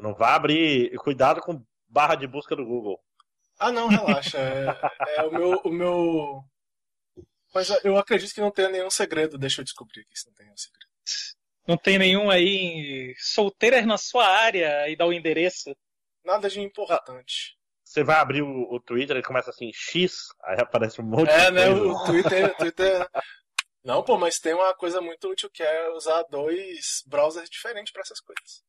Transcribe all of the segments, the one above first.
Não vai abrir. Cuidado com barra de busca do Google. Ah, não, relaxa. É, é o meu. O meu... Mas eu acredito que não tenha nenhum segredo. Deixa eu descobrir aqui se não tem nenhum segredo. Não tem nenhum aí solteiras na sua área e dá o endereço. Nada de importante. Você vai abrir o, o Twitter e começa assim, X, aí aparece um monte É, de né? coisa. O Twitter, o Twitter. Não, pô, mas tem uma coisa muito útil que é usar dois browsers diferentes pra essas coisas.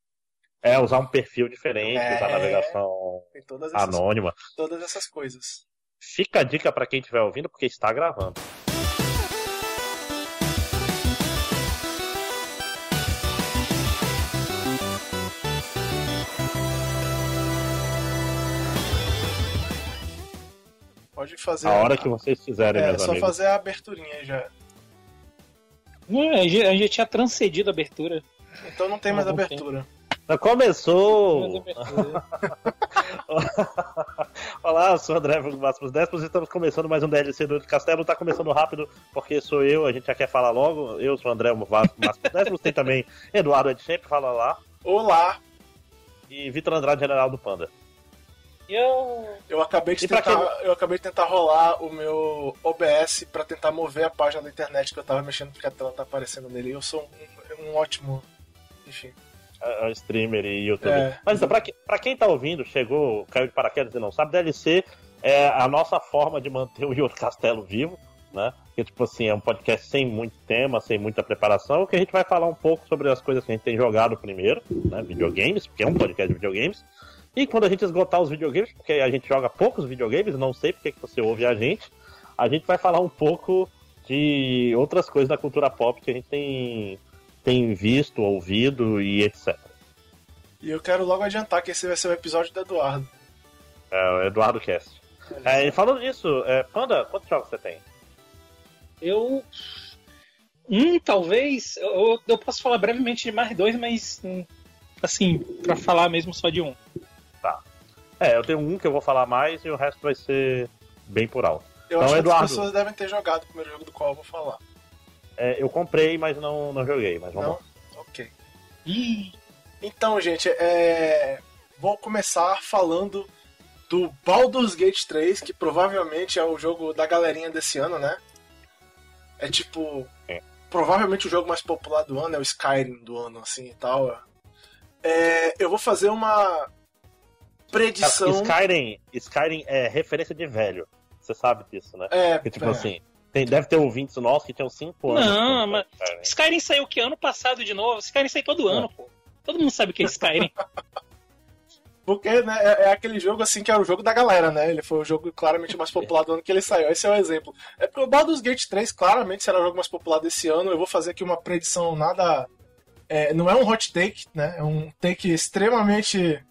É, usar um perfil diferente, É. usar navegação Tem todas essas, anônima. todas essas coisas. Fica a dica pra quem estiver ouvindo, porque está gravando. Pode fazer. A hora que vocês quiserem, É, meus só amigos. fazer a aberturinha já. É, a gente- a gente tinha transcedido a abertura. Então não tem mais Não, não abertura. Já Começou! Olá, eu sou o André Máximos Décimos, estamos começando mais um DLC do Castelo. Tá começando rápido, porque sou eu, a gente já quer falar logo. Eu sou o André Máximos Décimos, tem também Eduardo Ed sempre, fala lá. Olá! E Vitor Andrade, general do Panda. E eu. Eu acabei de E tentar, eu acabei de tentar rolar o meu OBS pra tentar mover a página da internet que eu tava mexendo porque a tela tá aparecendo nele. Eu sou um, um ótimo, enfim. É, streamer e youtuber. É. Mas então, pra, que- pra quem tá ouvindo, chegou, caiu de paraquedas e não sabe, DLC é a nossa forma de manter o Yuri Castelo vivo, né? Que, tipo assim, é um podcast sem muito tema, sem muita preparação, que a gente vai falar um pouco sobre as coisas que a gente tem jogado primeiro, né? Videogames, porque é um podcast de videogames. E quando a gente esgotar os videogames, porque a gente joga poucos videogames, não sei porque que você ouve a gente, a gente vai falar um pouco de outras coisas da cultura pop que a gente tem, tem visto, ouvido e etc. E eu quero logo adiantar que esse vai ser o episódio do Eduardo. É, o Eduardo Cast. É, e falando nisso, é, Panda, quantos jogos você tem? Eu. Um, talvez. Eu, eu posso falar brevemente de mais dois, mas. hum, Assim, pra falar mesmo só de um. É, eu tenho um que eu vou falar mais e o resto vai ser bem por alto. Eu Então, acho que Eduardo. as pessoas devem ter jogado o primeiro jogo do qual eu vou falar. É, eu comprei, mas não, não joguei, mas vamos Não? lá. Ok. Ih, Então, gente, é... vou começar falando do Baldur's Gate 3, que provavelmente é o jogo da galerinha desse ano, né? É tipo. É. Provavelmente o jogo mais popular do ano é o Skyrim do ano, assim e tal. É, eu vou fazer uma predição. Skyrim, Skyrim é referência de velho. Você sabe disso, né? É, Porque, tipo é. assim, tem, deve ter ouvintes nossos que tinham 5 anos. Não, mas- Skyrim. Skyrim saiu que ano passado de novo? Skyrim sai todo ano, pô. Todo mundo sabe o que é Skyrim. Porque né, é, é aquele jogo assim que era o jogo da galera, né? Ele foi o jogo claramente mais popular do ano que ele saiu. Esse é o exemplo. É porque o Baldur's Gate 3 claramente será o jogo mais popular desse ano. Eu vou fazer aqui uma predição nada. é, não é um hot take, né? É um take extremamente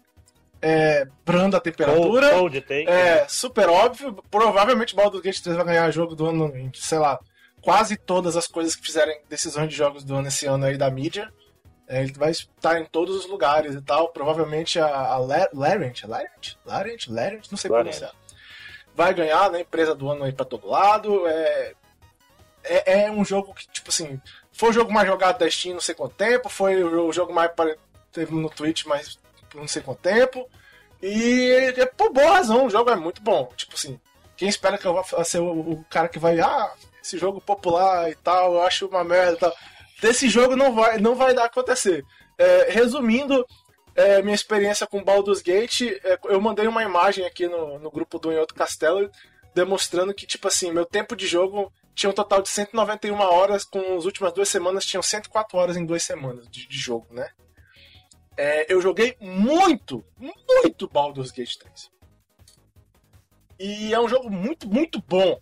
é, brando a temperatura. Cold, cold. É, super óbvio. Provavelmente Baldur's Gate 3 vai ganhar jogo do ano sei lá, quase todas as coisas que fizerem decisões de jogos do ano esse ano aí da mídia. É, ele vai estar em todos os lugares e tal. Provavelmente a, a La- Lariat, Lariat? Lariat? Lariat? Não sei pronunciar. Vai ganhar, né? Empresa do ano aí pra todo lado. É, é, é um jogo que, tipo assim, foi o jogo mais jogado da Steam não sei quanto tempo. Foi o jogo mais teve no Twitch mais não sei quanto tempo. E é por boa razão, o jogo é muito bom. Tipo assim, quem espera que eu vá ser o, o cara que vai, ah, esse jogo popular e tal, eu acho uma merda e tal. Desse jogo não vai, não vai dar acontecer. É, resumindo, é, minha experiência com Baldur's Gate, é, eu mandei uma imagem aqui no, no grupo do Em Outro Castelo, demonstrando que, tipo assim, meu tempo de jogo tinha um total de 191 horas, com as últimas duas semanas tinham 104 horas em duas semanas de, de jogo, né? É, eu joguei muito, muito Baldur's Gate 3. E é um jogo muito, muito bom.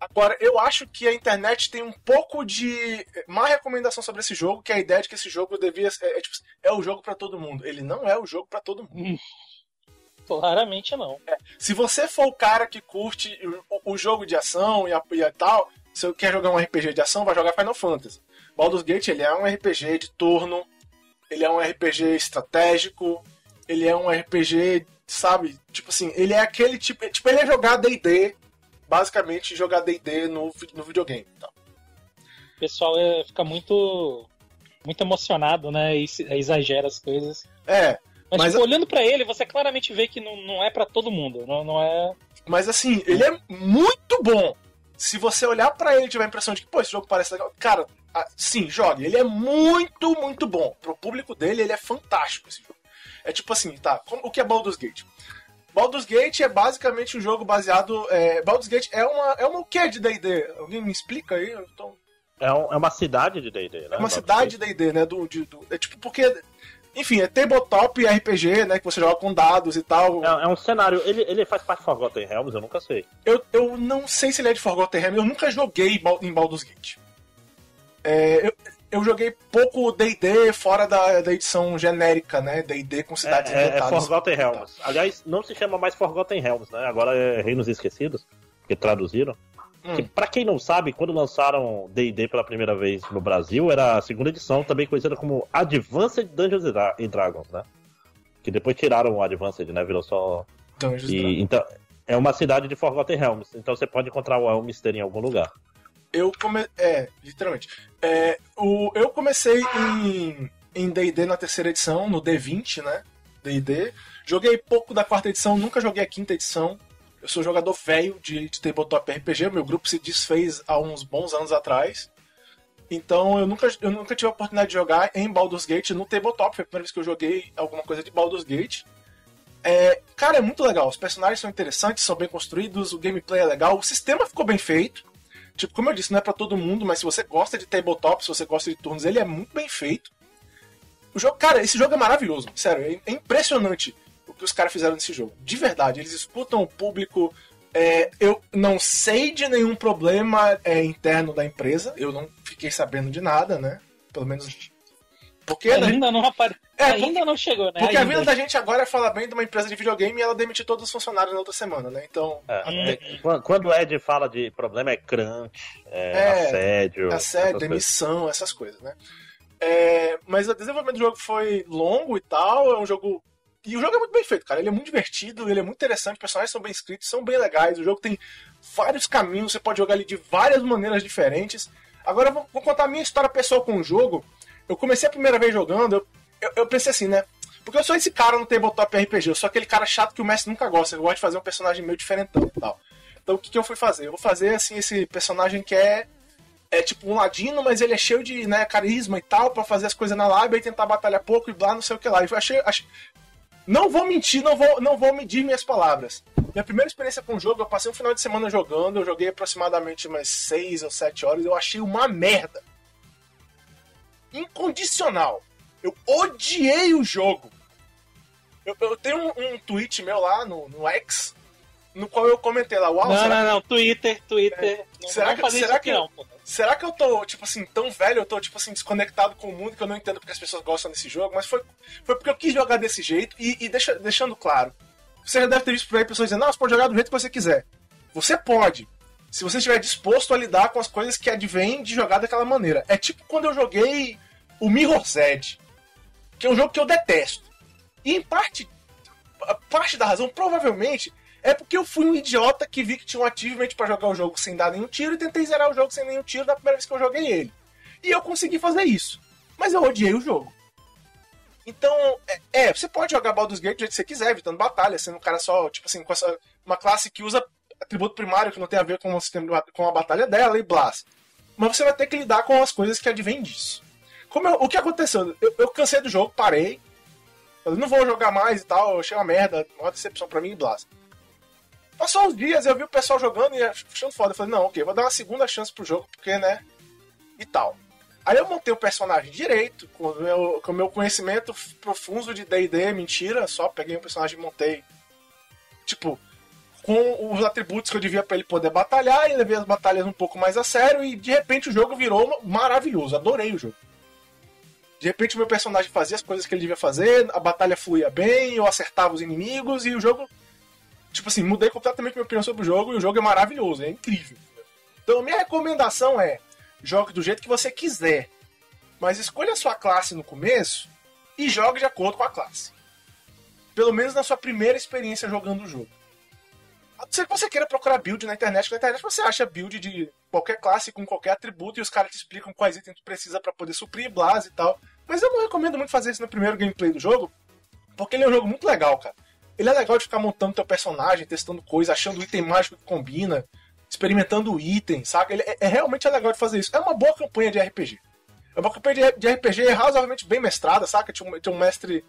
Agora, eu acho que a internet tem um pouco de má recomendação sobre esse jogo, que é a ideia de que esse jogo devia ser, é, tipo, é o jogo pra todo mundo. Ele não é o jogo pra todo mundo. Claramente não. Se você for o cara que curte o, o jogo de ação e, a, e a tal, se você quer jogar um RPG de ação, vai jogar Final Fantasy. Baldur's Gate ele é um RPG de turno, ele é um RPG estratégico, ele é um RPG, sabe? Tipo assim, ele é aquele tipo. Tipo, ele é jogar DD, basicamente jogar DD no, no videogame. Tá? O pessoal é, fica muito. Muito emocionado, né? E exagera as coisas. É, Mas, mas tipo, olhando para ele, você claramente vê que não, não é para todo mundo. Não, não é. Mas assim, ele é muito bom. Se você olhar para ele e tiver a impressão de que, pô, esse jogo parece legal. Cara, sim, jogue. Ele é muito, muito bom. Pro público dele, ele é fantástico esse jogo. É tipo assim, tá? O que é Baldur's Gate? Baldur's Gate é basicamente um jogo baseado. É, Baldur's Gate é uma. É uma o que de DD? Alguém me explica aí? Tô... É, um, é uma cidade de DD, né? É uma cidade de DD, né? Do, de, do, é tipo porque. Enfim, é tabletop RPG, né? Que você joga com dados e tal. É, é um cenário. Ele, ele faz parte de Forgotten Realms, eu nunca sei. Eu, eu não sei se ele é de Forgotten Realms, eu nunca joguei em Baldur's Gate. É, eu, eu joguei pouco D&D fora da, da edição genérica, né? D&D com cidades é, é, é Forgotten Realms. Aliás, não se chama mais Forgotten Realms, né? Agora é Reinos Esquecidos, que traduziram. Hum. Que, pra quem não sabe, quando lançaram D&D pela primeira vez no Brasil, era a segunda edição, também conhecida como Advanced Dungeons and Dragons, né? Que depois tiraram o Advanced, né? Virou só... Dungeons e, Então, é uma cidade de Forgotten Realms, então você pode encontrar o Elmister em algum lugar eu comecei. É, literalmente. É, o, eu comecei em em D&D na terceira edição, no D20, né? D&D. Joguei pouco da quarta edição, nunca joguei a quinta edição. Eu sou jogador velho de, de tabletop RPG, meu grupo se desfez há uns bons anos atrás. Então eu nunca, eu nunca tive a oportunidade de jogar em Baldur's Gate no tabletop, foi a primeira vez que eu joguei alguma coisa de Baldur's Gate. É, cara, é muito legal, os personagens são interessantes, são bem construídos, o gameplay é legal, o sistema ficou bem feito. Tipo, como eu disse, não é para todo mundo, mas se você gosta de tabletop, se você gosta de turnos, ele é muito bem feito. O jogo, cara, esse jogo é maravilhoso, sério, é, impressionante o que os caras fizeram nesse jogo. De verdade, eles escutam o público. É, eu não sei de nenhum problema é, interno da empresa, eu não fiquei sabendo de nada, né? Pelo menos porque ainda né? não apare... é, ainda porque... não chegou, né? Porque ainda. a vida da gente agora é falar bem de uma empresa de videogame e ela demitiu todos os funcionários na outra semana, né? Então. É. Quando o Ed fala de problema é crunch, é, é assédio. Assédio, demissão, coisas. essas coisas, né? É, mas o desenvolvimento do jogo foi longo e tal, é um jogo. E o jogo é muito bem feito, cara. Ele é muito divertido, ele é muito interessante, os personagens são bem escritos, são bem legais. O jogo tem vários caminhos, você pode jogar ele de várias maneiras diferentes. Agora eu vou, vou contar a minha história pessoal com o jogo eu comecei a primeira vez jogando, eu, eu, eu, pensei assim, né? Porque eu sou esse cara no tabletop RPG, eu sou aquele cara chato que o mestre nunca gosta, eu gosto de fazer um personagem meio diferentão e tal. Então o que, que eu fui fazer? Eu vou fazer assim esse personagem que é é tipo um ladino, mas ele é cheio de né, carisma e tal, para fazer as coisas na lábia e tentar batalhar pouco e blá, não sei o que lá. Eu achei, achei... Não vou mentir, não vou, não vou medir minhas palavras. Minha primeira experiência com o jogo, eu passei um final de semana jogando, eu joguei aproximadamente umas 6 ou 7 horas, eu achei uma merda incondicional. Eu odiei o jogo. Eu, eu tenho um, um, tweet meu lá no, no X, no qual eu comentei lá, uau, Não, não, não, Twitter, Twitter. É. Não será, que, será, que, não, será que eu tô, tipo assim, tão velho, eu tô, tipo assim, desconectado com o mundo que eu não entendo porque as pessoas gostam desse jogo, mas foi, foi porque eu quis jogar desse jeito e, e deixa, deixando claro. Você já deve ter visto por aí pessoas dizendo, não, você pode jogar do jeito que você quiser. Você pode se você estiver disposto a lidar com as coisas que advêm de jogar daquela maneira. É tipo quando eu joguei o Mirror's Edge, que é um jogo que eu detesto. E em parte, parte da razão, provavelmente, é porque eu fui um idiota que vi que tinha um achievement para jogar o jogo sem dar nenhum tiro e tentei zerar o jogo sem nenhum tiro da primeira vez que eu joguei ele. E eu consegui fazer isso. Mas eu odiei o jogo. Então, é, é você pode jogar Baldur's Gate do jeito que você quiser, evitando batalha, sendo um cara só, tipo assim, com essa, uma classe que usa atributo primário que não tem a ver com o sistema, com a batalha dela e blá. Mas você vai ter que lidar com as coisas que advêm disso. Como eu, o que aconteceu? Eu, eu, cansei do jogo, parei. Falei, não vou jogar mais e tal, achei uma merda, uma decepção pra mim e blá. Passou uns dias, eu vi o pessoal jogando e achando foda. Eu falei, não, ok, vou dar uma segunda chance pro jogo, porque, né? E tal. Aí eu montei o personagem direito, com o meu, com o meu conhecimento profundo de DD, mentira, só peguei um personagem e montei. Tipo, com os atributos que eu devia para ele poder batalhar, e levei as batalhas um pouco mais a sério, e de repente o jogo virou maravilhoso. Adorei o jogo. De repente o meu personagem fazia as coisas que ele devia fazer, a batalha fluía bem, eu acertava os inimigos, e o jogo. Tipo assim, mudei completamente minha opinião sobre o jogo, e o jogo é maravilhoso, é incrível. Então, minha recomendação é: jogue do jeito que você quiser, mas escolha a sua classe no começo e jogue de acordo com a classe. Pelo menos na sua primeira experiência jogando o jogo. A não ser que você queira procurar build na internet, na internet você acha build de qualquer classe com qualquer atributo e os caras te explicam quais itens tu precisa para poder suprir, blase e tal. Mas eu não recomendo muito fazer isso no primeiro gameplay do jogo, Porque ele é um jogo muito legal, cara. Ele é legal de ficar montando teu personagem, testando coisas, achando o item mágico que combina, experimentando o item, saca? Ele é, é, realmente é legal de fazer isso. É uma boa campanha de RPG. É uma campanha de, de RPG razoavelmente bem mestrada, saca? Tinha um, um mestre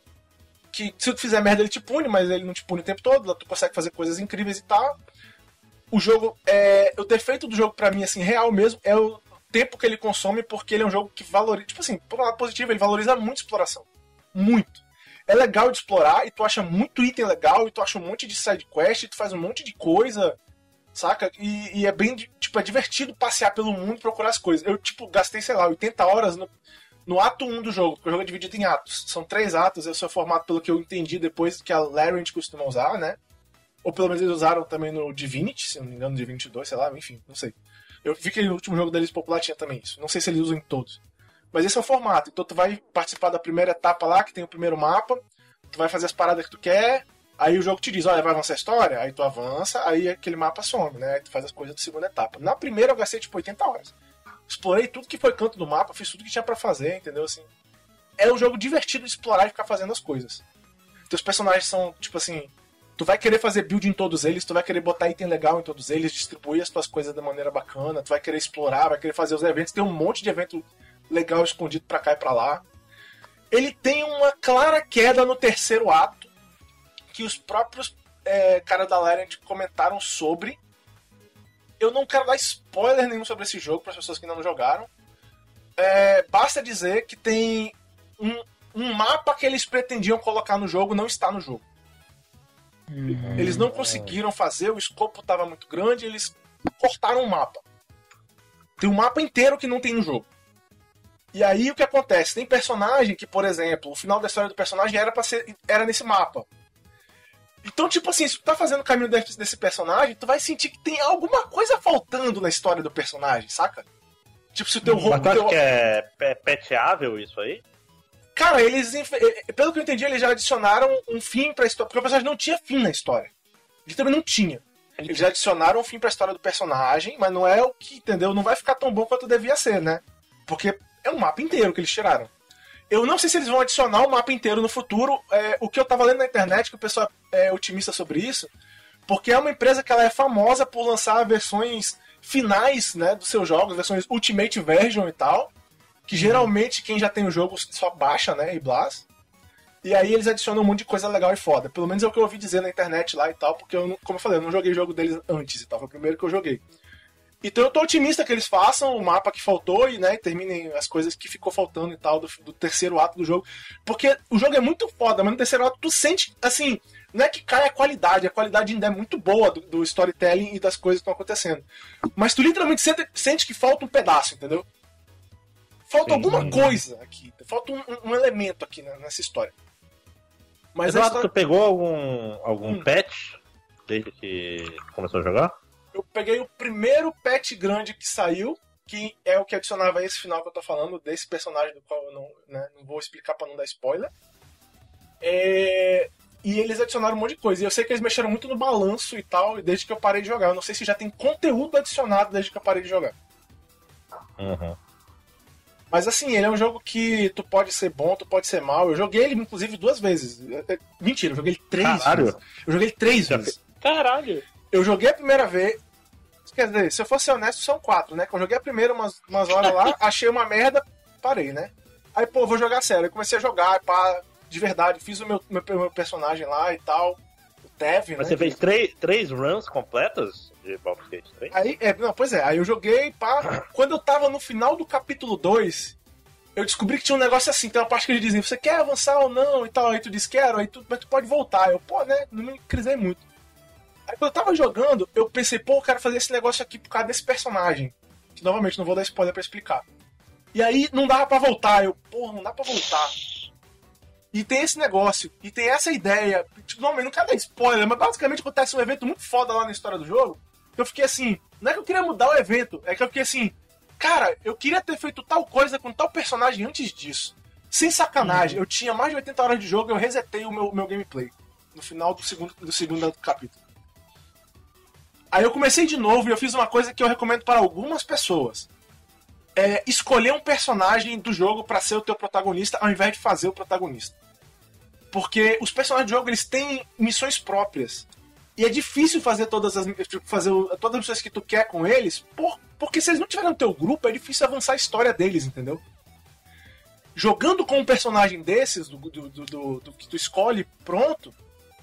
que, se tu fizer merda, ele te pune, mas ele não te pune o tempo todo, tu consegue fazer coisas incríveis e tal. O jogo, é, o defeito do jogo para mim, assim, real mesmo, é o tempo que ele consome, porque ele é um jogo que valoriza, tipo assim, por um lado positivo, ele valoriza muito exploração. Muito é legal de explorar e tu acha muito item legal e tu acha um monte de side quest, e tu faz um monte de coisa, saca? E, e, é bem, tipo, é divertido passear pelo mundo e procurar as coisas. Eu, tipo, gastei, sei lá, 80 horas no, no ato 1 do jogo, porque o jogo é dividido em atos. São três atos, esse é o formato pelo que eu entendi depois que a Larian costuma usar, né? Ou pelo menos eles usaram também no Divinity, se não me engano, Divinity 2, sei lá, enfim, não sei. Eu vi que no último jogo deles popular tinha também isso. Não sei se eles usam em todos. Mas esse é o formato. Então tu vai participar da primeira etapa lá, que tem o primeiro mapa. Tu vai fazer as paradas que tu quer. Aí o jogo te diz, olha, vai avançar a história? Aí tu avança, aí aquele mapa some, né? Aí tu faz as coisas da segunda etapa. Na primeira eu gastei tipo 80 horas. Explorei tudo que foi canto do mapa, fiz tudo que tinha para fazer, entendeu? Assim, é um jogo divertido de explorar e ficar fazendo as coisas. Teus personagens são, tipo assim, tu vai querer fazer build em todos eles, tu vai querer botar item legal em todos eles, distribuir as tuas coisas da maneira bacana, tu vai querer explorar, vai querer fazer os eventos, tem um monte de evento legal escondido para cá e para lá. Ele tem uma clara queda no terceiro ato, que os próprios é, caras da Larian comentaram sobre. Eu não quero dar spoiler nenhum sobre esse jogo para as pessoas que ainda não jogaram. É, basta dizer que tem um, um mapa que eles pretendiam colocar no jogo não está no jogo. Uhum. Eles não conseguiram fazer, o escopo estava muito grande, eles cortaram o mapa. Tem um mapa inteiro que não tem no jogo. E aí o que acontece? Tem personagem que, por exemplo, o final da história do personagem era para ser era nesse mapa. Então, tipo assim, se tu tá fazendo o caminho desse, desse personagem, tu vai sentir que tem alguma coisa faltando na história do personagem, saca? Tipo, se o teu roubo. Mas teu... que é peteável isso aí? Cara, eles. Eh, pelo que eu entendi, eles já adicionaram um fim pra história. Porque o personagem não tinha fim na história. Ele também não tinha. Eles já adicionaram um fim pra história do personagem, mas não é o que, entendeu? Não vai ficar tão bom quanto devia ser, né? Porque é um mapa inteiro que eles tiraram. Eu não sei se eles vão adicionar o um mapa inteiro no futuro. É, o que eu tava lendo na internet, que o pessoal é otimista sobre isso, porque é uma empresa que ela é famosa por lançar versões finais né, dos seus jogos, versões Ultimate Version e tal, que geralmente quem já tem o jogo só baixa, né, e blast. E aí eles adicionam um monte de coisa legal e foda. Pelo menos é o que eu ouvi dizer na internet lá e tal, porque eu, como eu falei, eu não joguei jogo deles antes e tal, foi o primeiro que eu joguei. Então eu tô otimista que eles façam o mapa que faltou e, né, terminem as coisas que ficou faltando e tal do, do, terceiro ato do jogo. Porque o jogo é muito foda, mas no terceiro ato tu sente, assim, não é que cai a qualidade, a qualidade ainda é muito boa do, do storytelling e das coisas que estão acontecendo. Mas tu literalmente sente, sente, que falta um pedaço, entendeu? Falta Sim, alguma coisa aqui, falta um, um elemento aqui nessa história. Mas Eduardo, história... tu pegou algum, algum hum. patch desde que começou a jogar? eu peguei o primeiro patch grande que saiu, que é o que adicionava esse final que eu tô falando, desse personagem do qual eu não, né, não vou explicar para não dar spoiler. É... E eles adicionaram um monte de coisa. E eu sei que eles mexeram muito no balanço e tal, desde que eu parei de jogar. Eu não sei se já tem conteúdo adicionado desde que eu parei de jogar. Uhum. Mas assim, ele é um jogo que tu pode ser bom, tu pode ser mal. Eu joguei ele, inclusive, duas vezes. É, é, mentira, eu joguei ele três Caralho. vezes. Eu joguei ele três vezes. Caralho! Eu joguei a primeira vez. Quer dizer, se eu fosse honesto, são quatro, né? Que eu joguei a primeira umas, umas horas lá, achei uma merda, parei, né? Aí, pô, vou jogar sério. Eu comecei a jogar, pá, de verdade, fiz o meu, meu, meu personagem lá e tal. Tev, Mas né? você fez três, três runs completas de Baldur's Gate 3? Aí, é, não, pois é, aí eu joguei, pá. Quando eu tava no final do capítulo 2, eu descobri que tinha um negócio assim, tem uma parte que eles dizem, você quer avançar ou não e tal. Aí tu diz, quero, aí tu, mas tu pode voltar. Eu, pô, né, não me crisei muito. Aí quando eu tava jogando, eu pensei, pô, eu quero fazer esse negócio aqui por causa desse personagem. Que novamente não vou dar spoiler pra explicar. E aí não dava para voltar. Eu, pô, não dá pra voltar. E tem esse negócio, e tem essa ideia. Tipo, não, não quero dar spoiler, mas basicamente acontece um evento muito foda lá na história do jogo. Eu fiquei assim, não é que eu queria mudar o evento, é que eu fiquei assim, cara, eu queria ter feito tal coisa com tal personagem antes disso. Sem sacanagem, uhum. eu tinha mais de 80 horas de jogo eu resetei o meu, meu gameplay. No final do segundo, do segundo capítulo. Aí eu comecei de novo e eu fiz uma coisa que eu recomendo para algumas pessoas. É escolher um personagem do jogo para ser o teu protagonista ao invés de fazer o protagonista. Porque os personagens do jogo eles têm missões próprias. E é difícil fazer todas as fazer todas as missões que tu quer com eles, por, porque se eles não tiverem no teu grupo, é difícil avançar a história deles, entendeu? Jogando com um personagem desses, do, do, do, do que tu escolhe pronto,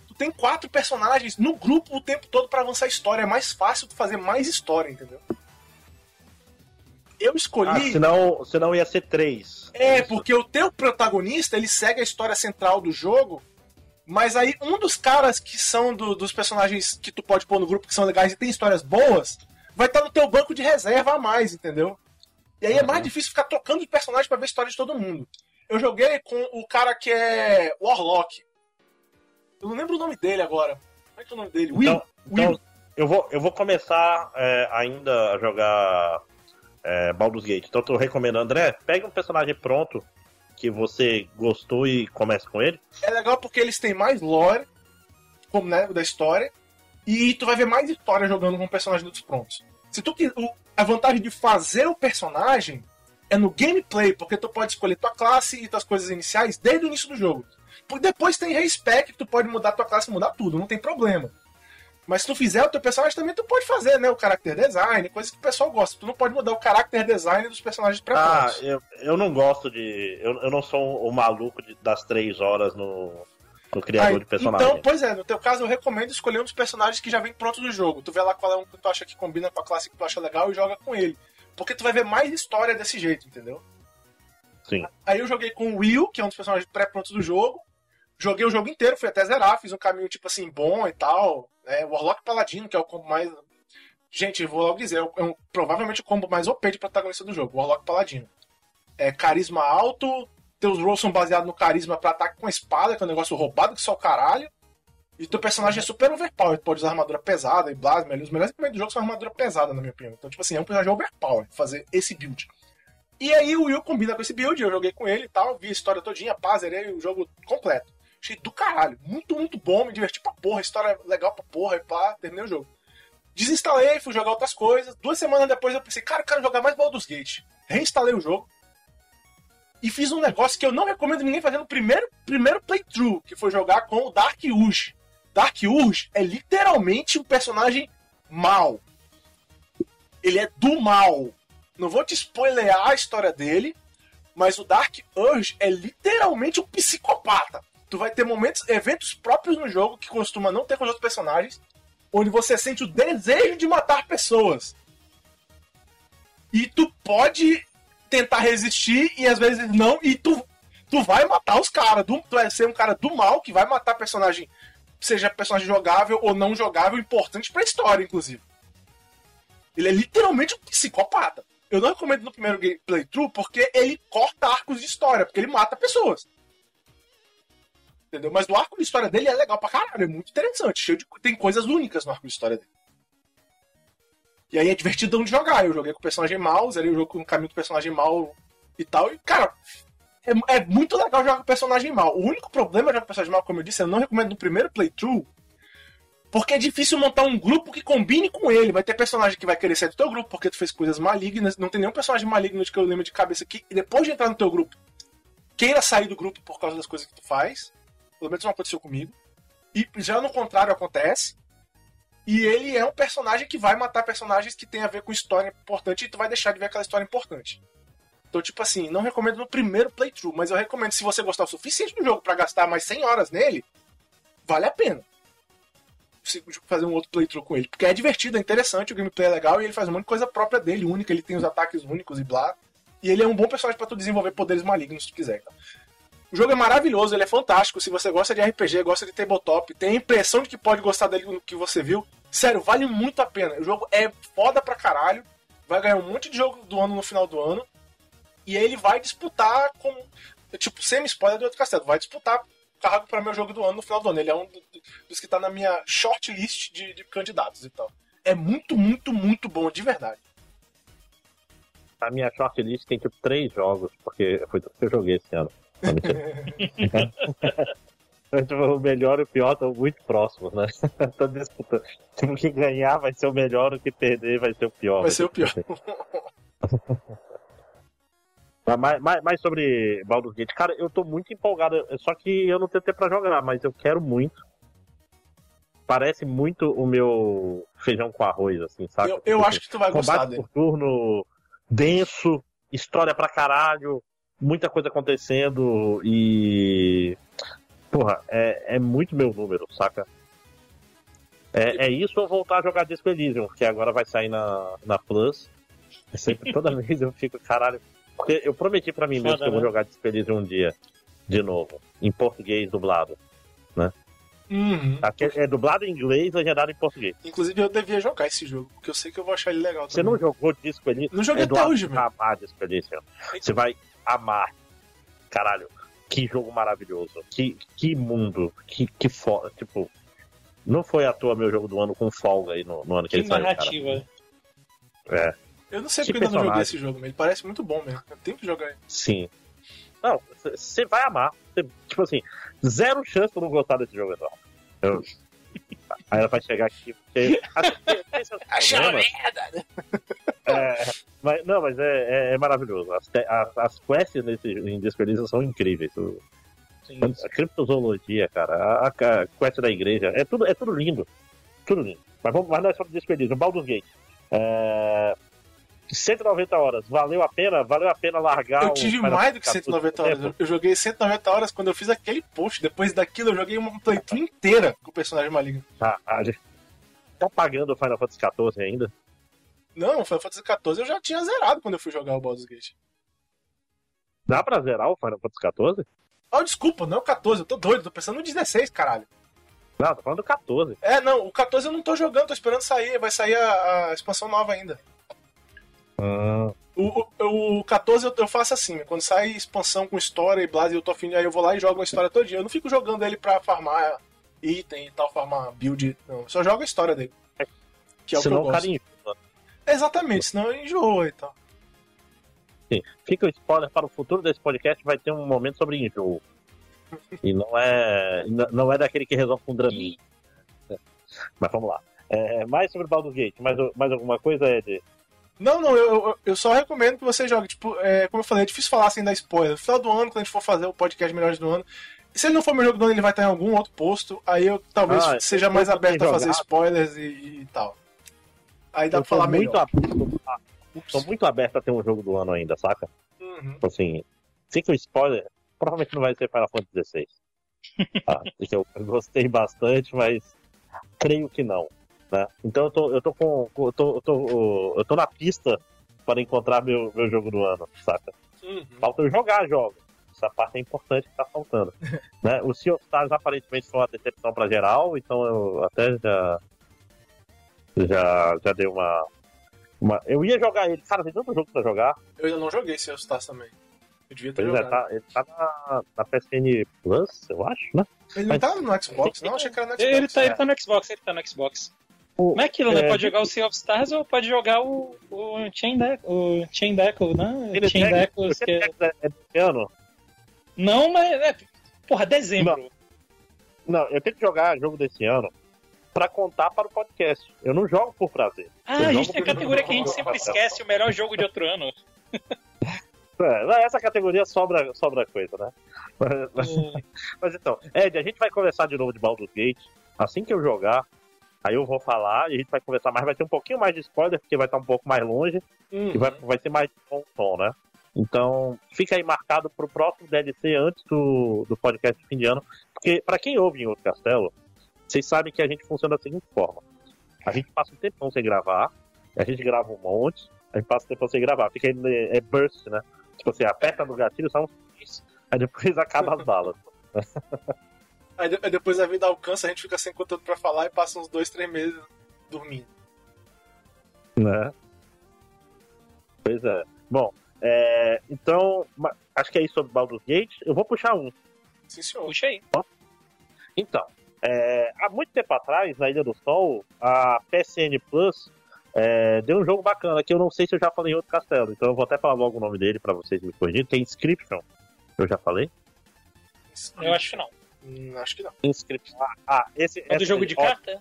tu tem quatro personagens no grupo o tempo todo para avançar a história. É mais fácil tu fazer mais história, entendeu? Eu escolhi. Ah, senão, senão ia ser três. É, porque o teu protagonista ele segue a história central do jogo mas aí, um dos caras que são do, dos personagens que tu pode pôr no grupo que são legais e tem histórias boas, vai estar no teu banco de reserva a mais, entendeu? E aí uhum. é mais uhum. difícil ficar trocando de personagem para ver a história de todo mundo. Eu joguei com o cara que é Warlock. Eu não lembro o nome dele agora. Como é que é o nome dele? Will. Então, Will. Então, eu, vou, eu vou começar é, ainda a jogar é, Baldur's Gate. Então eu recomendo, André, pegue um personagem pronto que você gostou e começa com ele? É legal porque eles têm mais lore, como né, da história, e tu vai ver mais história jogando com personagens dos prontos. Se tu a vantagem de fazer o personagem é no gameplay, porque tu pode escolher tua classe e tuas coisas iniciais desde o início do jogo. Depois tem respec, tu pode mudar tua classe, mudar tudo, não tem problema. Mas se tu fizer o teu personagem também, tu pode fazer, né? O character design, coisa que o pessoal gosta. Tu não pode mudar o character design dos personagens pré Ah, eu, eu não gosto de. Eu, eu não sou o maluco de, das três horas no, no criador de personagem. Então, pois é, no teu caso eu recomendo escolher um dos personagens que já vem pronto do jogo. Tu vê lá qual é um que tu acha que combina com a classe que tu acha legal e joga com ele. Porque tu vai ver mais história desse jeito, entendeu? Sim. Aí eu joguei com o Will, que é um dos personagens pré-prontos do jogo. Joguei o jogo inteiro, fui até zerar, fiz um caminho, tipo assim, bom e tal. É, Warlock Paladino, que é o combo mais. Gente, vou logo dizer, é um, provavelmente o combo mais OP de protagonista do jogo, Warlock Paladino. É carisma alto, teus rolls são baseados no carisma para ataque com espada, que é um negócio roubado que só o caralho. E teu personagem é super overpowered, pode usar armadura pesada e blasma. Os melhores equipamentos do jogo são armadura pesada, na minha opinião. Então, tipo assim, é um personagem overpowered fazer esse build. E aí o Will combina com esse build, eu joguei com ele e tal, vi a história todinha, pá, zerei o jogo completo. Achei do caralho. Muito, muito bom, me diverti pra porra, história legal pra porra, e pá, terminei o jogo. Desinstalei, fui jogar outras coisas. Duas semanas depois eu pensei, cara, eu quero jogar mais Baldur's Gate. Reinstalei o jogo. E fiz um negócio que eu não recomendo ninguém fazer no primeiro, primeiro playthrough, que foi jogar com o Dark Urge. Dark Urge é literalmente um personagem mal. Ele é do mal. Não vou te spoilear a história dele, mas o Dark Urge é literalmente um psicopata tu vai ter momentos, eventos próprios no jogo que costuma não ter com os outros personagens, onde você sente o desejo de matar pessoas. E tu pode tentar resistir e às vezes não, e tu, tu vai matar os caras. Tu vai ser um cara do mal que vai matar personagem, seja personagem jogável ou não jogável, importante pra história, inclusive. Ele é literalmente um psicopata. Eu não recomendo no primeiro playthrough porque ele corta arcos de história, porque ele mata pessoas. Entendeu? Mas o arco de história dele é legal pra caralho, é muito interessante. Cheio de, tem coisas únicas no arco de história dele. E aí é divertidão de jogar. Eu joguei com o personagem mal, zerei o jogo com o caminho do personagem mal e tal. E, cara, é, é, muito legal jogar com o personagem mal. O único problema de jogar com o personagem mal, como eu disse, eu não recomendo no primeiro playthrough. Porque é difícil montar um grupo que combine com ele. Vai ter personagem que vai querer sair do teu grupo porque tu fez coisas malignas. Não tem nenhum personagem maligno de que eu lembro de cabeça que depois de entrar no teu grupo queira sair do grupo por causa das coisas que tu faz. Pelo menos não aconteceu comigo. E já no contrário acontece. E ele é um personagem que vai matar personagens que tem a ver com história importante e tu vai deixar de ver aquela história importante. Então, tipo assim, não recomendo no primeiro playthrough, mas eu recomendo se você gostar o suficiente do jogo para gastar mais 100 horas nele, vale a pena. Fazer um outro playthrough com ele. Porque é divertido, é interessante, o gameplay é legal e ele faz um monte de coisa própria dele, única, ele tem os ataques únicos e blá. E ele é um bom personagem para tu desenvolver poderes malignos se tu quiser. Então. O jogo é maravilhoso, ele é fantástico. Se você gosta de RPG, gosta de tabletop, tem a impressão de que pode gostar dele no que você viu, sério, vale muito a pena. O jogo é foda pra caralho. Vai ganhar um monte de jogo do ano no final do ano. E ele vai disputar com. Tipo, semi-spoiler do outro castelo. Vai disputar cargo para meu jogo do ano no final do ano. Ele é um dos que tá na minha shortlist de, de candidatos e tal. É muito, muito, muito bom, de verdade. A minha shortlist tem tipo três jogos, porque foi tudo que eu joguei esse ano. o melhor e o pior estão muito próximos, né? Tô disputando. Tipo, o que ganhar vai ser o melhor, o que perder vai ser o pior. Vai ser o pior. Mais, mais, mais sobre Baldur's Gate. Cara, eu tô muito empolgado, só que eu não tenho tempo pra jogar, mas eu quero muito. Parece muito o meu feijão com arroz, assim, sabe? Eu, eu acho que tu vai gostar Combate dele. por turno, denso, história pra caralho, muita coisa acontecendo e. Porra, é, é muito meu número, saca? É, é isso ou voltar a jogar Disco Elysium, que agora vai sair na, na Plus. É sempre, toda vez eu fico, caralho. Porque eu prometi pra mim mesmo Foda, que eu vou né? jogar Disco Elysium um dia, de novo, em português dublado. Uhum. Aqui é dublado em inglês, legendado em português. Inclusive, eu devia jogar esse jogo, porque eu sei que eu vou achar ele legal Você também. não jogou Disco Elysium? Não joguei até hoje, você amar Disco Elysium. Você vai amar. Caralho, que jogo maravilhoso. Que, que mundo. Que, que foda. Tipo, não foi à toa meu jogo do ano com folga aí no, no ano que, Que ele saiu, cara. narrativa. É, Eu não sei Que porque eu ainda não joguei personagem. esse jogo, mas ele parece muito bom mesmo. Eu tenho que jogar ele. sim. Não, você vai amar. Cê- tipo assim, zero chance pra não gostar desse jogo, Eduardo. Eu... Aí ela vai chegar aqui. Porque... problemas. merda! É, mas, não, mas é, é, é maravilhoso. As, as, as quests nesse, em Elysium são incríveis. O- Sim. A criptozoologia, cara, a, a quest da igreja, é tudo, é tudo lindo. Tudo lindo. Mas vamos mas não é sobre Disco Elysium, Baldur's Gate. É... 190 horas, valeu a pena? Valeu a pena largar Eu o tive Final mais do que Fantasy 190 horas. tempo? Eu- Eu joguei 190 horas quando eu fiz aquele post. Depois daquilo, eu joguei uma playthrough inteira com o personagem maligno. Tá, a gente tá pagando o Final Fantasy XIV ainda? Não, Final Fantasy XIV eu já tinha zerado quando eu fui jogar o Baldur's Gate. Dá pra zerar o Final Fantasy XIV? Oh, desculpa, não é o 14, eu tô doido, tô pensando no 16, caralho. Não, tô falando do 14. É, não, o 14 eu não tô jogando, tô esperando sair, vai sair a, a expansão nova ainda. Ah, O, o, o 14 eu, eu faço assim, quando sai expansão com história e blase, eu tô afim, aí eu vou lá e jogo a história todinha. Eu não fico jogando ele pra farmar item e tal, farmar build, não. Eu só jogo a história dele. Que é o que senão eu o cara gosto. enjoa. Exatamente, senão enjoa e tal. Sim. Fica o spoiler para o futuro desse podcast, vai ter um momento sobre enjoo. E não é, não é daquele que resolve com draminha. Mas vamos lá. É, mais sobre Baldur's Gate, mais, mais alguma coisa, Ed? Não, não, eu, eu, só recomendo que você jogue. Tipo, é, como eu falei, é difícil falar sem dar spoiler. No final do ano, quando a gente for fazer o podcast Melhores do Ano, se ele não for meu jogo do ano, ele vai estar em algum outro posto. Aí eu talvez Ah, seja eu mais aberto a fazer spoilers e, e tal. Aí dá eu pra falar tô muito melhor. aberto, a- tô muito aberto a ter um jogo do ano ainda, saca? Uhum. Tipo assim, fica o spoiler, provavelmente não vai ser Final Fantasy XVI. Porque eu gostei bastante, mas creio que não. Né? Então eu tô, eu tô com. Eu tô, eu tô, eu tô na pista para encontrar meu, meu jogo do ano, saca? Uhum. Falta eu jogar jogos. Essa parte é importante que tá faltando. né? O Sea of Stars aparentemente foi uma decepção pra geral, então eu até já. Já, já dei uma, uma. Eu ia jogar ele. Cara, tem tanto jogo pra jogar. Eu ainda não joguei Sea of Stars também. Eu devia ter Pois é, jogado. tá, ele tá na, na PSN Plus, eu acho, né? Ele não tá no Xbox, não? Achei que era no Xbox. Ele tá, ele é. tá no Xbox, ele tá no Xbox. O- Não é aquilo, né? é, Pode jogar o Sea of Stars ou pode jogar o, o Chain Deck, o Chain Deckle, né? Ele Chain Você que é... é desse ano? Não, mas é... Porra, dezembro. Não, eu tenho que jogar jogo desse ano pra contar para o podcast. Eu não jogo por prazer. Ah, Eu a gente tem a categoria que a gente sempre esquece, o melhor jogo de outro ano. É, essa categoria sobra, sobra coisa, né? Mas, mas- mas então, Ed, a gente vai conversar de novo de Baldur's Gate. Assim que eu jogar, aí eu vou falar e a gente vai conversar mais. Vai ter um pouquinho mais de spoiler, porque vai estar um pouco mais longe. Uhum. E vai, vai ser mais bom tom, né? Então, fica aí marcado pro próximo DLC antes do, do podcast de fim de ano. Porque, pra quem ouve em outro castelo, vocês sabem que a gente funciona da seguinte forma: a gente passa um tempão sem gravar, a gente grava um monte, a gente passa um tempão sem gravar. Fica aí, é, é burst, né? Tipo assim, aperta no gatilho, só uns três, aí depois acaba as balas. Aí, de- aí depois a vida alcança, a gente fica sem conteúdo pra falar e passa uns dois, três meses dormindo. né? Pois é. Bom, é, então, acho que é isso sobre Baldur's Gate. Eu vou puxar um. Sim, senhor. Puxa aí. Então, é, há muito tempo atrás, na Ilha do Sol, a PSN Plus é, deu um jogo bacana que eu não sei se eu já falei em outro castelo, então eu vou até falar logo o nome dele pra vocês me corrigirem. Tem Inscription. Eu já falei? Eu acho que não. Hum, acho que não. Inscription. Ah, ah, esse É do jogo de ó, carta?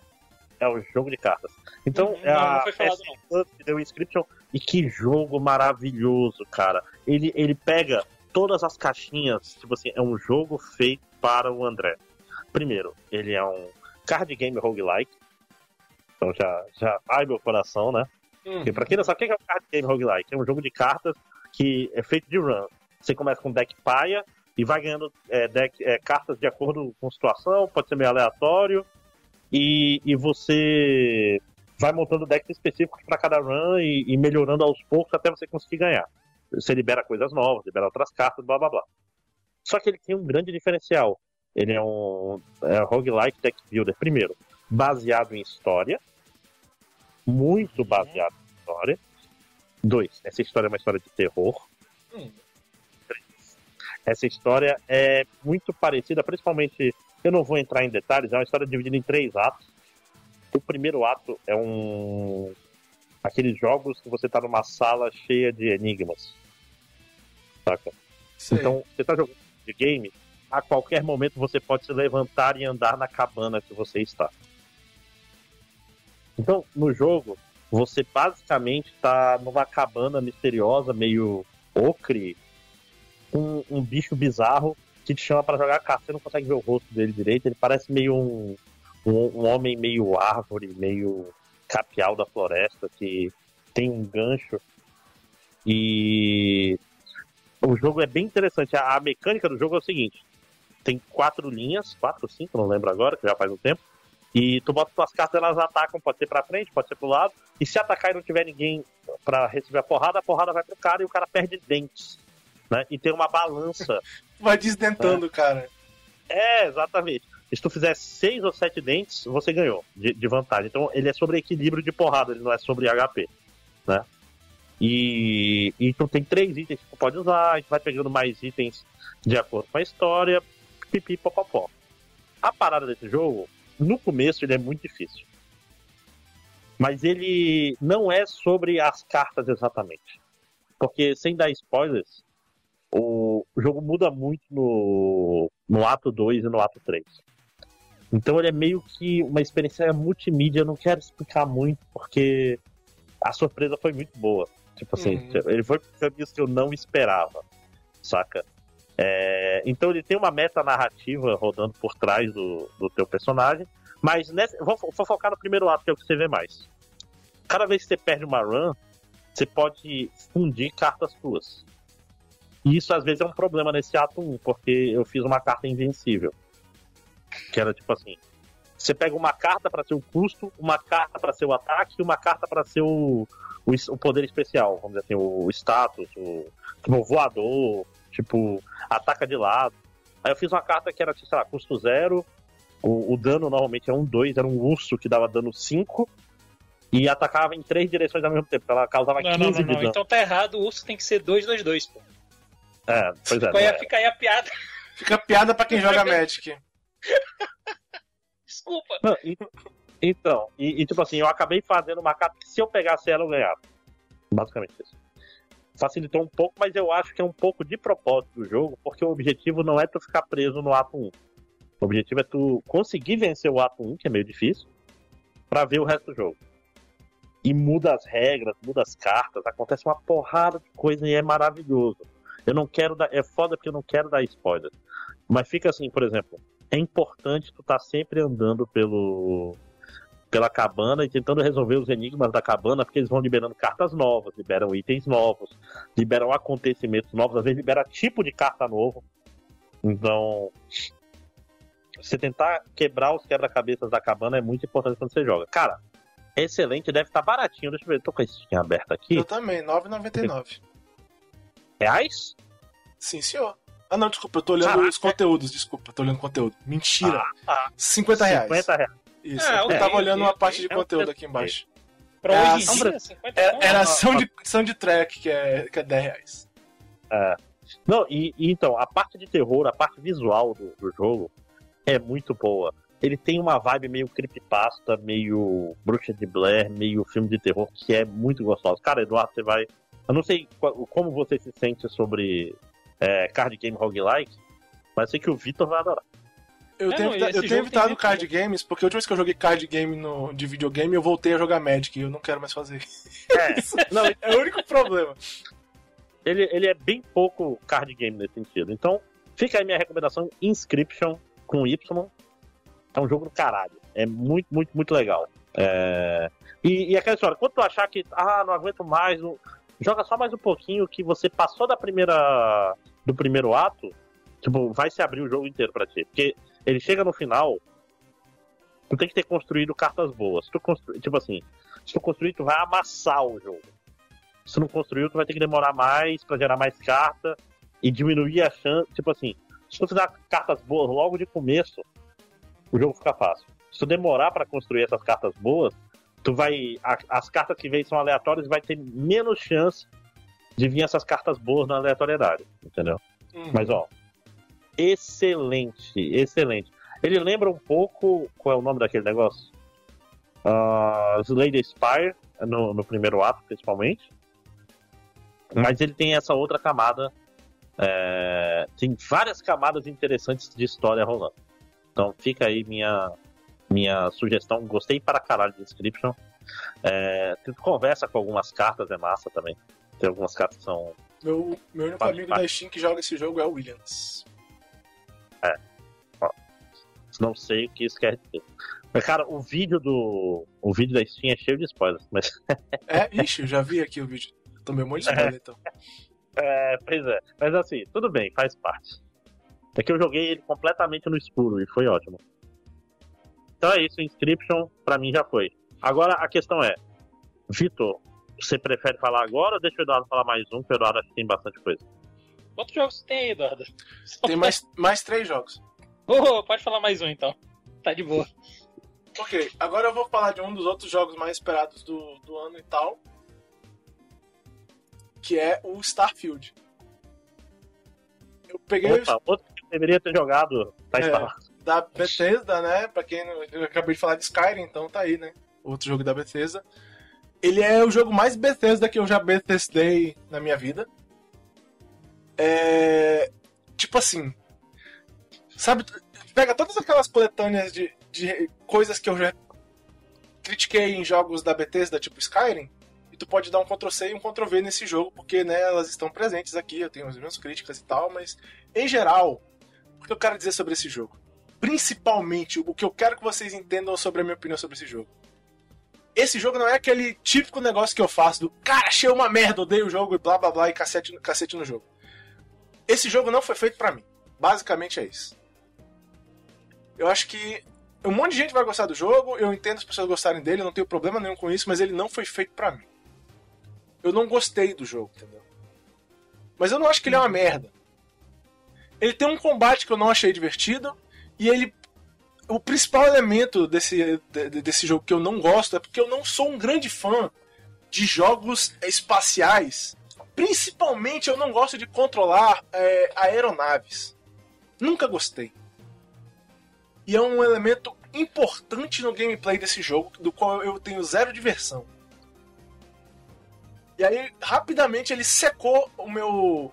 É o jogo de cartas. Então, não, a não foi falado, PSN Plus que deu Inscription. E que jogo maravilhoso, cara. ele, ele pega todas as caixinhas, tipo assim, é um jogo feito para o André. Primeiro, ele é um card game roguelike. Então já, já ai meu coração, né? Hum. Porque pra quem não sabe, o que é um card game roguelike? É um jogo de cartas que é feito de run. Você começa com deck paia e vai ganhando é, deck, é, cartas de acordo com a situação, pode ser meio aleatório. E, e você vai montando decks específicos para cada run e, e melhorando aos poucos até você conseguir ganhar. Você libera coisas novas, libera outras cartas, blá blá blá. Só que ele tem um grande diferencial. Ele é um é roguelike deck builder, primeiro, baseado em história. Muito baseado em história. Dois, essa história é uma história de terror. Hum. Três, essa história é muito parecida, principalmente, eu não vou entrar em detalhes, é uma história dividida em três atos. O primeiro ato é um. aqueles jogos que você tá numa sala cheia de enigmas. Saca? Sei. Então, você tá jogando de game, a qualquer momento você pode se levantar e andar na cabana que você está. Então, no jogo, você basicamente tá numa cabana misteriosa, meio ocre, com um bicho bizarro que te chama para jogar carta. Você não consegue ver o rosto dele direito, ele parece meio um, um, um homem meio árvore, meio capial da floresta, que tem um gancho. E o jogo é bem interessante. A, a mecânica do jogo é o seguinte: tem quatro linhas, quatro, cinco, não lembro agora, que já faz um tempo. E tu bota suas cartas, elas atacam, pode ser pra frente, pode ser pro lado. E se atacar e não tiver ninguém pra receber a porrada, a porrada vai pro cara e o cara perde dentes. Né? E tem uma balança. Vai desdentando, cara. é, exatamente. Se tu fizer seis ou sete dentes, você ganhou de, de vantagem. Então ele é sobre equilíbrio de porrada, ele não é sobre HP. Né? E, e tu tem três itens que tu pode usar, a gente vai pegando mais itens de acordo com a história, pipi, popopó. A parada desse jogo, no começo, ele é muito difícil. Mas ele não é sobre as cartas exatamente. Porque, sem dar spoilers, o, jogo muda muito no, no ato 2 e no ato 3. Então ele é meio que uma experiência multimídia, eu não quero explicar muito, porque a surpresa foi muito boa. Tipo assim, Uhum. ele foi por caminhos que eu não esperava, saca? É, então ele tem uma meta narrativa rodando por trás do, do teu personagem, mas nessa, vou, vou focar no primeiro ato, que é o que você vê mais. Cada vez que você perde uma run, você pode fundir cartas suas. E isso às vezes é um problema nesse ato 1, porque eu fiz uma carta invencível. Que era tipo assim: você pega uma carta para ser o custo, uma carta para ser o ataque e uma carta para ser o, o poder especial, vamos dizer assim, o status, o, tipo, o voador, tipo, ataca de lado. Aí eu fiz uma carta que era, sei lá, custo zero, o, o dano normalmente é um 2, era um urso que dava dano 5 e atacava em três direções ao mesmo tempo, ela causava Não, 15 não, não, de não. dano. Então tá errado, o urso tem que ser 2-2-2, pô. É, pois é. É, fica aí a piada. Fica piada pra quem joga Magic. Desculpa. Não, e- então, e, e, tipo assim, eu acabei fazendo uma carta que se eu pegasse ela, eu ganhava. Basicamente isso. Facilitou um pouco, mas eu acho que é um pouco de propósito do jogo, porque o objetivo não é tu ficar preso no ato 1. O objetivo é tu conseguir vencer o ato 1, que é meio difícil, pra ver o resto do jogo. E muda as regras, muda as cartas, acontece uma porrada de coisa e é maravilhoso. Eu não quero dar. É foda porque eu não quero dar spoiler. Mas fica assim, por exemplo, é importante tu estar sempre andando pelo pela cabana e tentando resolver os enigmas da cabana, porque eles vão liberando cartas novas, liberam itens novos, liberam acontecimentos novos, às vezes libera tipo de carta novo. Então, você tentar quebrar os quebra-cabeças da cabana é muito importante quando você joga. Cara, é excelente, deve estar baratinho. Deixa eu ver, tô com esse skin aberto aqui. Eu também, 9,99. Reais? Sim, senhor. Ah, não, desculpa, eu tô olhando Caraca. os conteúdos, desculpa, tô olhando conteúdo. Mentira. Ah, 50 reais. 50 reais. Isso, Ah, eu ok, tava olhando uma parte de. É conteúdo aqui embaixo. Pra É, hoje em sombra- dia, 50 É, conto? era Ah, sound, soundtrack, que é, que é 10 reais. Não, e, e então, a parte de terror, a parte visual do, do jogo é muito boa. Ele tem uma vibe meio creepypasta, meio bruxa de Blair, meio filme de terror, que é muito gostoso. Cara, Eduardo, você vai. Eu não sei qual- como você se sente sobre é, card game roguelike, mas sei que o Vitor vai adorar. Eu É, tenho, não, evita- eu tenho evitado card games, porque a última vez que eu joguei card game no, de videogame, eu voltei a jogar Magic e eu não quero mais fazer. É, não, É o único problema. ele, ele é bem pouco card game nesse sentido. Então, fica aí minha recomendação: Inscription com Y. É um jogo do caralho. É muito, muito, muito legal. É... E, e aquela história, quando tu achar que, ah, não aguento mais, joga só mais um pouquinho que você passou da primeira do primeiro ato, tipo, vai se abrir o jogo inteiro para ti. Porque ele chega no final, tu tem que ter construído cartas boas. Se tu construir, tipo assim, se tu construir, tu vai amassar o jogo. Se não construiu, tu vai ter que demorar mais para gerar mais carta e diminuir a chance. Tipo assim, se tu fizer cartas boas logo de começo, o jogo fica fácil. Se tu demorar para construir essas cartas boas, tu vai. A, as cartas que vêm são aleatórias vai ter menos chance de vir essas cartas boas na aleatoriedade, entendeu? Uhum. Mas ó, excelente, excelente. Ele lembra um pouco. Qual é o nome daquele negócio? Uh, Slade Spire, no, no primeiro ato, principalmente. Mas ele tem essa outra camada. É, tem várias camadas interessantes de história rolando. Então fica aí minha, minha sugestão. Gostei para caralho de Inscription. É, conversa com algumas cartas, é massa também. Tem algumas cartas que são. Meu, meu único amigo da Steam que joga esse jogo é o Williams. É. Ó, não sei o que isso quer dizer. Mas, cara, o vídeo do. O vídeo da Steam é cheio de spoilers. Mas... é, ixi, eu já vi aqui o vídeo. Tomei um monte de spoiler, é. então. É, pois é. Mas assim, tudo bem, faz parte. É que eu joguei ele completamente no escuro e foi ótimo. Então é isso, Inscription pra mim já foi. Agora a questão é, Vitor, você prefere falar agora ou deixa o Eduardo falar mais um, porque o Eduardo acho que tem bastante coisa. Quantos jogos tem aí, Eduardo? Tem mais, mais três jogos. Oh, pode falar mais um então. Tá de boa. Ok, agora eu vou falar de um dos outros jogos mais esperados do, do ano e tal. Que é o Starfield. Eu peguei. Opa, outro que deveria ter jogado tá é, da Bethesda, né? Pra quem não, eu acabei de falar de Skyrim, então tá aí, né? Outro jogo da Bethesda. Ele é o jogo mais Bethesda que eu já Bethesdei na minha vida. É. Tipo assim. Sabe, pega todas aquelas coletâneas de, de coisas que eu já critiquei em jogos da Bethesda, tipo Skyrim, e tu pode dar um Ctrl-C e um Ctrl-V nesse jogo, porque né, elas estão presentes aqui, eu tenho as minhas críticas e tal, mas em geral, o que eu quero dizer sobre esse jogo? principalmente o que eu quero que vocês entendam sobre a minha opinião sobre esse jogo. Esse jogo não é aquele típico negócio que eu faço do cara, achei uma merda, odeio o jogo e blá blá blá e cacete, cacete no jogo. Esse jogo não foi feito para mim. Basicamente é isso. Eu acho que um monte de gente vai gostar do jogo, eu entendo as pessoas gostarem dele, eu não tenho problema nenhum com isso, mas ele não foi feito para mim. Eu não gostei do jogo, entendeu? Mas eu não acho que ele é uma merda. Ele tem um combate que eu não achei divertido, e ele. O principal elemento desse, desse jogo que eu não gosto é porque eu não sou um grande fã de jogos espaciais. Principalmente eu não gosto de controlar é, aeronaves. Nunca gostei. E é um elemento importante no gameplay desse jogo, do qual eu tenho zero diversão. E aí, rapidamente, ele secou o meu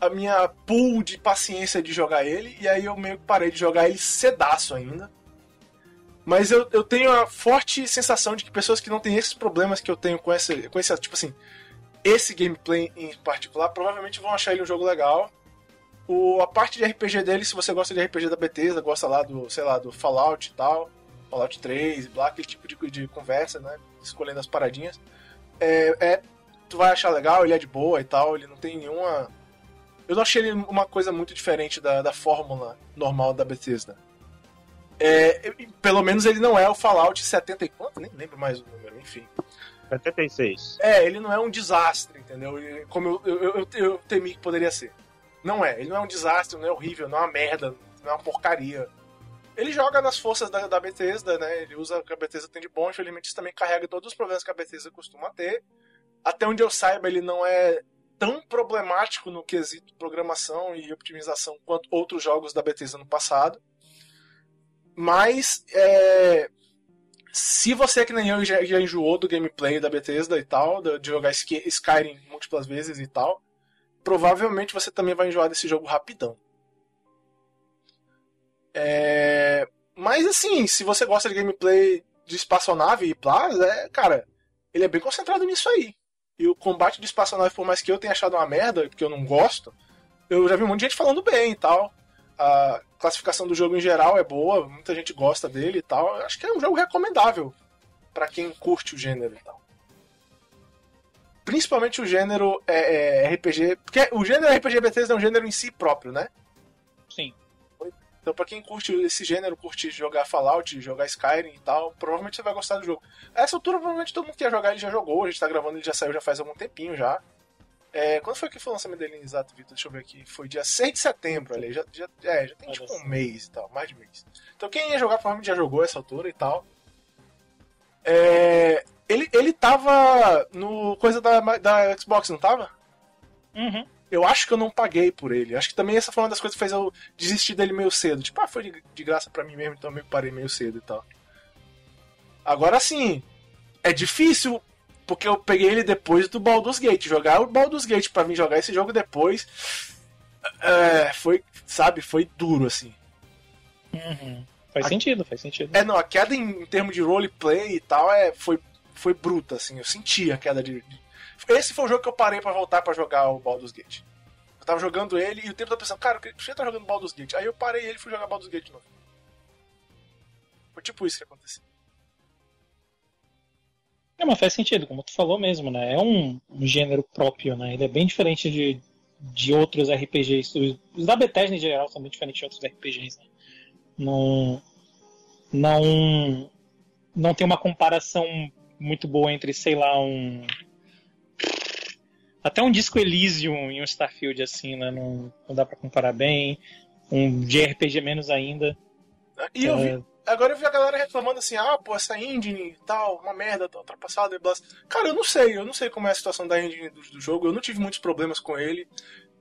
a minha pool de paciência de jogar ele, e aí eu meio que parei de jogar ele cedaço ainda. Mas eu, eu tenho a forte sensação de que pessoas que não têm esses problemas que eu tenho com esse, com esse tipo assim, esse gameplay em particular, provavelmente vão achar ele um jogo legal. O, a parte de RPG dele, se você gosta de RPG da Bethesda, gosta lá do, sei lá, do Fallout e tal, Fallout 3, blá, aquele tipo de, de conversa, né? Escolhendo as paradinhas. É, é, tu vai achar legal, ele é de boa e tal, ele não tem nenhuma eu não achei ele uma coisa muito diferente da, da fórmula normal da Bethesda. É, pelo menos ele não é o Fallout 70 e quanto? Nem lembro mais o número, enfim. 76. É, ele não é um desastre, entendeu? Como eu, eu, eu, eu, temi que poderia ser. Não é, ele não é um desastre, não é horrível, não é uma merda, não é uma porcaria. Ele joga nas forças da, da Bethesda, né? Ele usa o que a Bethesda tem de bom, infelizmente isso também carrega todos os problemas que a Bethesda costuma ter. Até onde eu saiba, ele não é tão problemático no quesito programação e optimização quanto outros jogos da Bethesda no passado. Mas é, se você que nem eu já, já, enjoou do gameplay da Bethesda e tal, de jogar Skyrim múltiplas vezes e tal, provavelmente você também vai enjoar desse jogo rapidão. É, mas assim, se você gosta de gameplay de espaçonave e Plaza, é, cara, ele é bem concentrado nisso aí. E o combate do espaçonave, por mais que eu tenha achado uma merda, porque eu não gosto, eu já vi um monte de gente falando bem e tal. A classificação do jogo em geral é boa, muita gente gosta dele e tal. Acho que é um jogo recomendável para quem curte o gênero e tal. Principalmente o gênero é, é, RPG. Porque o gênero RPG Bethesda é um gênero em si próprio, né? Sim. Então, pra quem curte esse gênero, curte jogar Fallout, jogar Skyrim e tal, provavelmente você vai gostar do jogo. A essa altura, provavelmente todo mundo que ia jogar ele já jogou, a gente tá gravando, ele já saiu já faz algum tempinho já. É, quando foi que foi o lançamento dele exato, Vitor? Deixa eu ver aqui. Foi dia 6 de setembro, ali. Já, já, é, já tem tipo um mês e tal, mais de mês. Então quem ia jogar provavelmente já jogou essa altura e tal. É, ele, ele tava no coisa da, da Xbox, não tava? Uhum. Eu acho que eu não paguei por ele. Acho que também essa foi uma das coisas que fez eu desistir dele meio cedo. Tipo, ah, foi de, de graça para mim mesmo, então eu meio parei meio cedo e tal. Agora sim, é difícil, porque eu peguei ele depois do Baldur's Gate. Jogar o Baldur's Gate para mim jogar esse jogo depois. É, foi, sabe, foi duro, assim. Uhum. Faz a... sentido, faz sentido. É, não, a queda em, em termos de roleplay e tal é, foi, foi bruta, assim. Eu senti a queda de, de esse foi o jogo que eu parei para voltar para jogar o Baldur's Gate. Eu tava jogando ele e o tempo tava pensando, cara, eu queria estar jogando Baldur's Gate. Aí eu parei ele e fui jogar Baldur's Gate de novo. Foi tipo isso que aconteceu. É, mas faz sentido, como tu falou mesmo, né? É um, um gênero próprio, né? Ele é bem diferente de, de outros RPGs. Os, os da Bethesda em geral são bem diferentes de outros RPGs, né? Não, não, não tem uma comparação muito boa entre, sei lá, um até um disco Elysium e um Starfield, assim, né? Não, não dá pra comparar bem. Um JRPG menos ainda. E eu é... vi, agora eu vi a galera reclamando assim, ah, pô, essa engine e tal, uma merda, tá ultrapassada e blá. Cara, eu não sei, eu não sei como é a situação da engine do, do jogo, eu não tive muitos problemas com ele.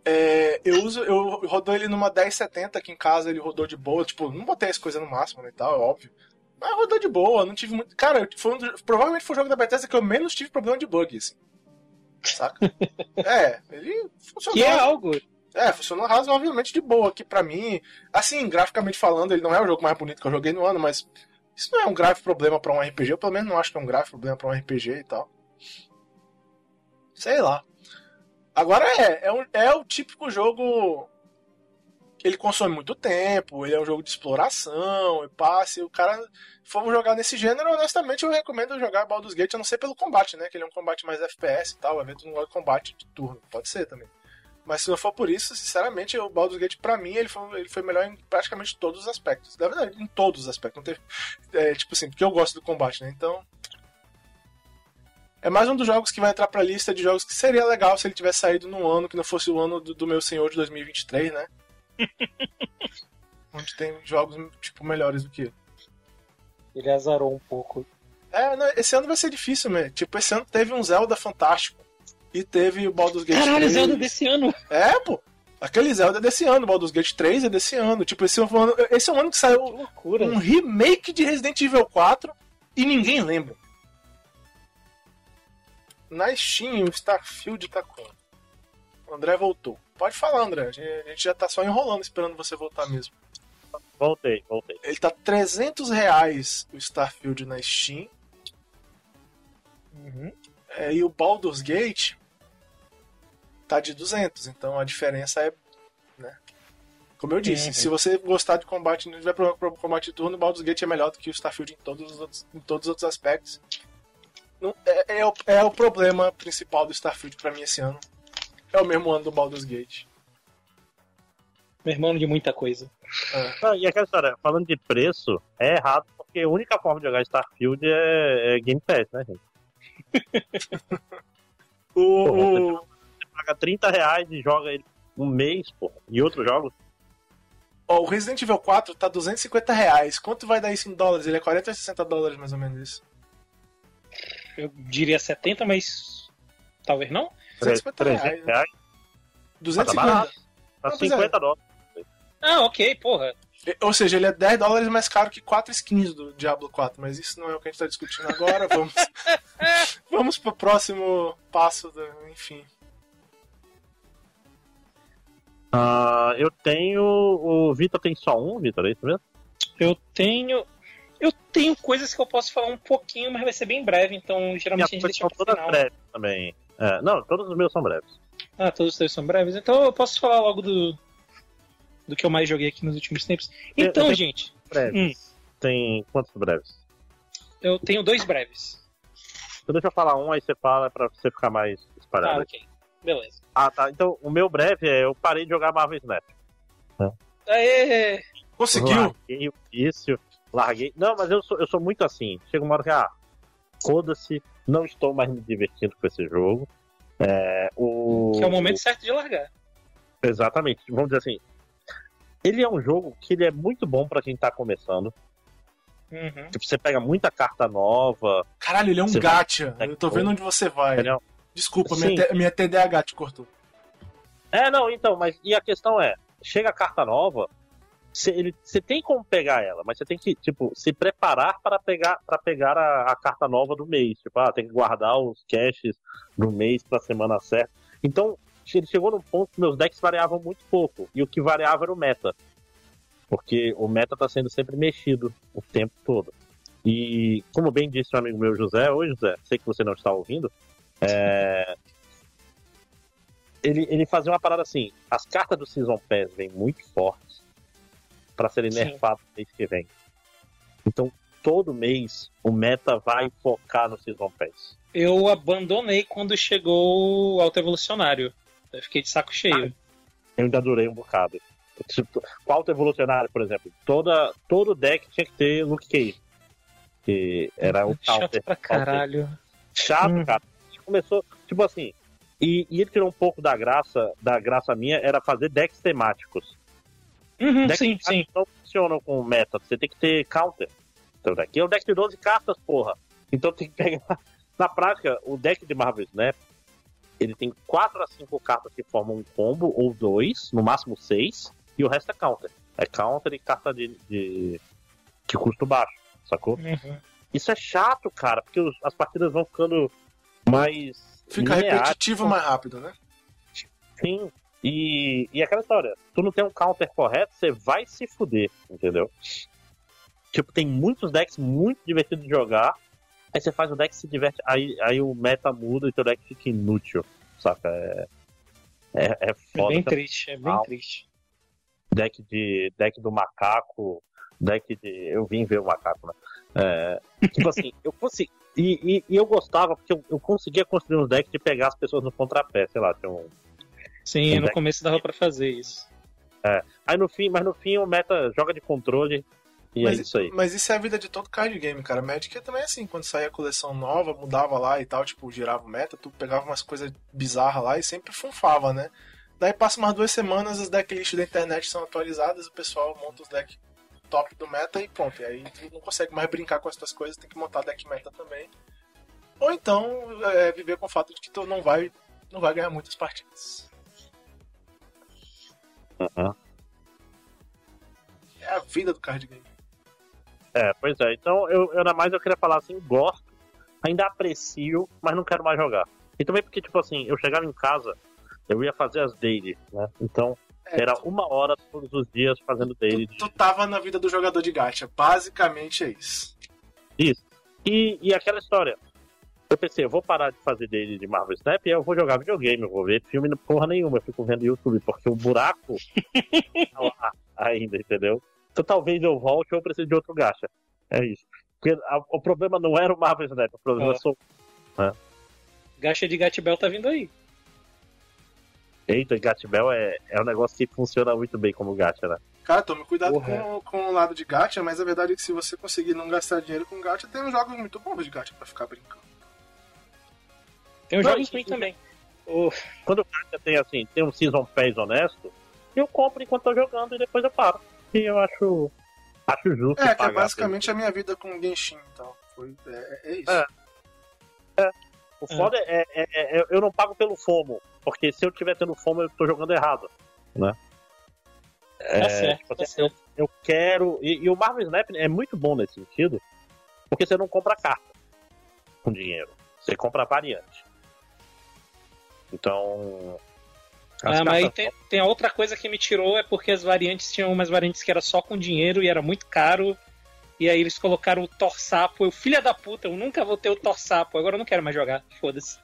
É, eu uso, eu rodou ele numa 1070 aqui em casa, ele rodou de boa, tipo, não botei as coisas no máximo né, e tal, é óbvio. Mas rodou de boa, não tive muito. Cara, foi um, provavelmente foi o jogo da Bethesda que eu menos tive problema de bug, assim. Saca? é, ele funcionou. Que é algo. É, funcionou razoavelmente de boa aqui pra mim. Assim, graficamente falando, ele não é o jogo mais bonito que eu joguei no ano, mas isso não é um grave problema para um RPG. Eu pelo menos não acho que é um grave problema para um RPG e tal. Sei lá. Agora é, é, um, é o típico jogo ele consome muito tempo, ele é um jogo de exploração e passe. O cara for jogar nesse gênero, honestamente, eu recomendo jogar Baldur's Gate, a não ser pelo combate, né? Que ele é um combate mais FPS e tal, o evento não é combate de turno, pode ser também. Mas se não for por isso, sinceramente, o Baldur's Gate, pra mim, ele foi, ele foi melhor em praticamente todos os aspectos. Na verdade, em todos os aspectos. Não teve, é, tipo assim, porque eu gosto do combate, né? Então. É mais um dos jogos que vai entrar pra lista de jogos que seria legal se ele tivesse saído num ano que não fosse o ano do, do meu senhor de 2023, né? Onde tem jogos, tipo, melhores do que ele. Ele azarou um pouco. É, não, esse ano vai ser difícil, né? Tipo, esse ano teve um Zelda fantástico. E teve o Baldur's Gate Caralho, 3. Zelda desse ano. É, pô. Aquele Zelda é desse ano, Baldur's Gate 3 é desse ano. Tipo, esse é um ano, esse é um ano que saiu que um remake de Resident Evil 4 e ninguém lembra. Na Steam, o Starfield tá com. O André voltou. Pode falar, André. A gente já tá só enrolando esperando você voltar mesmo. Voltei, voltei. Ele tá 300 reais o Starfield na Steam. Uhum. É, e o Baldur's Gate tá de 200. Então a diferença é. Né? Como eu disse, se você gostar de combate, não tiver problema com combate de turno, o Baldur's Gate é melhor do que o Starfield em todos os outros, em todos os outros aspectos. Não, é, é, o, é o problema principal do Starfield para mim esse ano. É o mesmo ano do Baldur's Gate. Meu irmão de muita coisa. É. e aquela história, falando de preço, é errado porque a única forma de jogar Starfield é, é Game Pass, né, gente? o. Você paga 30 reais e joga ele um mês, porra. E outros jogos? Ó, o Resident Evil 4 tá 250 reais. Quanto vai dar isso em dólares? Ele é 40 ou 60 dólares, mais ou menos isso. Eu diria 70, mas talvez não. 250 reais. reais. 250. Ah, tá, tá 50 dólares. Ah, ok, porra. Ou seja, ele é 10 dólares mais caro que 4 skins do Diablo 4, mas isso não é o que a gente tá discutindo agora. Vamos, vamos pro próximo passo, do, enfim. Uh, eu tenho. O Vitor tem só um, Vitor, é isso mesmo? Eu tenho. Eu tenho coisas que eu posso falar um pouquinho, mas vai ser bem breve, então geralmente a gente deixa pra final. breve também. É, não, todos os meus são breves. Ah, todos os teus são breves. Então eu posso falar logo do, do que eu mais joguei aqui nos últimos tempos. Então, eu- gente, Breves. Tem quantos breves? eu tenho dois breves. Então deixa eu falar um, aí você fala pra você ficar mais Ah, espalhado. ok. Beleza. Ah, tá. Então, o meu breve é eu parei de jogar Marvel Snap. Aê! Conseguiu? Larguei o vício, larguei. Não, mas eu sou, eu sou muito assim. Chega uma hora que, ah, foda-se, não estou mais me divertindo com esse jogo. É, o... Que é o momento certo de largar. Exatamente. Vamos dizer assim. Ele é um jogo que ele é muito bom pra quem tá começando. Uhum. Tipo, você pega muita carta nova. Caralho, ele é um gacha. vai- Eu tô vendo onde você vai. Ele é um- Desculpa, Sim. minha, minha TDAH te cortou. É, não, então, mas e a questão é, chega a carta nova, você, tem como pegar ela, mas você tem que, tipo, se preparar para pegar para pegar a, a carta nova do mês. Tipo, ah, tem que guardar os caches do mês pra semana certa. Então, ele chegou num ponto que meus decks variavam muito pouco. E o que variava era o meta. Porque o meta tá sendo sempre mexido o tempo todo. E, como bem disse um amigo meu, José, oi José, sei que você não está ouvindo, é, ele, ele fazia uma parada assim: as cartas do Season Pass vêm muito fortes para serem Sim. nerfadas no mês que vem. Então, todo mês o meta vai focar no Season Pass. Eu abandonei quando chegou o Alto Evolucionário. Eu fiquei de saco cheio. Eu ainda durei um bocado. Com Alto Evolucionário, por exemplo, toda, todo deck tinha que ter Luke Cage. Que era o Chato counter. pra caralho. Chato, Hum. cara. Começou, tipo assim. E, e ele tirou um pouco da graça, da graça minha, era fazer decks temáticos. Uhum, Deck sim, sim. não funcionam com meta, você tem que ter counter. Então, deck. E é um deck de 12 cartas, porra. Então tem que pegar. Na prática, o deck de Marvel Snap, ele tem 4 a 5 cartas que formam um combo, ou dois, no máximo 6, e o resto é counter. É counter e carta de, de, de custo baixo, sacou? Uhum. Isso é chato, cara, porque os- as partidas vão ficando mais. Fica lineares. repetitivo mais rápido, né? Sim. E, e aquela história, tu não tem um counter correto, você vai se fuder, entendeu? Tipo, tem muitos decks muito divertidos de jogar, aí você faz o deck se diverte, aí, aí o meta muda e teu deck fica inútil, saca? É, é, é É foda. bem Tem triste, é bem Mal. triste. deck de deck do macaco, deck de. Eu vim ver o macaco, né? É, tipo assim, eu consegui. E, e, e eu gostava, porque eu, eu conseguia construir uns decks de pegar as pessoas no contrapé, sei lá, tinha um, Sim, Um no deck- começo dava pra fazer isso. Aí no fim, mas no fim o meta joga de controle e mas, é isso aí. mas isso é a vida de todo card game, cara. Magic é também assim, quando saía a coleção nova, mudava lá e tal, tipo, girava o meta, tu pegava umas coisas bizarras lá e sempre funfava, né? Daí passa umas duas semanas, as decklists da internet são atualizadas, o pessoal monta os decks top do meta e pronto. E aí tu não consegue mais brincar com essas coisas, tem que montar deck meta também. Ou então é, viver com o fato de que tu não vai, não vai ganhar muitas partidas. Uhum. É a vida do card game. É, pois é. Então eu, eu ainda mais eu queria falar assim, gosto, ainda aprecio, mas não quero mais jogar. E também porque, tipo assim, eu chegava em casa, eu ia fazer as daily, né? Então era tu- uma hora todos os dias fazendo daily. tu, tu tava na vida do jogador de gacha. Basicamente é isso. Isso. E, e aquela história. Eu pensei, eu vou parar de fazer daily de Marvel Snap e eu vou jogar videogame, eu vou ver filme porra nenhuma, eu fico vendo YouTube, porque o buraco tá lá ainda, entendeu? Então talvez eu volte ou eu preciso de outro gacha. É isso. Porque a- o problema não era o Marvel Snap, o problema É. sou. Gacha de Gatbel tá vindo aí. Eita, Gatbel é, é um negócio que funciona muito bem como gacha, né? Cara, tome cuidado Porra. com, com o lado de gacha, mas a verdade é que se você conseguir não gastar dinheiro com gacha, tem uns jogos muito bons de gacha pra ficar brincando. Tem uns jogos ruins também. O- Quando o gacha tem assim, tem um Season Pass honesto, eu compro enquanto tô jogando e depois eu paro. E eu acho. Acho justo. É, que é basicamente a minha vida com Genshin e tal. Foi, é, é isso. É. O foda é, é- é- é- eu não pago pelo FOMO, porque se eu tiver tendo FOMO, eu tô jogando errado, né? Tá certo, tipo tá assim, certo. Eu quero. E, e o Marvel Snap é muito bom nesse sentido, porque você não compra carta com dinheiro. Você compra variante. Então. Ah, mas aí tem, tem a outra coisa que me tirou, é porque as variantes tinham umas variantes que era só com dinheiro e era muito caro. E aí eles colocaram o Torsapo. Eu, filha da puta, eu nunca vou ter o Torsapo. Agora eu não quero mais jogar. Foda-se.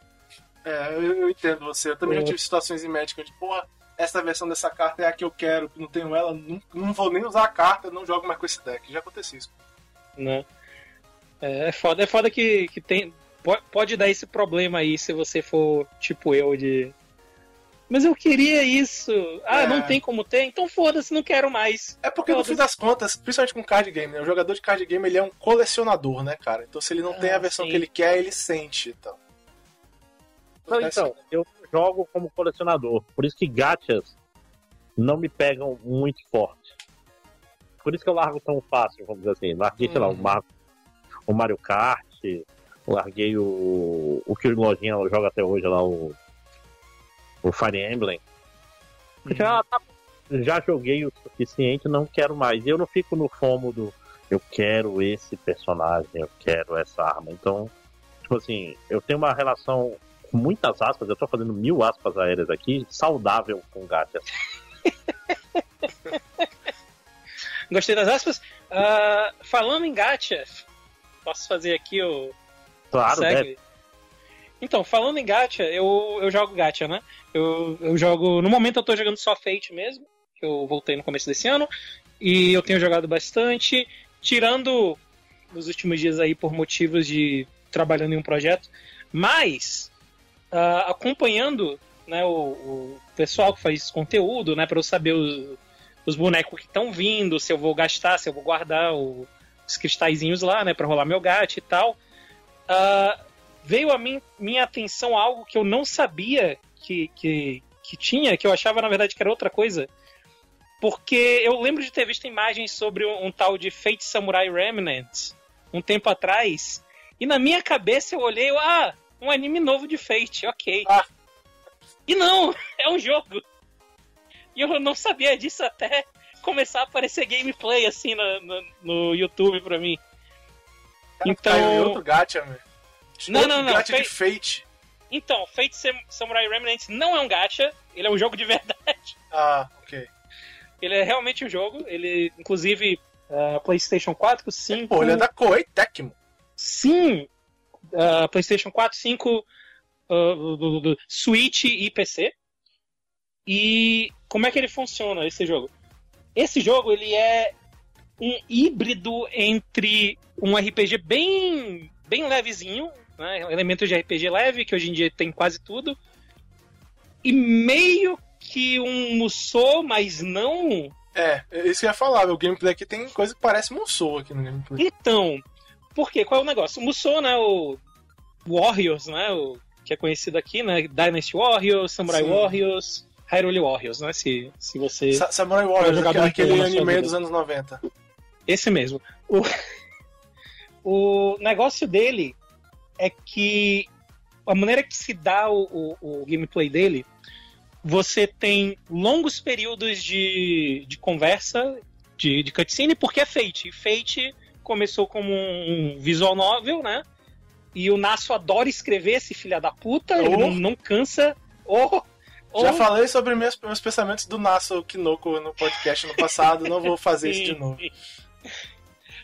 É, eu, eu entendo você. Eu também já tive situações em Magic onde, porra, essa versão dessa carta é a que eu quero, não tenho ela, não, não vou nem usar a carta, não jogo mais com esse deck. Já aconteceu isso. Né? É, é foda, é foda que, que tem. Pode dar esse problema aí se você for tipo eu de. Mas eu queria isso. Ah, é. não tem como ter? Então foda-se, não quero mais. É porque no fim das contas, principalmente com card game, né? O jogador de card game ele é um colecionador, né, cara? Então se ele não ah, tem a versão sim. que ele quer, ele sente. Então, não, então eu jogo como colecionador. Por isso que gachas não me pegam muito forte. Por isso que eu largo tão fácil, vamos dizer assim. Larguei, hum. sei lá, o, Mar... o Mario Kart, larguei o. O que o Lojinha joga até hoje lá, o. O Fire Emblem. Hum. Já, tá, já joguei o suficiente, não quero mais. E eu não fico no fomo do eu quero esse personagem, eu quero essa arma. Então, tipo assim, eu tenho uma relação muitas aspas, eu tô fazendo mil aspas aéreas aqui, saudável com gacha. Gostei das aspas. Uh, falando em gacha, posso fazer aqui o. Claro, Segue? Então, falando em gacha, eu, eu jogo gacha, né? Eu, eu jogo. No momento eu tô jogando só Fate mesmo, que eu voltei no começo desse ano. E eu tenho jogado bastante, tirando nos últimos dias aí por motivos de trabalhando em um projeto. Mas uh, acompanhando né, o, o, pessoal que faz conteúdo, né, para eu saber os, os bonecos que estão vindo, se eu vou gastar, se eu vou guardar o, os cristalzinhos lá, né, para rolar meu gato e tal. Uh, veio a mim, minha atenção algo que eu não sabia que, que, que tinha, que eu achava na verdade que era outra coisa. Porque eu lembro de ter visto imagens sobre um, um tal de Fate Samurai Remnant um tempo atrás, e na minha cabeça eu olhei, ah, um anime novo de Fate, ok. Ah. E não, é um jogo. E eu não sabia disso até começar a aparecer gameplay assim no, no, no YouTube pra mim. Cara, então. outro gacha, velho. Não, não, não. Gacha Fate... de Fate. Então, Fate Samurai Remnant não é um gacha, ele é um jogo de verdade. Ah, ok. Ele é realmente um jogo, ele, inclusive, uh, PlayStation 4, 5. É, pô, ele é da Koei Tecmo. Sim, uh, PlayStation 4, 5, uh, do, do, Switch e PC. E como é que ele funciona esse jogo? Esse jogo ele é um híbrido entre um RPG bem bem levezinho, né? elementos de RPG leve que hoje em dia tem quase tudo, e meio que um Musou, mas não é, é, isso que eu ia falar. O gameplay aqui tem coisa que parece Musou aqui no gameplay. Então, por quê? Qual é o negócio? O Musou, né? O Warriors, né? O que é conhecido aqui, né? Dynasty Warriors, Samurai Sim. Warriors, Hyrule Warriors, né? Se, se você. Sa Samurai Warriors, aquele, aquele anime dos anos 90. Esse mesmo. O, o negócio dele é que a maneira que se dá o, o, o gameplay dele, você tem longos períodos de, de conversa, de, de cutscene, porque é Fate. Fate começou como um visual novel, né? E o Nasso adora escrever esse filha da puta, oh. ele não, não cansa. Oh, oh. Já falei sobre meus, meus pensamentos do Nasso Kinoko no podcast no passado, não vou fazer isso de novo.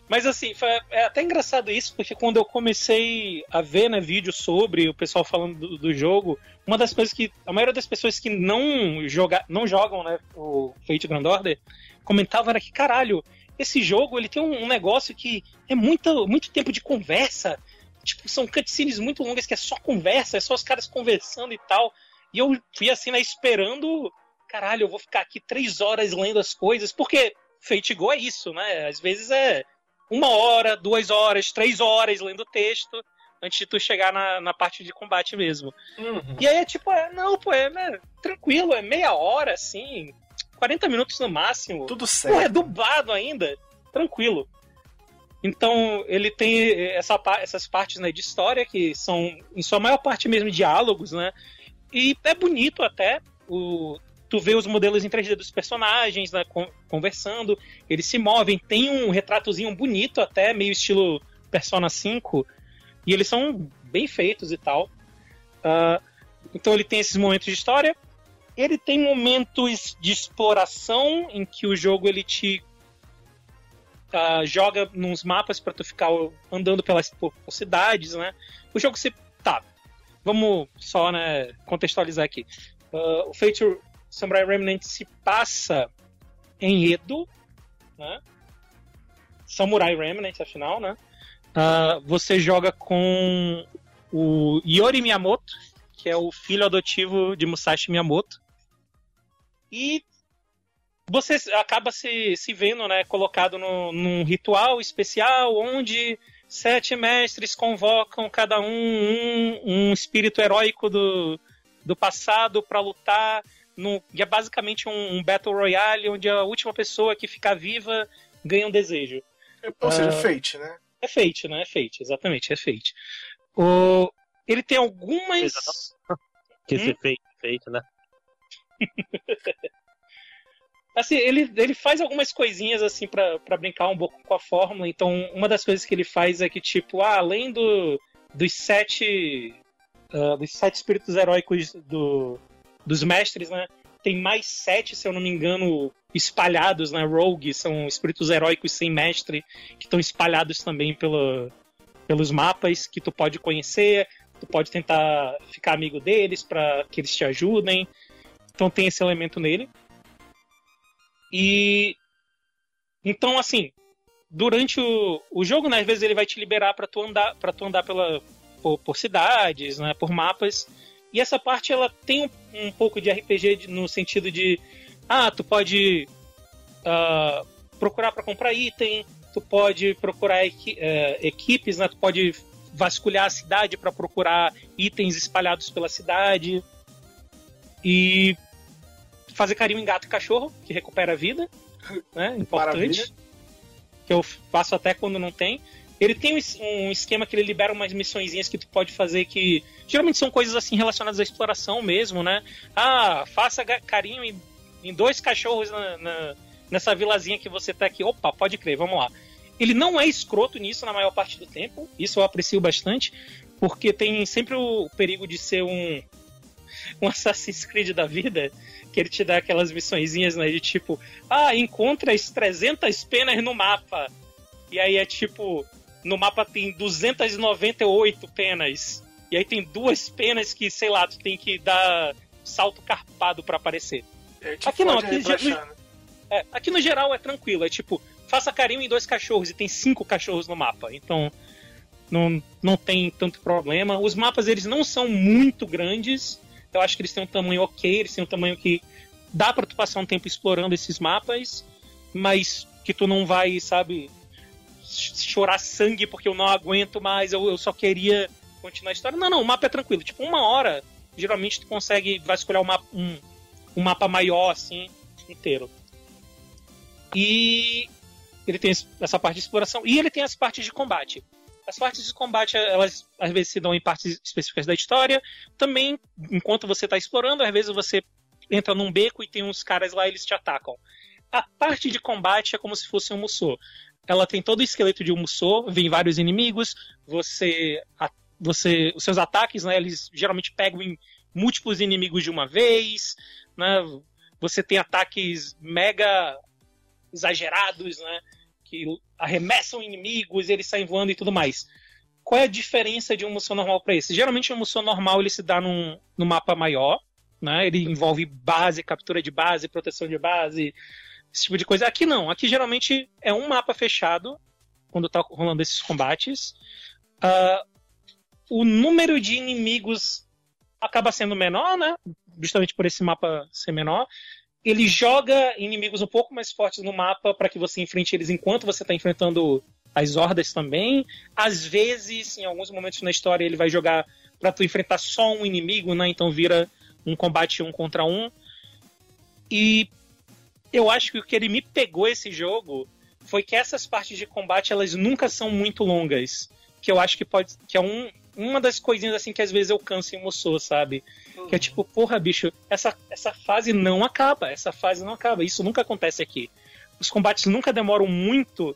Mas assim, foi, é até engraçado isso, porque quando eu comecei a ver né, vídeos sobre o pessoal falando do, do, jogo, uma das coisas que. A maioria das pessoas que não, joga, não jogam né, o Fate Grand Order comentavam era que, caralho, esse jogo ele tem um, negócio que é muito, muito tempo de conversa. Tipo, são cutscenes muito longas que é só conversa, é só os caras conversando e tal. E eu fui assim, né, esperando. Caralho, eu vou ficar aqui três horas lendo as coisas, porque Fate Go é isso, né? Às vezes é uma hora, duas horas, três horas lendo texto antes de tu chegar na, na parte de combate mesmo. Uhum. E aí é tipo, é, não, pô, é, é tranquilo, é meia hora, assim, 40 minutos no máximo. Tudo certo. Pô, é dublado ainda. Tranquilo. Então, ele tem essa, essas partes né, de história que são, em sua maior parte mesmo, diálogos, né? E é bonito até. O, tu vê os modelos em 3D dos personagens né, conversando, eles se movem. Tem um retratozinho bonito até, meio estilo Persona 5. E eles são bem feitos e tal. Uh, então ele tem esses momentos de história. Ele tem momentos de exploração em que o jogo ele te uh, joga nos mapas para tu ficar andando pelas cidades, né? O jogo se tá. vamos só né, contextualizar aqui. Uh, o Fate Samurai Remnant se passa em Edo, né? Samurai Remnant, afinal, né? Uh, você joga com o Yori Miyamoto, que é o filho adotivo de Musashi Miyamoto. E você acaba se, se vendo né, colocado no, num ritual especial onde sete mestres convocam cada um um, um espírito heróico do, do passado para lutar. No, e é basicamente um, um, Battle Royale onde a última pessoa que ficar viva ganha um desejo. Ou seja, uh, Fate, né? É Fate, né? É Fate, exatamente, é Fate. O, ele tem algumas. Que hum? Fate, Fate, né? assim, ele, ele faz algumas coisinhas assim para brincar um pouco com a fórmula. Então, uma das coisas que ele faz é que, tipo, ah, além do, dos sete. Uh, dos sete espíritos heróicos do, dos mestres, né? Tem mais sete, se eu não me engano, espalhados, né? Rogue, são espíritos heróicos sem mestre, que estão espalhados também pelo, pelos mapas que tu pode conhecer. Tu pode tentar ficar amigo deles para que eles te ajudem. Então tem esse elemento nele. E então assim, durante o, o jogo, né, às vezes ele vai te liberar para tu andar para tu andar pela por, por, cidades, né, por mapas. E essa parte ela tem um, um pouco de RPG no sentido de ah, tu pode uh, procurar para comprar item, tu pode procurar equi uh, equipes, né, tu pode vasculhar a cidade para procurar itens espalhados pela cidade. E fazer carinho em gato e cachorro, que recupera a vida, né? Importante. Maravilha. Que eu faço até quando não tem. Ele tem um esquema que ele libera umas missõezinhas que tu pode fazer que geralmente são coisas assim relacionadas à exploração mesmo, né? Ah, faça carinho em, em dois cachorros na, na, nessa vilazinha que você tá aqui. Opa, pode crer, vamos lá. Ele não é escroto nisso na maior parte do tempo, isso eu aprecio bastante, porque tem sempre o perigo de ser um, um Assassin's Creed da vida, que ele te dá aquelas missõezinhas, né, de tipo, ah, encontra as 300 penas no mapa. E aí é tipo, no mapa tem 298 penas. E aí tem duas penas que, sei lá, tu tem que dar salto carpado para aparecer. Aqui não, aqui, né? é, aqui no geral é tranquilo, é tipo, faça carinho em dois cachorros e tem cinco cachorros no mapa. Então, não, não tem tanto problema. Os mapas eles não são muito grandes, eu acho que eles têm um tamanho ok, eles têm um tamanho que dá para tu passar um tempo explorando esses mapas, mas que tu não vai, sabe, chorar sangue porque eu não aguento mais, eu, eu só queria continuar a história. Não, não, o mapa é tranquilo. Tipo, uma hora, geralmente tu consegue vasculhar um um, um mapa maior, assim, inteiro. E ele tem essa parte de exploração e ele tem as partes de combate. As partes de combate, elas às vezes se dão em partes específicas da história. Também, enquanto você está explorando, às vezes você entra num beco e tem uns caras lá eles te atacam. A parte de combate é como se fosse um Musou. Ela tem todo o esqueleto de um Musou, vem vários inimigos, você, você, os seus ataques, né, eles geralmente pegam em múltiplos inimigos de uma vez, né? Você tem ataques mega exagerados, né? Que arremessam inimigos, eles saem voando e tudo mais. Qual é a diferença de um Musou normal para esse? Geralmente um Musou normal ele se dá num, num mapa maior, né? Ele envolve base, captura de base, proteção de base, esse tipo de coisa. Aqui não, aqui geralmente é um mapa fechado quando tá rolando esses combates. Uh, o número de inimigos acaba sendo menor, né? Justamente por esse mapa ser menor ele joga inimigos um pouco mais fortes no mapa para que você enfrente eles enquanto você está enfrentando as hordas também. Às vezes, em alguns momentos na história, ele vai jogar para tu enfrentar só um inimigo, né? Então vira um combate um contra um. E eu acho que o que ele me pegou esse jogo foi que essas partes de combate elas nunca são muito longas. Que eu acho que pode. que é um, uma das coisinhas assim que às vezes eu canso e emoçou, sabe? Uhum. Que é tipo, porra, bicho, essa, essa fase não acaba, essa fase não acaba. Isso nunca acontece aqui. Os combates nunca demoram muito,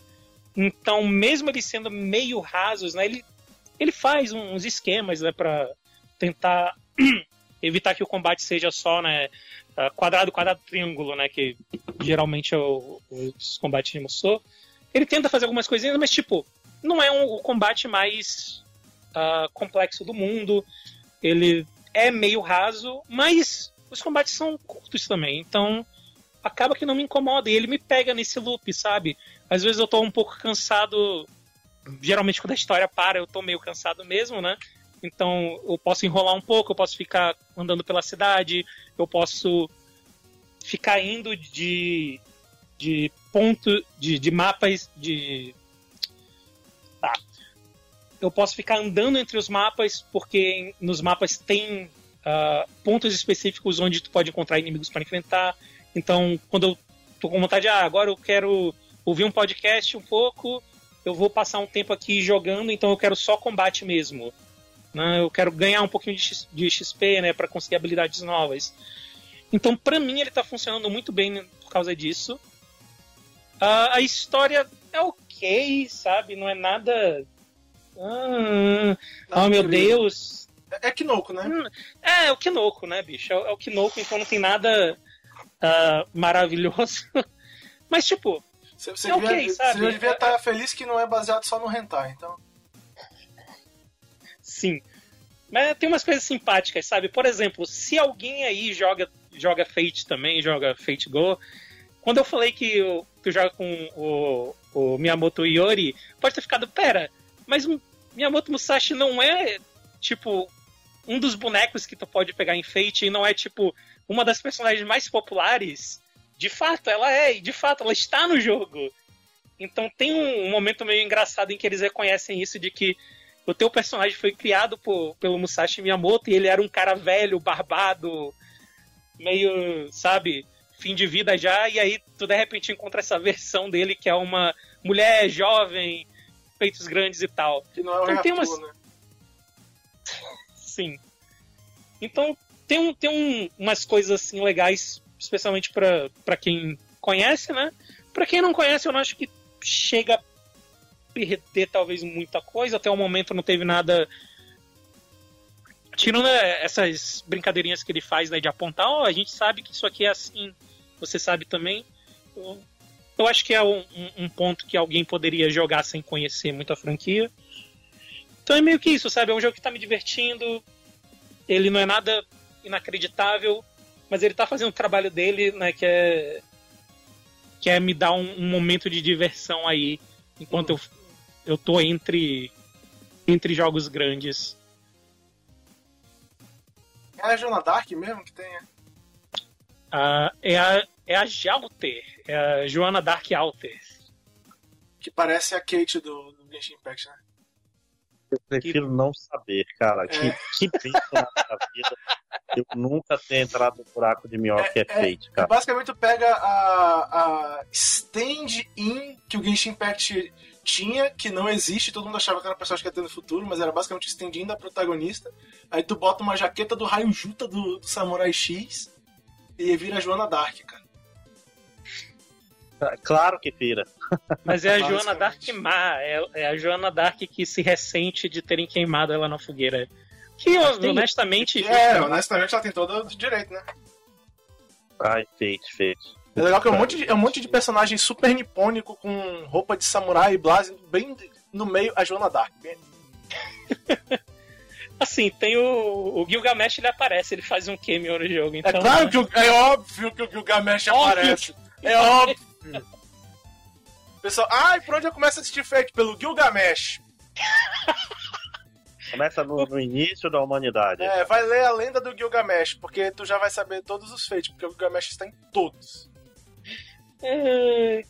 então, mesmo eles sendo meio rasos, né, ele, ele faz uns esquemas, né, pra tentar evitar que o combate seja só, né, quadrado, quadrado, triângulo, né, que geralmente é o, os combates de Musou. Ele tenta fazer algumas coisinhas, mas, tipo, não é um, o combate mais uh, complexo do mundo. ele é meio raso, mas os combates são curtos também, então acaba que não me incomoda e ele me pega nesse loop, sabe? Às vezes eu tô um pouco cansado, geralmente quando a história para, eu tô meio cansado mesmo, né? Então eu posso enrolar um pouco, eu posso ficar andando pela cidade, eu posso ficar indo de, de ponto, de, de mapas, de. Tá. Eu posso ficar andando entre os mapas, porque nos mapas tem uh, pontos específicos onde tu pode encontrar inimigos para enfrentar. Então, quando eu tô com vontade, ah, agora eu quero ouvir um podcast um pouco, eu vou passar um tempo aqui jogando, então eu quero só combate mesmo. Né? Eu quero ganhar um pouquinho de, XP, né, para conseguir habilidades novas. Então, para mim, ele tá funcionando muito bem por causa disso. Uh, a história é ok, sabe? Não é nada. Ah, oh, meu Deus. É, é Kinoko, né? Hum, é, é o Kinoko, né, bicho? É, é o Kinoko, então não tem nada uh, maravilhoso. Mas, tipo. Você, você, é devia, okay, você devia estar tá feliz que não é baseado só no Hentai, então. Sim. Mas tem umas coisas simpáticas, sabe? Por exemplo, se alguém aí joga, joga Fate também, joga Fate Go, quando eu falei que tu joga com o, o Miyamoto Iori, pode ter ficado, pera, mas Miyamoto Musashi não é, tipo, um dos bonecos que tu pode pegar em Fate e não é, tipo, uma das personagens mais populares? De fato, ela é, e de fato, ela está no jogo. Então tem um, um momento meio engraçado em que eles reconhecem isso de que o teu personagem foi criado por, pelo Musashi Miyamoto e ele era um cara velho, barbado, meio, sabe, fim de vida já, e aí tu de repente encontra essa versão dele que é uma mulher jovem, peitos grandes e tal. Que não é então, tem umas... né? Sim. Então tem, um, tem um, umas coisas assim legais, especialmente para quem conhece, né? Para quem não conhece, eu não acho que chega a perder talvez muita coisa. Até o momento não teve nada tirando né, essas brincadeirinhas que ele faz né, de apontar, oh, a gente sabe que isso aqui é assim, você sabe também. Eu, eu acho que é um, um, ponto que alguém poderia jogar sem conhecer muito a franquia. Então é meio que isso, sabe? É um jogo que tá me divertindo. Ele não é nada inacreditável, mas ele tá fazendo o trabalho dele, né? Que é. Que é me dar um, um momento de diversão aí. Enquanto eu, eu tô entre. Entre jogos grandes. É a Jonah Dark mesmo que tem, É, a, é a Jalter, é a Joana Dark Alter. Que parece a Kate do, do Genshin Impact, né? Eu prefiro que... não saber, cara. É. Que, que na minha vida eu nunca ter entrado no buraco de minhoca é, é, Fate, cara. Basicamente, tu pega a, a stand-in que o Genshin Impact tinha, que não existe, todo mundo achava que era uma personagem que ia ter no futuro, mas era basicamente o stand-in da protagonista. Aí tu bota uma jaqueta do raio Juta do, do Samurai X e vira Joana Dark, cara. Claro que vira. Mas é a Joana Dark má, é, é, a Joana Dark que se ressente de terem queimado ela na fogueira. Que tem, honestamente. É, honestamente ela tem todo o direito, né? Ai, feito, feito. É legal que é um monte de, é um monte de personagem super nipônico com roupa de samurai e blase, bem no meio a Joana Dark. Assim, tem o, o Gilgamesh, ele aparece, ele faz um cameo no jogo. É então, é claro que o, é óbvio que o Gilgamesh óbvio. aparece. É óbvio. Pessoal, ai, por onde eu começo a assistir Fate? Pelo Gilgamesh. Começa no, no, início da humanidade. É, vai ler a lenda do Gilgamesh, porque tu já vai saber todos os feitos, porque o Gilgamesh está em todos. É,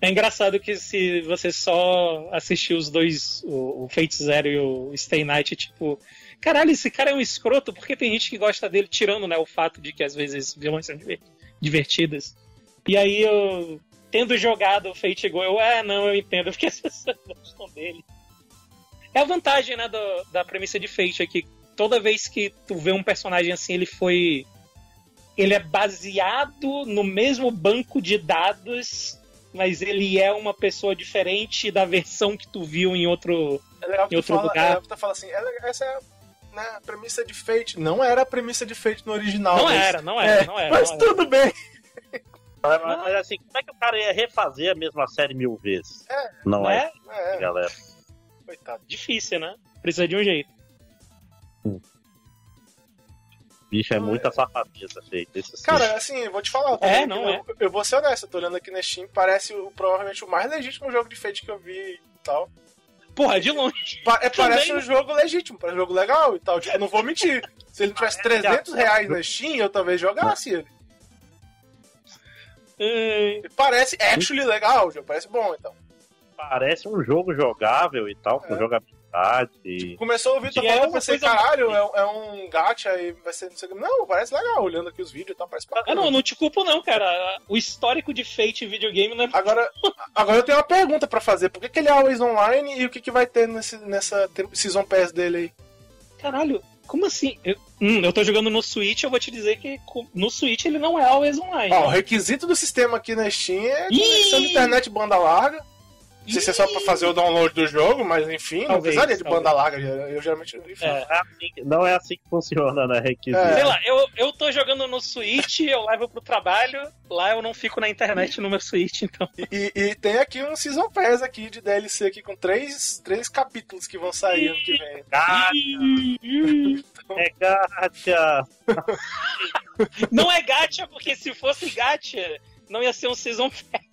é engraçado que se você só assistir os dois, o, Fate Zero e o Stay Night, tipo, caralho, esse cara é um escroto, porque tem gente que gosta dele, tirando né, o fato de que às vezes vilões são divertidas. E aí eu, tendo jogado o Fate Go, eu, ah, não, eu entendo porque as pessoas gostam dele. É a vantagem, né, do, da premissa de Fate, é que toda vez que tu vê um personagem assim, ele foi. Ele é baseado no mesmo banco de dados mas ele é uma pessoa diferente da versão que tu viu em outro, é em outro fala, lugar. É, tu fala assim, é, essa é né, a premissa de Fate. Não era a premissa de Fate no original. Não mas, era, não era, é, não era. Mas não tudo era. bem. Mas, mas, assim, como é que o cara ia refazer a mesma série mil vezes? É, não é, é, galera. Coitado. Difícil, né? Precisa de um jeito. Hum. Bicho, é muita safadeza feita. Cara, assim, eu vou te falar. eu tô É, não é. eu, eu vou ser honesto, eu tô olhando aqui na Steam, parece o, provavelmente o mais legítimo jogo de Fate que eu vi e tal. Porra, de longe. Pa- é, parece Também. um jogo legítimo, parece um jogo legal e tal. Tipo, eu não vou mentir. Se ele tivesse 300 reais na Steam, eu talvez jogasse ele. E parece actually legal, parece bom então. Parece um jogo jogável e tal, com É. jogabilidade. E- Começou o Vitor Que é falando, ser coisa- caralho, é, é um gacha aí vai ser não sei o que. Não, parece legal, olhando aqui os vídeos e tal, parece Ah, bacana. não, não te culpo não, cara. O histórico de Fate em videogame não é... Agora, agora eu tenho uma pergunta pra fazer. Por que, que ele é always online e o que, que vai ter nesse, nessa Season Pass dele aí? Caralho, como assim? Eu, hum, eu tô jogando no Switch, eu vou te dizer que no Switch ele não é always online. Ó, o requisito do sistema aqui na Steam é conexão de internet banda larga. Não sei se é só pra fazer o download do jogo, mas enfim, não Talvez, precisaria de talvez. banda larga. Eu geralmente. Enfim. É. Não é assim que- não é assim que funciona, né? Requisito. É. Sei lá, eu, eu tô jogando no Switch, eu levo pro trabalho, lá eu não fico na internet no meu Switch, então. E, e- e tem aqui um Season Pass aqui de DLC aqui com três, três capítulos que vão sair ano que vem. Gacha, Ih, é gacha. Não é gacha, porque se fosse gacha, não ia ser um Season Pass.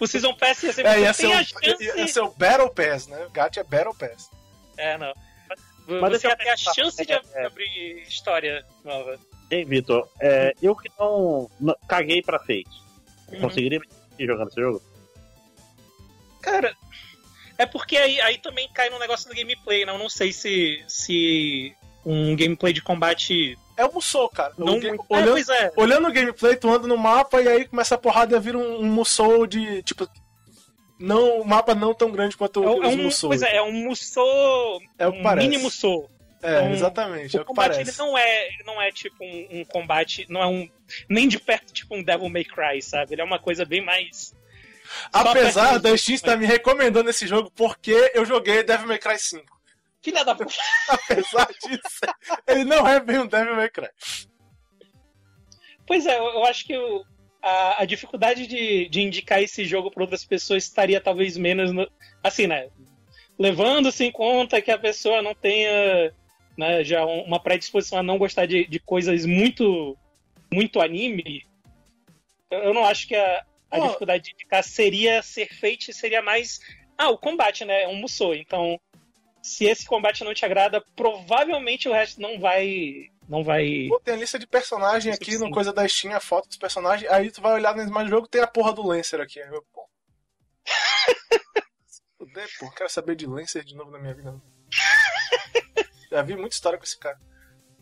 O Season Pass ia ser É, ia ser, tem um, a chance... ia ser o Battle Pass, né? O Gacha é Battle Pass. É, não. Mas Você eu ia ter a chance de é, é. abrir história nova. Hein, Vitor? É, eu que não, não- caguei pra Fate. Uhum. Conseguiria me jogando esse jogo? Cara, é porque aí, aí também cai no negócio do gameplay, não? Não sei se, se um gameplay de combate É o Musou, cara. não O ga- muito. É, olhando, é. olhando o gameplay, tu anda no mapa e aí começa a porrada e vira um, um Musou de. Tipo. Não, um mapa não tão grande quanto É, um- é os um, Musou. pois é, é um Musou. É o que um parece. mini Musou. É, um- exatamente. é O o que combate parece. ele não é, ele não é tipo um, um combate, não é um nem de perto tipo um Devil May Cry, sabe? Ele é uma coisa bem mais Apesar da Steam estar me recomendando esse jogo porque eu joguei Devil May Cry 5. Filha da puta. Apesar disso, ele não é bem um Devil May Cry. Pois é, eu, acho que a, a dificuldade de, de indicar esse jogo para outras pessoas estaria talvez menos no, assim, né? Levando-se em conta que a pessoa não tenha né, já um- uma predisposição a não gostar de, de coisas muito muito anime, eu, eu não acho que a, a Pô. dificuldade de indicar seria ser feito, seria mais ah, o combate, né? É um Musou. Então, se esse combate não te agrada, provavelmente o resto não vai não vai Pô, tem a lista de personagem aqui no coisa da Steam, a foto dos personagens. Aí tu vai olhar imagens do jogo tem a porra do Lancer aqui. Aí eu, pô. Se fuder, pô, quero saber de Lancer de novo na minha vida. Já vi muita história com esse cara.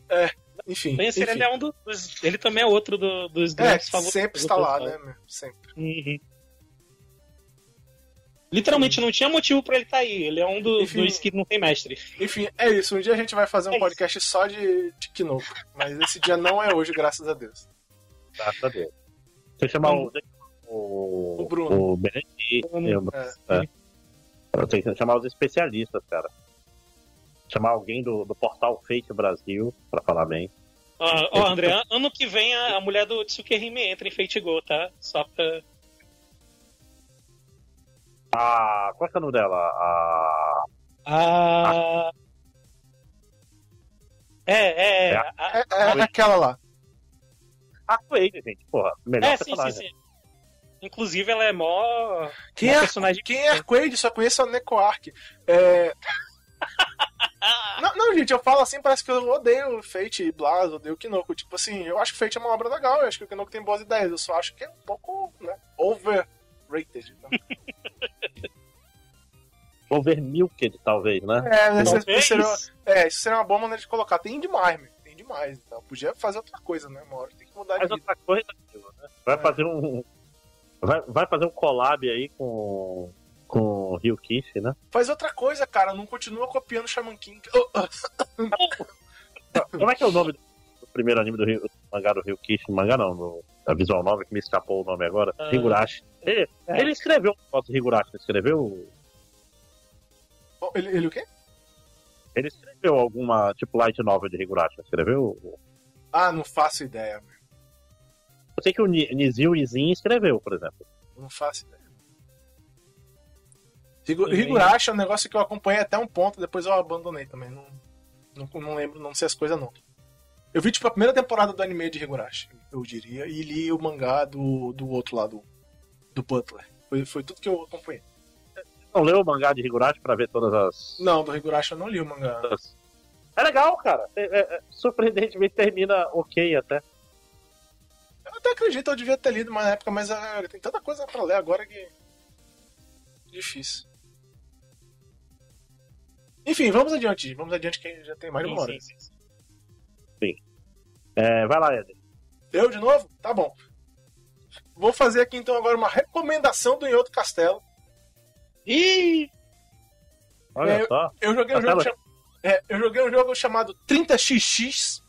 É, enfim. Lancer, enfim. ele é um do- dos. Ele também é outro do- dos É, grandes favoritos. sempre está lá, né, meu? Sempre. Uhum. Literalmente não tinha motivo pra ele estar aí. Ele é um do- Enfim. dos que não tem mestre. Enfim, é isso. Um dia a gente vai fazer um É isso. podcast só de, de Kinoko. Mas esse dia não é hoje, graças a Deus. Graças a Deus. Você chamar o. O, O Bruno. O Benedito. Bruno. É. Eu tenho que chamar os especialistas, cara. Chamar alguém do, do portal Fake Brasil pra falar bem. Ó, ó, André, an- ano que vem a, a mulher do Tsukihime entra em Fate Go, tá? Só pra. Ah, qual é, que é o nome dela? A. Ah. É, é, é. É. a- É, é aquela lá. A Quaid, gente. Porra, melhor é, sim, sim, personagem. sim. Inclusive, ela é mó. Quem mó é, personagem. quem é Arquade? Só conheço a Necoark. É... não, não, gente, eu falo assim, parece que eu odeio Fate e Blas, odeio Kinoko. Tipo assim, eu acho que Fate é uma obra legal, eu acho que o Kinoko tem boas ideias, eu só acho que é um pouco, né, overrated. Né? Overmilked, talvez, né? É, isso, Talvez. isso seria, é, isso seria uma boa maneira de colocar. Tem demais, meu, tem demais. Então, podia fazer outra coisa, né, uma hora tem que mudar de Mas vida. outra coisa, né? Vai É. fazer um. Vai, vai fazer um collab aí com. Com o Rio Kishi, né? Faz outra coisa, cara, não continua copiando Shaman King. Como é que é o nome do, do primeiro anime do Rio, do mangá do Rio Kishi? Mangá não, do, da Visual Novel, que me escapou o nome agora. Ah. Higurashi. Ele, É. ele escreveu um negócio do Higurashi, não escreveu? Ele, ele o quê? Ele escreveu alguma, tipo, light novel de Higurashi, escreveu? Ah, não faço ideia, meu. Eu sei que o Ni- Nizio Izin escreveu, por exemplo. Não faço ideia. Higurashi é um negócio que eu acompanhei até um ponto, depois eu abandonei também. Não, não, não lembro, não sei as coisas não. Eu vi, tipo, a primeira temporada do anime de Higurashi, eu diria, e li o mangá do, do outro lado, do Butler. Foi, foi tudo que eu acompanhei. Não leu o mangá de Higurashi pra ver todas as. Não, do Higurashi eu não li o mangá. É legal, cara. É, é, é, surpreendentemente termina ok até. Eu até acredito, eu devia ter lido mais na época, mas ah, tem tanta coisa pra ler agora que. Difícil. Enfim, vamos adiante. Vamos adiante que já tem mais de uma hora. Sim, sim, sim. É, vai lá, Eder. Eu de novo? Tá bom. Vou fazer aqui então agora uma recomendação do Em Castelo. Ih! Olha É, só. Eu joguei um jogo, Castelo. cham- é, eu joguei um jogo chamado 30XX.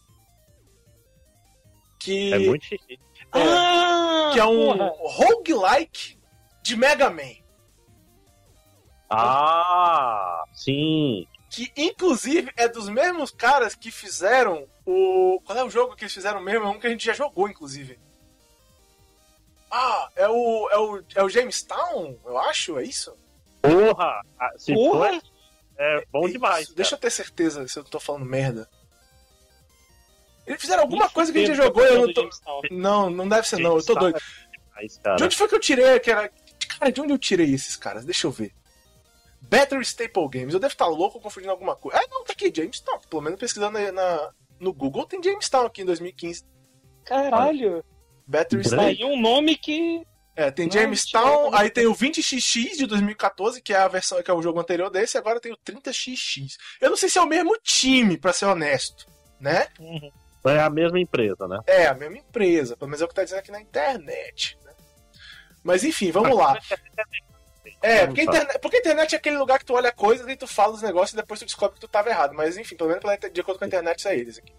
Que É muito xixi. Ah! que é um porra. roguelike de Mega Man. Ah, sim. Que inclusive é dos mesmos caras que fizeram o. Qual é o jogo que eles fizeram mesmo? É um que a gente já jogou, inclusive. Ah, é o. É o, é o Jamestown, eu acho, é isso? Porra! Ah, Se Porra! for, é bom Isso, demais. Deixa eu ter certeza se eu não tô falando merda. Eles fizeram alguma Nem coisa que a gente jogou e eu não tô. Não, não deve ser não, eu tô doido. Cara. De onde foi que eu tirei aquela. Cara, de onde eu tirei esses caras? Deixa eu ver. Battery Staple Games. Eu devo estar louco confundindo alguma coisa. Ah, não, tá aqui, Jamestown. Pelo menos pesquisando aí na, no Google tem Jamestown aqui em 2015. Caralho! Battery Staple. aí um nome que. É, tem Jamestown, aí tem o 20XX de 2014, que é a versão que é o jogo anterior desse, e agora tem o 30XX. Eu não sei se é o mesmo time, pra ser honesto, né? Uhum. É a mesma empresa, né? É, a mesma empresa, pelo menos é o que tá dizendo aqui na internet. né? Mas enfim, vamos lá. É, porque a, internet, porque a internet é aquele lugar que tu olha coisas e tu fala os negócios e depois tu descobre que tu tava errado. Mas enfim, pelo menos de acordo com a internet, isso é eles aqui.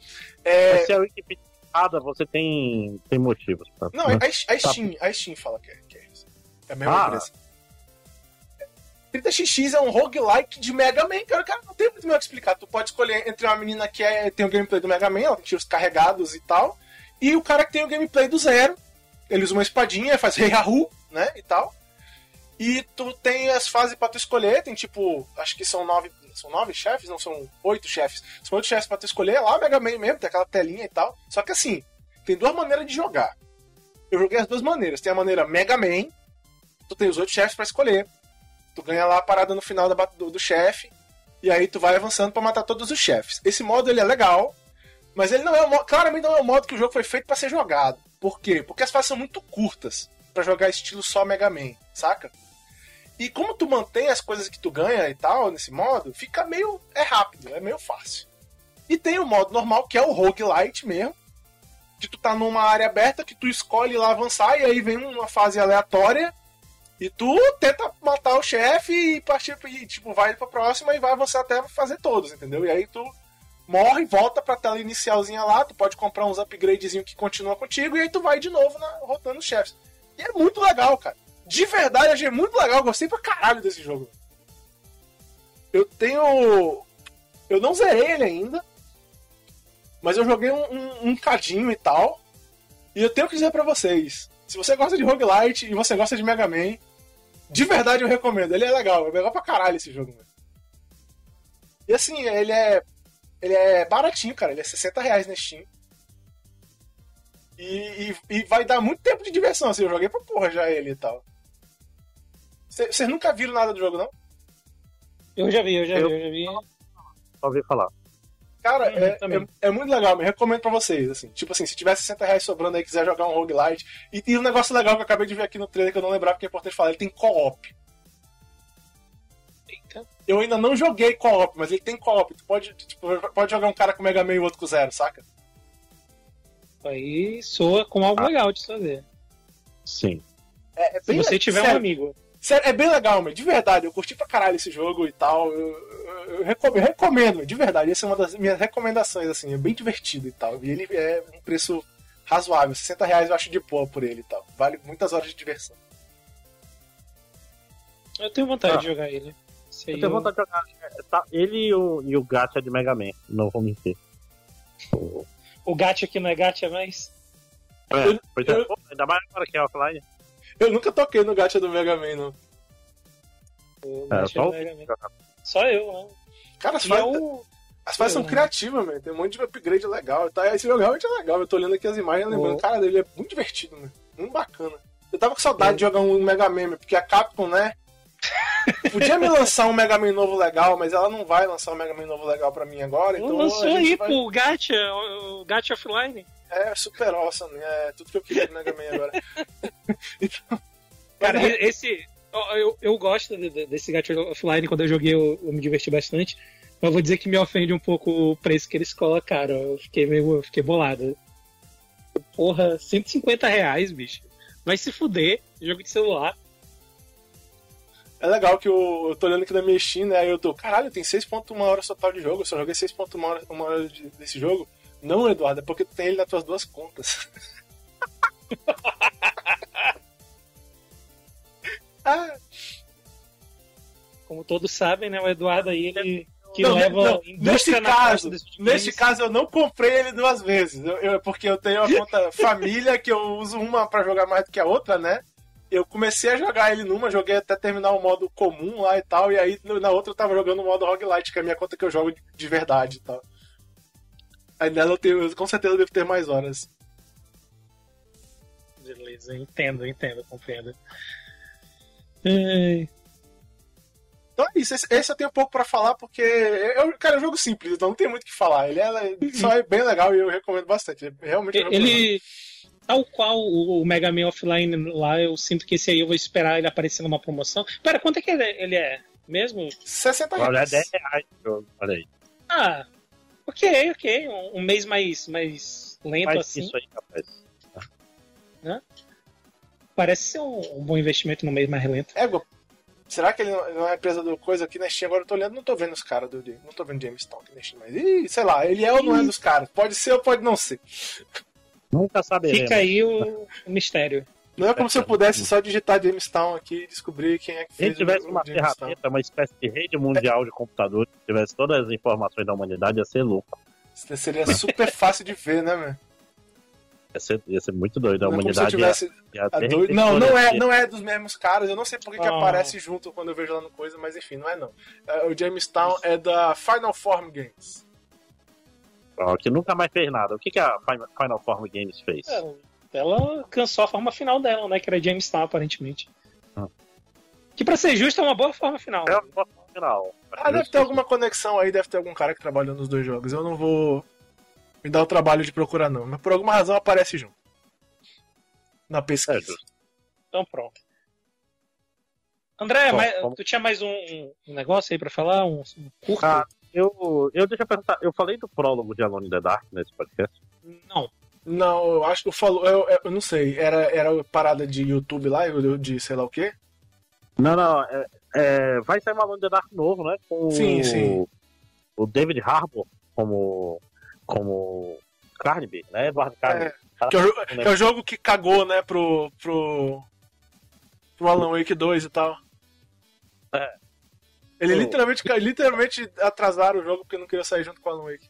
É, Mas se a Wikipedia é errada, você tem, tem motivos. Pra, não, né? a, a Steam, a Steam fala que é, que é isso. É a mesma Ah. empresa. 30XX é um roguelike de Mega Man, cara. Cara, não tem muito o que explicar. Tu pode escolher entre uma menina que é, tem o gameplay do Mega Man, ela tem tiros carregados e tal, e o cara que tem o gameplay do zero. Ele usa uma espadinha, faz Rei Rahu, né? E tal. E tu tem as fases pra tu escolher, tem tipo, acho que são nove. São nove chefes? Não, são oito chefes. São oito chefes pra tu escolher, lá o Mega Man mesmo, tem aquela telinha e tal. Só que assim, tem duas maneiras de jogar. Eu joguei as duas maneiras. Tem a maneira Mega Man, tu tem os oito chefes pra escolher. Tu ganha lá a parada no final da do, do chefe, e aí tu vai avançando pra matar todos os chefes. Esse modo ele é legal, mas ele não é o claramente não é o modo que o jogo foi feito pra ser jogado. Por quê? Porque as fases são muito curtas pra jogar estilo só Mega Man, saca? E como tu mantém as coisas que tu ganha e tal nesse modo, fica meio é rápido, é meio fácil. E tem o modo normal que é o roguelite mesmo, que tu tá numa área aberta que tu escolhe lá avançar e aí vem uma fase aleatória e tu tenta matar o chefe e partir e, tipo, vai pra próxima e vai avançar até fazer todos, entendeu? E aí tu morre, volta pra tela inicialzinha lá, tu pode comprar uns upgradezinhos que continua contigo e aí tu vai de novo na, rotando os chefes. E é muito legal, cara. De verdade, achei muito legal, gostei pra caralho desse jogo. Eu tenho. Eu não zerei ele ainda, mas eu joguei um, um, um cadinho e tal. E eu tenho que dizer pra vocês: se você gosta de roguelite e você gosta de Mega Man, de verdade eu recomendo. Ele é legal, é legal pra caralho esse jogo. E assim, ele é. Ele é baratinho, cara. Ele é 60 reais na Steam. E, e, e vai dar muito tempo de diversão, assim. Eu joguei pra porra já ele e tal. Vocês nunca viram nada do jogo, não? Eu já vi, eu já Eu- vi, eu já vi. Só ouvir falar. Cara, Uhum, é, é, é muito legal, me recomendo pra vocês, assim. Tipo assim, se tiver 60 reais sobrando aí e quiser jogar um roguelite. E tem um negócio legal que eu acabei de ver aqui no trailer que eu não lembrava que é importante falar, ele tem co-op. Eita. Eu ainda não joguei co-op, mas ele tem co-op. Tu pode, tipo, pode jogar um cara com Mega Man e o outro com zero, saca? Aí soa como algo Ah. legal de fazer. Sim. É, é Se você tiver um amigo. Sério, é bem legal, mas de verdade, eu curti pra caralho esse jogo e tal. Eu, eu- eu recomendo, eu de verdade. Essa é uma das minhas recomendações, assim, é bem divertido e tal. E ele é um preço razoável, 60 reais eu acho de boa por ele e tal. Vale muitas horas de diversão. Eu tenho vontade Ah. de jogar ele. Eu tenho vontade de jogar. é, tá, ele e o, e o Gacha de Mega Man. Não vou mentir. O, gacha aqui não é gacha mais. É, Eu- pois é, eu- pô, ainda mais agora que é offline. Eu nunca toquei no gacha do Mega Man, não. O É, só do Mega Man. Só eu, né? Cara, E faz... é o, As fases são criativas, mano. Tem um monte de upgrade legal. Tá? Esse jogo realmente é legal. Eu tô olhando aqui as imagens e lembrando, Oh. cara, ele é muito divertido, mano. Muito bacana. Eu tava com saudade de jogar um Mega Man, porque a Capcom, né? Podia me lançar um Mega Man novo legal, mas ela não vai lançar um Mega Man novo legal pra mim agora. Então Lançou aí, vai... pô, o Gacha, o Gacha Offline. É super awesome, é tudo que eu queria do Mega Man agora. então, Cara, mas esse. Eu, eu, gosto de- de- desse Gacha Offline, quando eu joguei eu, eu me diverti bastante. Mas eu vou dizer que me ofende um pouco o preço que eles colocaram. Eu fiquei meio. eu fiquei bolado. Porra, 150 reais, bicho. Vai se fuder, jogo de celular. É legal que eu, eu tô olhando aqui na minha Steam, né? Aí eu tô, caralho, tem 6.1 horas total de jogo. Eu só joguei 6.1 horas uma hora de- desse jogo. Não, Eduardo, é porque tu tem ele nas tuas duas contas. ah, Como todos sabem, né? O Eduardo aí, ele. Que não, leva não, caixa caso, videogames. neste caso eu não comprei ele duas vezes. Eu, eu- porque eu tenho uma conta família que eu uso uma pra jogar mais do que a outra, né? Eu comecei a jogar ele numa, joguei até terminar o modo comum lá e tal, e aí na outra eu tava jogando o modo roguelite, que é a minha conta que eu jogo de, de verdade e tal. Aí nela eu tenho, com certeza devo ter mais horas. Beleza, entendo, entendo, compreendo. Então é isso, esse, esse eu tenho pouco pra falar, porque eu, cara, é um jogo simples, então não tem muito o que falar. Ele é, só é bem legal e eu recomendo bastante. É realmente um jogo legal. Ele. Tal qual o o Mega Man Offline lá, eu sinto que esse aí eu vou esperar ele aparecer numa promoção. Pera, quanto é que ele é, é mesmo? 60 Olha, é reais. 10 reais. Olha aí. Ah, ok, ok. Um, um mês mais, mais lento Faz assim. isso aí, rapaz. Parece ser um, um bom investimento no mês mais lento. Égua, será que ele não, ele não é empresa do coisa aqui na Steam? Agora eu tô olhando, não tô vendo os caras do. Não tô vendo James Town aqui na Steam, mas. Ih, sei lá, ele é ou não é dos caras? Pode ser ou pode não ser. Nunca saberemos. Fica aí o, o mistério. Não é como se eu pudesse só digitar Jamestown aqui e descobrir quem é que Se a fez gente tivesse uma Jamestown. ferramenta, uma espécie de rede mundial de computadores, que tivesse todas as informações da humanidade, ia ser louco. Isso Seria super fácil de ver, né, meu? Ia ser, ia ser muito doido. A Não é se humanidade ia, tivesse. ia doido- Não, não é, não é dos mesmos caras. Eu não sei por que, que Ah. aparece junto quando eu vejo lá no coisa, mas enfim, não é não. É, O Jamestown é da Final Form Games. Ó, que nunca mais fez nada. O que, que a Final- Form Games fez? É, Ela alcançou a forma final dela, né? Que era Jamestown, aparentemente. Ah. Que pra ser justo é uma boa forma final. É a forma final. Ah, deve ter alguma conexão aí, deve ter algum cara que trabalhou nos dois jogos. Eu não vou me dar o trabalho de procurar, não. Mas por alguma razão aparece junto. Na É, pesquisa. justo. Então pronto. André, Bom, mas- tu tinha mais um, um negócio aí pra falar? Um, um curto? Ah, eu, eu deixa eu perguntar. Eu falei do prólogo de Alone in the Dark nesse podcast. Não. Não, eu acho que eu falo. Eu, eu- eu não sei. Era, era parada de YouTube lá, eu- de sei lá o quê? Não, não. É, é, vai sair um Alone in the Dark novo, né? Com Sim, o, sim. o David Harbour como, como Carnaby, né? Eduardo Carnaby. Que é, que é o jogo que cagou, né, pro. pro. pro Alan Wake 2 e tal. É. Ele literalmente, literalmente atrasaram o jogo porque não queria sair junto com o Alan Wake.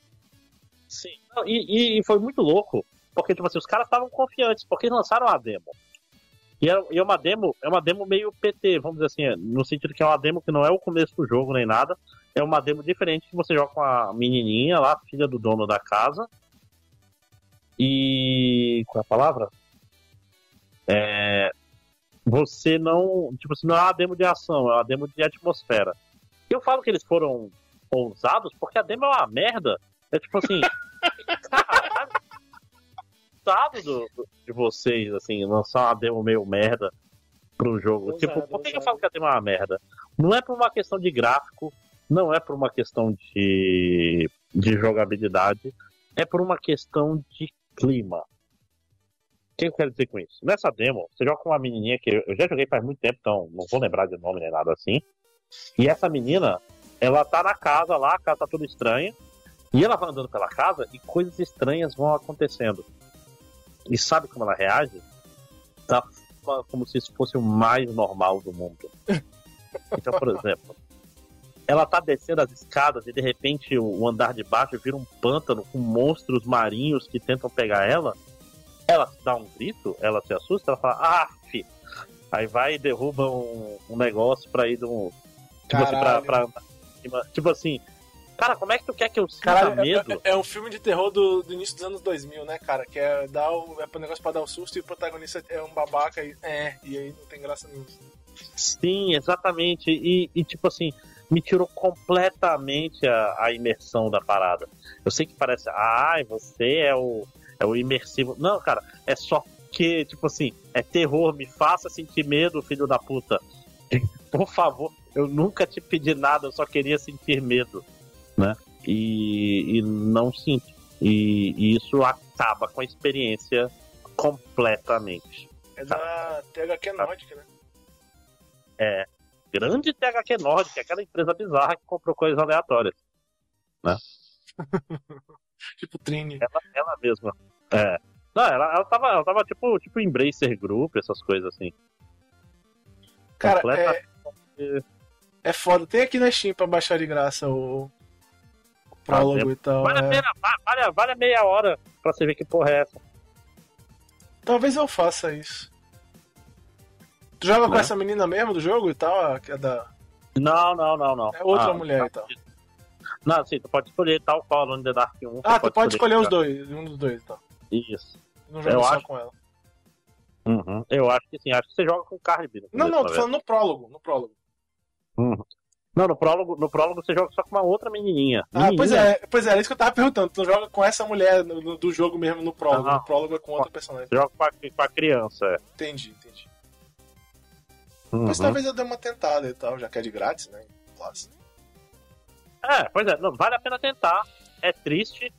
Sim. Não, E, e foi muito louco, porque, tipo assim, os caras estavam confiantes, porque eles lançaram a demo. E é, e é uma demo, é uma demo meio PT, vamos dizer assim, no sentido que é uma demo que não é o começo do jogo nem nada. É uma demo diferente que você joga com a menininha lá, filha do dono da casa. E. Qual é a palavra? É. Você não. Tipo assim, não é uma demo de ação, é uma demo de atmosfera. Eu falo que eles foram ousados porque a demo é uma merda. É tipo assim. caralho, ousado do, do- de vocês, assim, lançar uma demo meio merda pro jogo. Ousado, tipo, por que eu falo que a demo é uma merda? Não é por uma questão de gráfico, não é por uma questão de, de jogabilidade, é por uma questão de clima. O que eu quero dizer com isso? Nessa demo, você joga com uma menininha que eu já joguei faz muito tempo, então não vou lembrar de nome nem nada assim. E essa menina, ela tá na casa lá, a casa tá toda estranha. E ela vai andando pela casa e coisas estranhas vão acontecendo. E sabe como ela reage? Da forma como se isso fosse o mais normal do mundo. Então, por exemplo, ela tá descendo as escadas e de repente o andar de baixo vira um pântano com monstros marinhos que tentam pegar ela. Ela dá um grito, ela se assusta, ela fala, ah, fi. Aí vai e derruba um, um negócio pra ir de um. Tipo assim, pra, pra. Tipo assim, Cara, como é que tu quer que eu sinta Caralho, é, medo? é, é um filme de terror do, do início dos anos 2000, né, cara? Que é dar o, é um negócio pra dar o susto e o protagonista é um babaca e é, e aí não tem graça nenhuma. Sim, exatamente. E, e, tipo assim, me tirou completamente a, a imersão da parada. Eu sei que parece, ai, você é o, é o imersivo. Não, cara, é só que, tipo assim, é terror, me faça sentir medo, filho da puta. Por favor, eu nunca te pedi nada, eu só queria sentir medo, né? E, e não sinto. E, e isso acaba com a experiência completamente. É da THQ Nordic, né? É. Grande THQ Nordic, aquela empresa bizarra que comprou coisas aleatórias. Tipo Trini. Ela, ela mesma. É. Não, ela, ela, tava, ela tava tipo, tipo Embracer Group, essas coisas assim. Cara, Completa- é, é foda. Tem aqui na Steam pra baixar de graça o, o prólogo e tal. Vale a é. pena, va- vale, a- vale a meia hora pra você ver que porra é essa. Talvez eu faça isso. Tu joga com Né? essa menina mesmo do jogo e tal? a- que é da. Não, não, não, não. É outra Ah, mulher e tal. Não, sim, tu pode escolher tal qual Alone in the Dark 1. Ah, tu pode escolher os dois, um dos dois e tal. Isso. Não joga Eu só acho- com ela. Uhum. Eu acho que sim, acho que você joga com Carly. Não, não, tô falando no prólogo. No prólogo. Uhum. Não, no prólogo, no prólogo você joga só com uma outra menininha. Ah, pois Menininha? é, pois é, era isso que eu tava perguntando. Tu joga com essa mulher no- no- do jogo mesmo no prólogo. Ah. No prólogo é com outra personagem. Você joga com a, com a criança, é. Entendi, entendi. Uhum. Mas talvez eu dê uma tentada e tal, já que é de grátis, né? Plus. É, pois é, não, vale a pena tentar. É triste,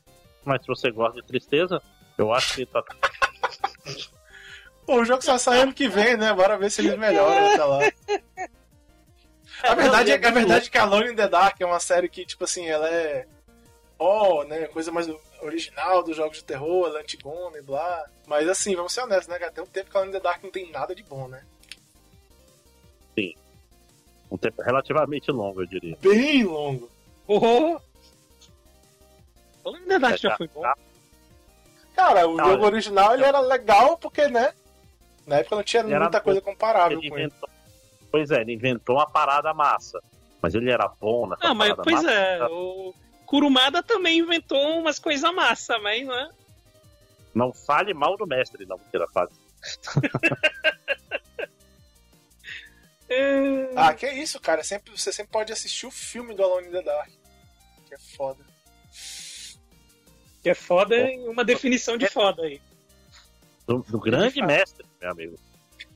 mas se você gosta de tristeza, eu acho que tá. Pô, o jogo só sai ano que vem, né? Bora ver se eles melhoram até lá. A verdade, é, a verdade é que Alone in the Dark é uma série que, tipo assim, ela é. Ó, né? Coisa mais original dos jogos de terror, ela é antigona e blá. Mas assim, vamos ser honestos, né, cara? Tem um tempo que Alone in the Dark não tem nada de bom, né? Um tempo relativamente longo, eu diria. Bem longo. Oh! O Lembro da Dark já foi bom. Cara, o Cara, jogo original ele era legal porque, né? Na época não tinha muita coisa comparável com ele. inventou... Pois é, ele inventou uma parada massa. Mas ele era bom nessa Ah, mas pois massa. é, o Kurumada também inventou umas coisas massa, mas não é? Não fale mal do mestre, não, mentira, faz. É, Ah, que isso, cara. Sempre, você sempre pode assistir o filme do Alone in the Dark. Que é foda. Que é foda em uma definição de foda aí. Do, do grande mestre, meu amigo.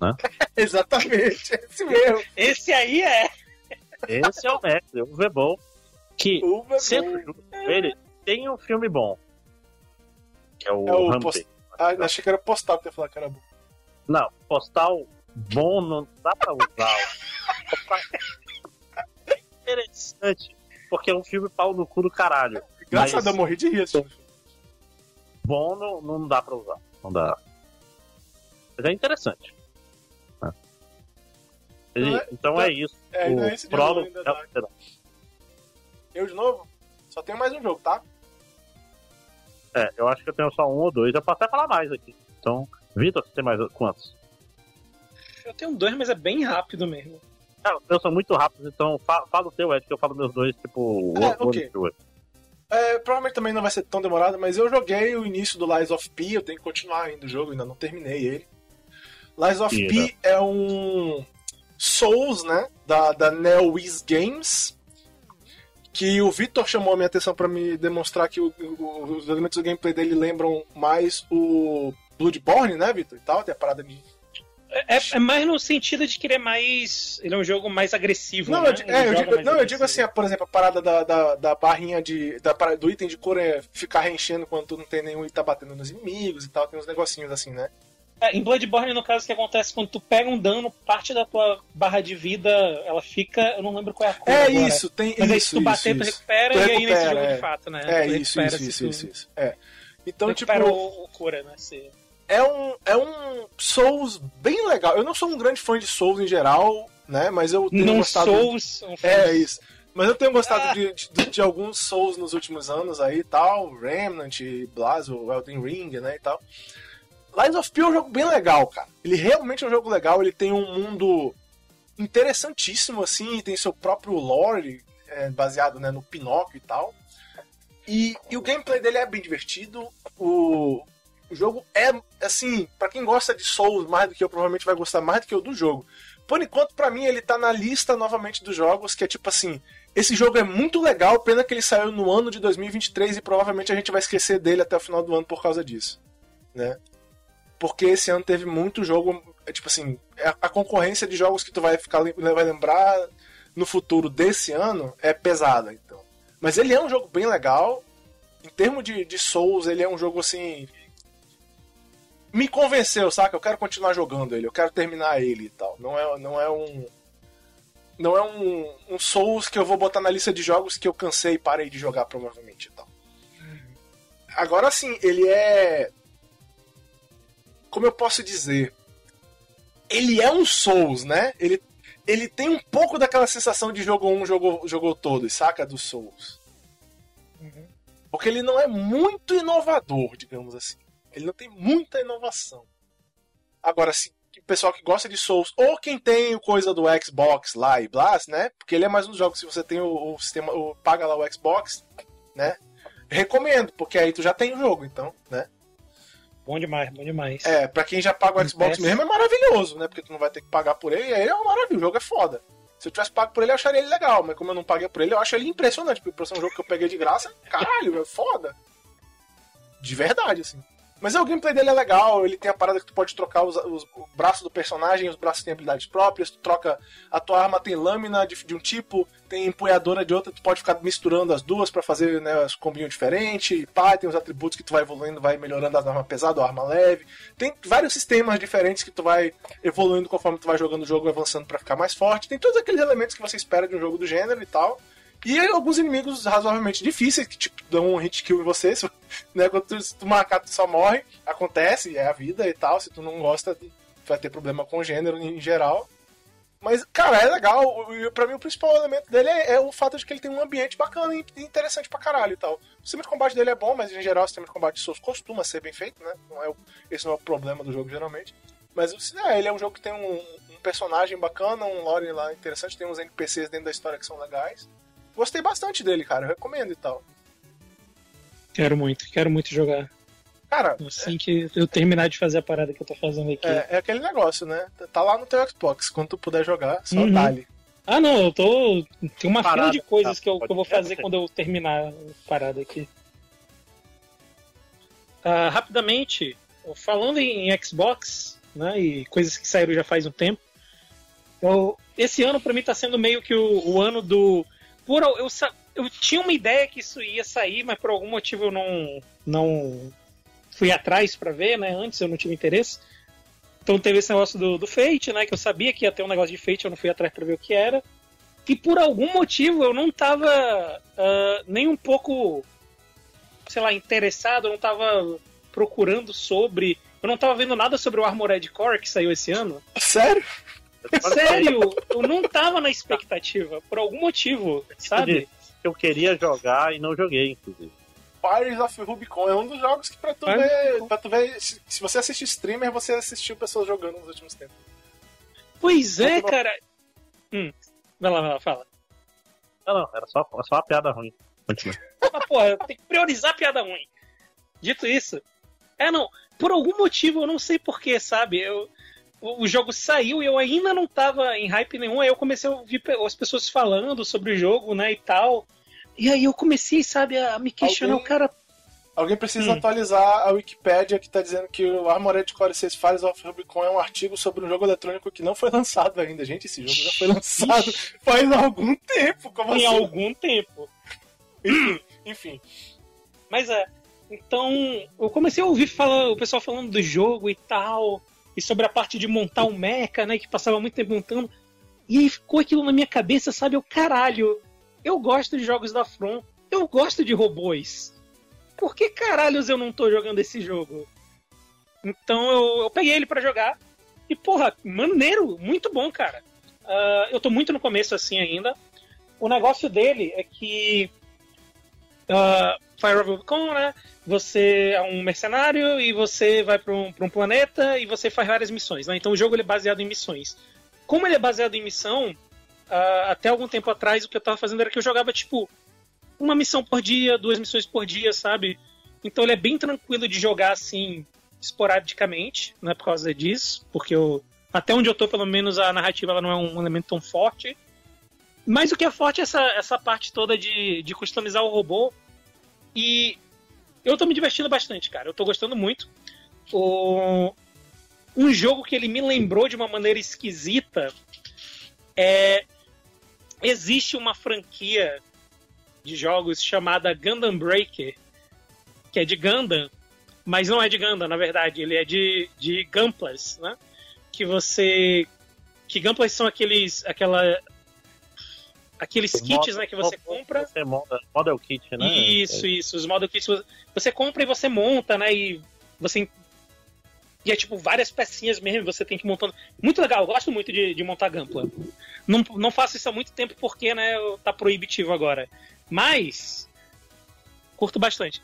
Exatamente, é esse mesmo. Esse aí é. Esse é o mestre, o Vebon. Que, sendo junto com ele, tem um filme bom. Que é o, É o Rampage. post- Ah, achei que era postal que eu ia falar que era bom. Não, postal bom não dá pra usar. É interessante, porque é um filme pau no cu do caralho. Engraçado, Mas- eu morri de rir assistindo. Bom não, não dá pra usar. Não dá. Mas é interessante. Né? E- Não é- então é isso. É, o é esse de prólogo. Dark. não, Eu de novo? Só tenho mais um jogo, tá? É, eu acho que eu tenho só um ou dois. Eu posso até falar mais aqui. Então, Vitor, você tem mais quantos? Eu tenho dois, mas é bem rápido mesmo. Ah, eu sou muito rápido, então fa- fala o teu, Ed, que eu falo meus dois, tipo, É, one- ok. one two. É, provavelmente também não vai ser tão demorado, mas eu joguei o início do Lies of P, eu tenho que continuar ainda o jogo, ainda não terminei ele. Lies of P é um Souls, né, da, da NeoWiz Games, que o Victor chamou a minha atenção pra me demonstrar que o- o- os elementos do gameplay dele lembram mais o Bloodborne, né, Victor, e tal, tem a parada de... É, é mais no sentido de querer mais. Ele é um jogo mais agressivo. Não, né? eu, é, eu digo, não, eu digo assim, agressivo. por exemplo, a parada da, da, da barrinha de. Da, do item de cura é ficar reenchendo quando tu não tem nenhum e tá batendo nos inimigos e tal, tem uns negocinhos assim, né? É, em Bloodborne, no caso, o que acontece quando tu pega um dano, parte da tua barra de vida, ela fica. Eu não lembro qual é a cor. É agora. isso, tem Mas aí isso. se tu bater, isso, tu recupera, Tu e aí nesse recupera, jogo é. de fato, né? É isso, recupera isso, isso, isso, isso. É. Então, tipo, recupera o, o cura, né? Se... é um, é um Souls bem legal. Eu não sou um grande fã de Souls em geral, né? Mas eu tenho Não gostado. Souls. um É filme- isso. Mas eu tenho gostado Ah. de, de, de alguns Souls nos últimos anos aí e tal. Remnant, Blas, o Elden Ring, né? E tal. Lies of P é um jogo bem legal, cara. Ele realmente é um jogo legal. Ele tem um mundo interessantíssimo, assim. Tem seu próprio lore. É, baseado né, no Pinóquio e tal. E, e, o gameplay dele é bem divertido. O, o jogo é, assim, para quem gosta de Souls mais do que eu, provavelmente vai gostar mais do que eu do jogo. Por enquanto, para mim, ele tá na lista novamente dos jogos, que é tipo assim. Esse jogo é muito legal, pena que ele saiu no ano de 2023 e provavelmente a gente vai esquecer dele até o final do ano por causa disso. Né? Porque esse ano teve muito jogo. Tipo assim, a concorrência de jogos que tu vai ficar vai lembrar no futuro desse ano é pesada, então. Mas ele é um jogo bem legal. Em termos de, de Souls, ele é um jogo assim me convenceu, saca? Eu quero continuar jogando ele, eu quero terminar ele e tal. Não é, não é um. Não é um, um Souls que eu vou botar na lista de jogos que eu cansei e parei de jogar, provavelmente e tal. Agora sim, ele é. Como eu posso dizer? Ele é um Souls, né? Ele, ele tem um pouco daquela sensação de jogo 1, jogo, jogou todo, saca? Do Souls. Uhum. Porque ele não é muito inovador, digamos assim. Ele não tem muita inovação. Agora, se o pessoal que gosta de Souls, ou quem tem coisa do Xbox lá e Blast, né? Porque ele é mais um jogo, se você tem o, o sistema, o, paga lá o Xbox, né? Recomendo, porque aí tu já tem o jogo, então, né? Bom demais, bom demais. É, pra quem já paga o Xbox mesmo é maravilhoso, né? Porque tu não vai ter que pagar por ele, e aí é uma maravilha, o jogo é foda. Se eu tivesse pago por ele, eu acharia ele legal, mas como eu não paguei por ele, eu acho ele impressionante, porque por ser um jogo que eu peguei de graça, caralho, é foda. De verdade, assim. Mas é, o gameplay dele é legal, ele tem a parada que tu pode trocar os, os, o braço do personagem, os braços têm habilidades próprias, tu troca. A tua arma tem lâmina de, de um tipo, tem empunhadora de outra, tu pode ficar misturando as duas para fazer né, as combinhos diferentes, e pá, tem os atributos que tu vai evoluindo, vai melhorando a arma pesada ou arma leve. Tem vários sistemas diferentes que tu vai evoluindo conforme tu vai jogando o jogo, avançando para ficar mais forte. Tem todos aqueles elementos que você espera de um jogo do gênero e tal. E alguns inimigos razoavelmente difíceis, que tipo, dão um hit kill em você. né? Quando tu, se tu marcar, tu só morre. Acontece, é a vida e tal. Se tu não gosta, vai ter problema com o gênero em geral. Mas, cara, é legal. Pra mim, o principal elemento dele é, é, o fato de que ele tem um ambiente bacana e interessante pra caralho e tal. O sistema de combate dele é bom, mas em geral o sistema de combate de Souls costuma ser bem feito, né? Não é o, esse não é o problema do jogo, geralmente. Mas é, ele é um jogo que tem um, um personagem bacana, um lore lá interessante, tem uns NPCs dentro da história que são legais gostei bastante dele, cara. Eu recomendo e tal. Quero muito, quero muito jogar. Cara, assim é... que eu terminar de fazer a parada que eu tô fazendo aqui. É, é aquele negócio, né? Tá lá no teu Xbox. Quando tu puder jogar, só uhum. dá-lhe. Ah, não, eu tô. Tem uma parada, fila de coisas tá, que, eu, que eu vou fazer quando eu terminar a parada aqui. Uh, rapidamente, falando em Xbox, né, e coisas que saíram já faz um tempo, eu, esse ano para mim tá sendo meio que o, o ano do por eu, eu tinha uma ideia que isso ia sair, mas por algum motivo eu não não fui atrás para ver, né? Antes eu não tive interesse. Então teve esse negócio do, do Fate, né? Que eu sabia que ia ter um negócio de Fate, eu não fui atrás para ver o que era. E por algum motivo eu não tava uh, nem um pouco, sei lá, interessado, eu não tava procurando sobre. Eu não tava vendo nada sobre o Armored Core que saiu esse ano. Sério? Sério, eu não tava na expectativa, por algum motivo, sabe? Eu queria jogar e não joguei, inclusive. Pirates of Rubicon é um dos jogos que pra tu Pirates ver. Pra tu ver se, se, você assistir streamer, você assistiu pessoas jogando nos últimos tempos. Pois é, cara. Hum. Vai lá, vai lá, fala. Não, não, era só, só uma piada ruim. Continua. Mas, porra, tem que priorizar a piada ruim. Dito isso. É, não. Por algum motivo, eu não sei porquê, sabe? Eu, o jogo saiu e eu ainda não tava em hype nenhum, aí eu comecei a ouvir as pessoas falando sobre o jogo, né, e tal. E aí eu comecei, sabe, a me questionar, alguém, o cara... Alguém precisa hum. atualizar a Wikipedia que tá dizendo que o Armored Core 6 Fires of Rubicon é um artigo sobre um jogo eletrônico que não foi lançado ainda. Gente, esse jogo já foi lançado faz algum tempo, como Em assim? algum tempo. enfim, enfim. Mas é, então eu comecei a ouvir falar, o pessoal falando do jogo e tal e sobre a parte de montar um mecha, né? Que passava muito tempo montando. E aí ficou aquilo na minha cabeça, sabe? Eu, caralho, eu gosto de jogos da From, eu gosto de robôs. Por que caralhos eu não tô jogando esse jogo? Então eu, eu peguei ele para jogar. E, porra, maneiro, muito bom, cara. Uh, eu tô muito no começo assim ainda. O negócio dele é que. Uh, Fire Rubicon, né? Você é um mercenário e você vai para um, um, planeta e você faz várias missões, né? Então o jogo ele é baseado em missões. Como ele é baseado em missão, uh, até algum tempo atrás, o que eu tava fazendo era que eu jogava, tipo, uma missão por dia, duas missões por dia, sabe? Então ele é bem tranquilo de jogar assim, esporadicamente, não é por causa disso, porque eu, até onde eu tô, pelo menos, a narrativa ela não é um elemento tão forte. Mas o que é forte é essa, essa parte toda de, de customizar o robô. E eu tô me divertindo bastante, cara. Eu tô gostando muito. O... Um jogo que ele me lembrou de uma maneira esquisita é. Existe uma franquia de jogos chamada Gundam Breaker, que é de Gundam, mas não é de Gundam, na verdade, ele é de, de Gunplas, né? Que você. Que Gunplas são aqueles. aquela. Aqueles kits, model, né, que você compra. Você monta, model kit, né? Isso, é. isso. Os model kits você compra e você monta, né? E você e é tipo várias pecinhas mesmo, você tem que ir montando. Muito legal, eu gosto muito de, de montar Gampla. Não, não faço isso há muito tempo porque, né, tá proibitivo agora. Mas curto bastante.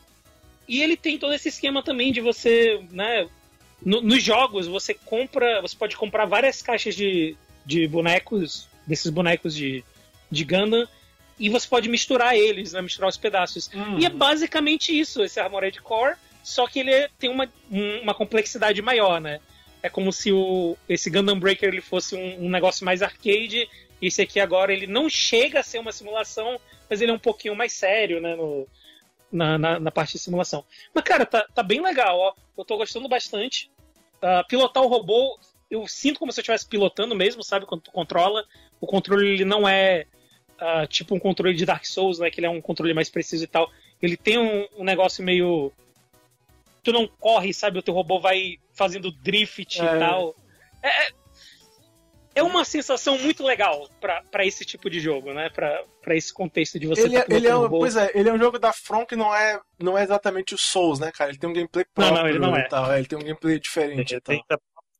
E ele tem todo esse esquema também de você, né, no, nos jogos você compra, você pode comprar várias caixas de, de bonecos, desses bonecos de, de Gundam, e você pode misturar eles, né, misturar os pedaços. Uhum. E é basicamente isso, esse Armored Core só que ele tem uma, uma complexidade maior, né? É como se o, esse Gundam Breaker ele fosse um, um, negócio mais arcade. Esse aqui agora ele não chega a ser uma simulação, mas ele é um pouquinho mais sério, né? No, na, na, na, parte de simulação. Mas, cara, tá, tá bem legal, ó. Eu tô gostando bastante. Uh, pilotar o robô, eu sinto como se eu estivesse pilotando mesmo, sabe? Quando tu controla. O controle ele não é uh, tipo um controle de Dark Souls, né? Que ele é um controle mais preciso e tal. Ele tem um, um negócio meio tu não corre, sabe? O teu robô vai fazendo drift é. e tal. É, é, é uma sensação muito legal para esse tipo de jogo, né? Pra, esse contexto de você ele, tá é, ele é um, Pois é, ele é um jogo da From que não é, não é exatamente o Souls, né, cara? Ele tem um gameplay próprio. Não, não, ele não é. Tal, é, ele tem um gameplay diferente. Ele tem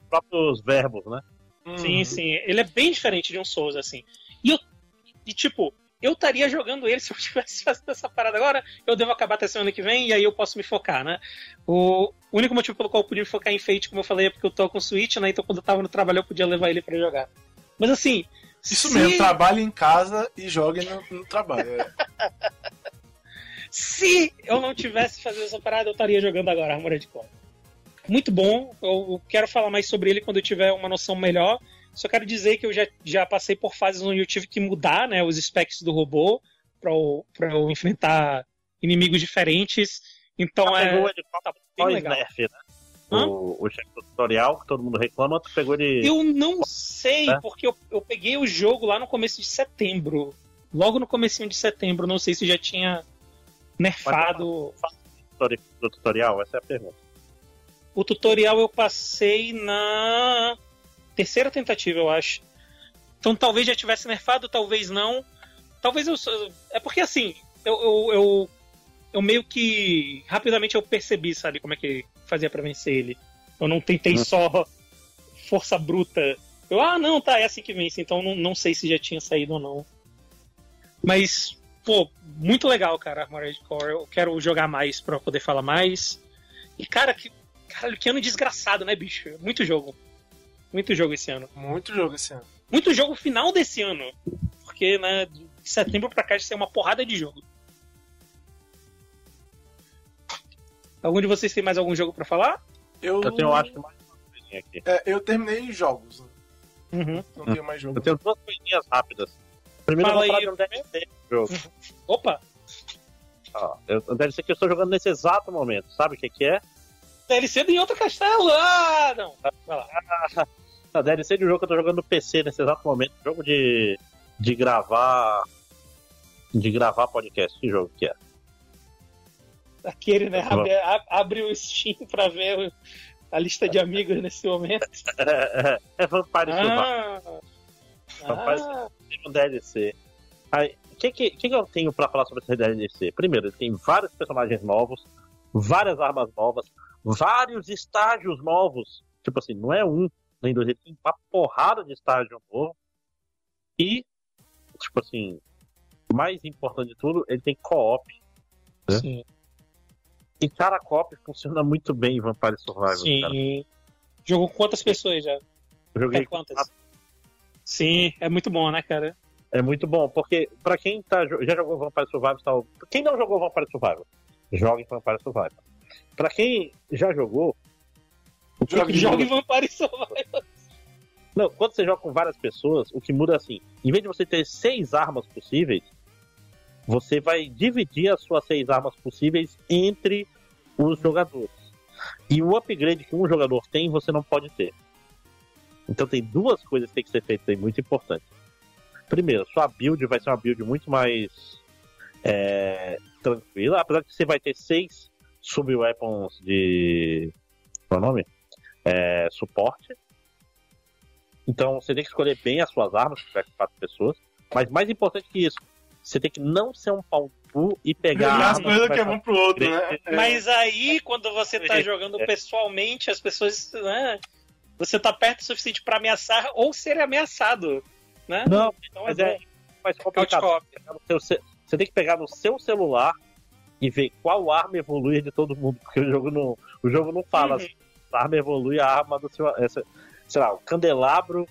próprios verbos, né? Sim, hum. sim. Ele é bem diferente de um Souls, assim. E tipo, eu estaria jogando ele se eu estivesse fazendo essa parada agora. Eu devo acabar até semana que vem e aí eu posso me focar, né? O único motivo pelo qual eu podia me focar em Fate, como eu falei, é porque eu tô com Switch, né? Então quando eu tava no trabalho eu podia levar ele para jogar. Mas assim. Isso se... mesmo, trabalhe em casa e jogue no, no trabalho. É. se eu não tivesse fazendo essa parada, eu estaria jogando agora Armored Core. Muito bom, eu quero falar mais sobre ele quando eu tiver uma noção melhor. Só quero dizer que eu já, já passei por fases onde eu tive que mudar né, os specs do robô para eu enfrentar inimigos diferentes. Então é. Pegou ele tá bem legal. Nerf, né? O, o chefe do tutorial, que todo mundo reclama, tu pegou ele. Eu não sei, é? porque eu, eu peguei o jogo lá no começo de setembro. Logo no começo de setembro, não sei se já tinha nerfado. Mas, do tutorial? Essa é a pergunta. O tutorial eu passei na terceira tentativa, eu acho. Então talvez já tivesse nerfado, talvez não. Talvez eu. É porque assim, eu, eu, eu, eu meio que. Rapidamente eu percebi, sabe, como é que fazia para vencer ele. Eu não tentei uhum. só força bruta. Eu, ah, não, tá, é assim que vence. Então não, não sei se já tinha saído ou não. Mas, pô, muito legal, cara, Armored Core. Eu quero jogar mais pra poder falar mais. E, cara, que, caralho, que ano desgraçado, né, bicho? Muito jogo. Muito jogo esse ano. Muito jogo esse ano. Muito jogo final desse ano. Porque, né, de setembro pra cá já uma porrada de jogo. Algum de vocês tem mais algum jogo para falar? Eu, eu tenho, acho que mais uma coisinha aqui. É, eu terminei jogos. Uhum. Não tenho mais jogo. Eu tenho duas coisinhas rápidas. Primeiro Fala eu vou falar aí. de um DLC jogo. Uhum. Opa! Ah, eu, um DLC que eu estou jogando nesse exato momento. Sabe o que, que é? DLC em outro castelo! Ah, não! Vai lá. A DLC de um jogo que eu tô jogando no PC nesse exato momento. Jogo de, de gravar. De gravar podcast. Que jogo que é? Aquele, né? Abre, abre o Steam pra ver a lista de amigos nesse momento. é, é, é Vampire ah, ah. um DLC. o que, que, que eu tenho pra falar sobre esse DLC? Primeiro, ele tem vários personagens novos, várias armas novas, vários estágios novos. Tipo assim, não é um, dois, ele tem uma porrada de estágio novo. E, tipo assim, mais importante de tudo, ele tem co-op. Né? Sim. E cara, co-op funciona muito bem em Vampire Survivor. Sim. Cara. Jogou com quantas pessoas já? Eu joguei quantas? Sim, é muito bom, né, cara? É muito bom, porque pra quem tá, já jogou Vampire Survivor, tal, quem não jogou Vampire Survivor, jogue Vampire Survivor. Pra quem já jogou, Jogue, que jogue muda? Vampire Survivor. Não, quando você joga com várias pessoas, o que muda é assim, em vez de você ter seis armas possíveis, você vai dividir as suas seis armas possíveis entre os jogadores. E o upgrade que um jogador tem, você não pode ter. Então tem duas coisas que tem que ser feitas aí, muito importantes. Primeiro, sua build vai ser uma build muito mais é, tranquila, apesar que você vai ter seis sub-weapons de. Qual é o nome? É, suporte. Então você tem que escolher bem as suas armas, se tiver com quatro pessoas. Mas mais importante que isso, você tem que não ser um pau cu e pegar as coisas que é bom pro outro, né? É. Mas aí, quando você tá jogando pessoalmente, as pessoas. Né, você tá perto o suficiente pra ameaçar ou ser ameaçado. Né? Não, então mas é é mais complicado. Couch Pegar no seu ce- Você tem que pegar no seu celular e ver qual arma evolui de todo mundo, porque o jogo não, o jogo não fala Uhum. assim, arma evolui a arma do seu, essa, sei lá, o candelabro,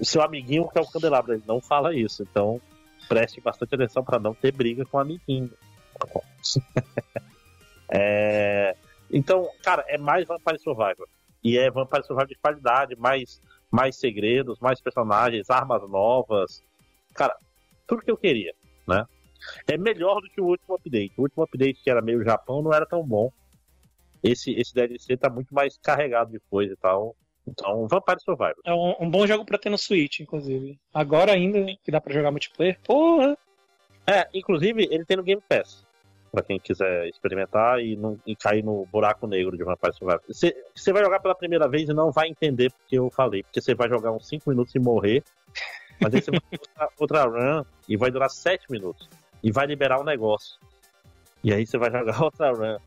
o seu amiguinho que é o candelabro, ele não fala isso, então preste bastante atenção para não ter briga com o amiguinho. É, então, cara, é mais Vampire Survivor. E é Vampire Survivor de qualidade, mais, mais segredos, mais personagens, armas novas. Cara, tudo que eu queria, né? É melhor do que o último update. O último update, que era meio Japão, não era tão bom. Esse, esse DLC tá muito mais carregado de coisa e tal. Então, Vampire Survivor. É um, um bom jogo pra ter no Switch, inclusive. Agora ainda, que dá pra jogar multiplayer. Porra! É, inclusive, ele tem no Game Pass. Pra quem quiser experimentar e, não, e cair no buraco negro de Vampire Survivor. Você, vai jogar pela primeira vez e não vai entender porque eu falei. Porque você vai jogar uns 5 minutos e morrer. Mas aí você vai outra, outra run e vai durar 7 minutos. E vai liberar um negócio. E aí você vai jogar outra run.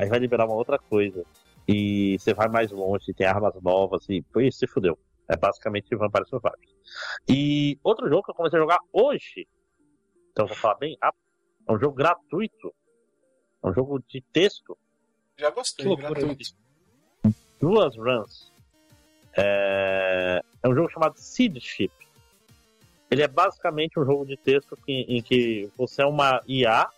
Aí vai liberar uma outra coisa. E você vai mais longe, tem armas novas e. Pô, se fudeu. É basicamente Vampire Survivor. E outro jogo que eu comecei a jogar hoje. Então eu vou falar bem rápido. É um jogo gratuito. É um jogo de texto. Já gostei, loucura. gratuito. Duas runs. É, é um jogo chamado Seed Ship. Ele é basicamente um jogo de texto que- em que você é uma IA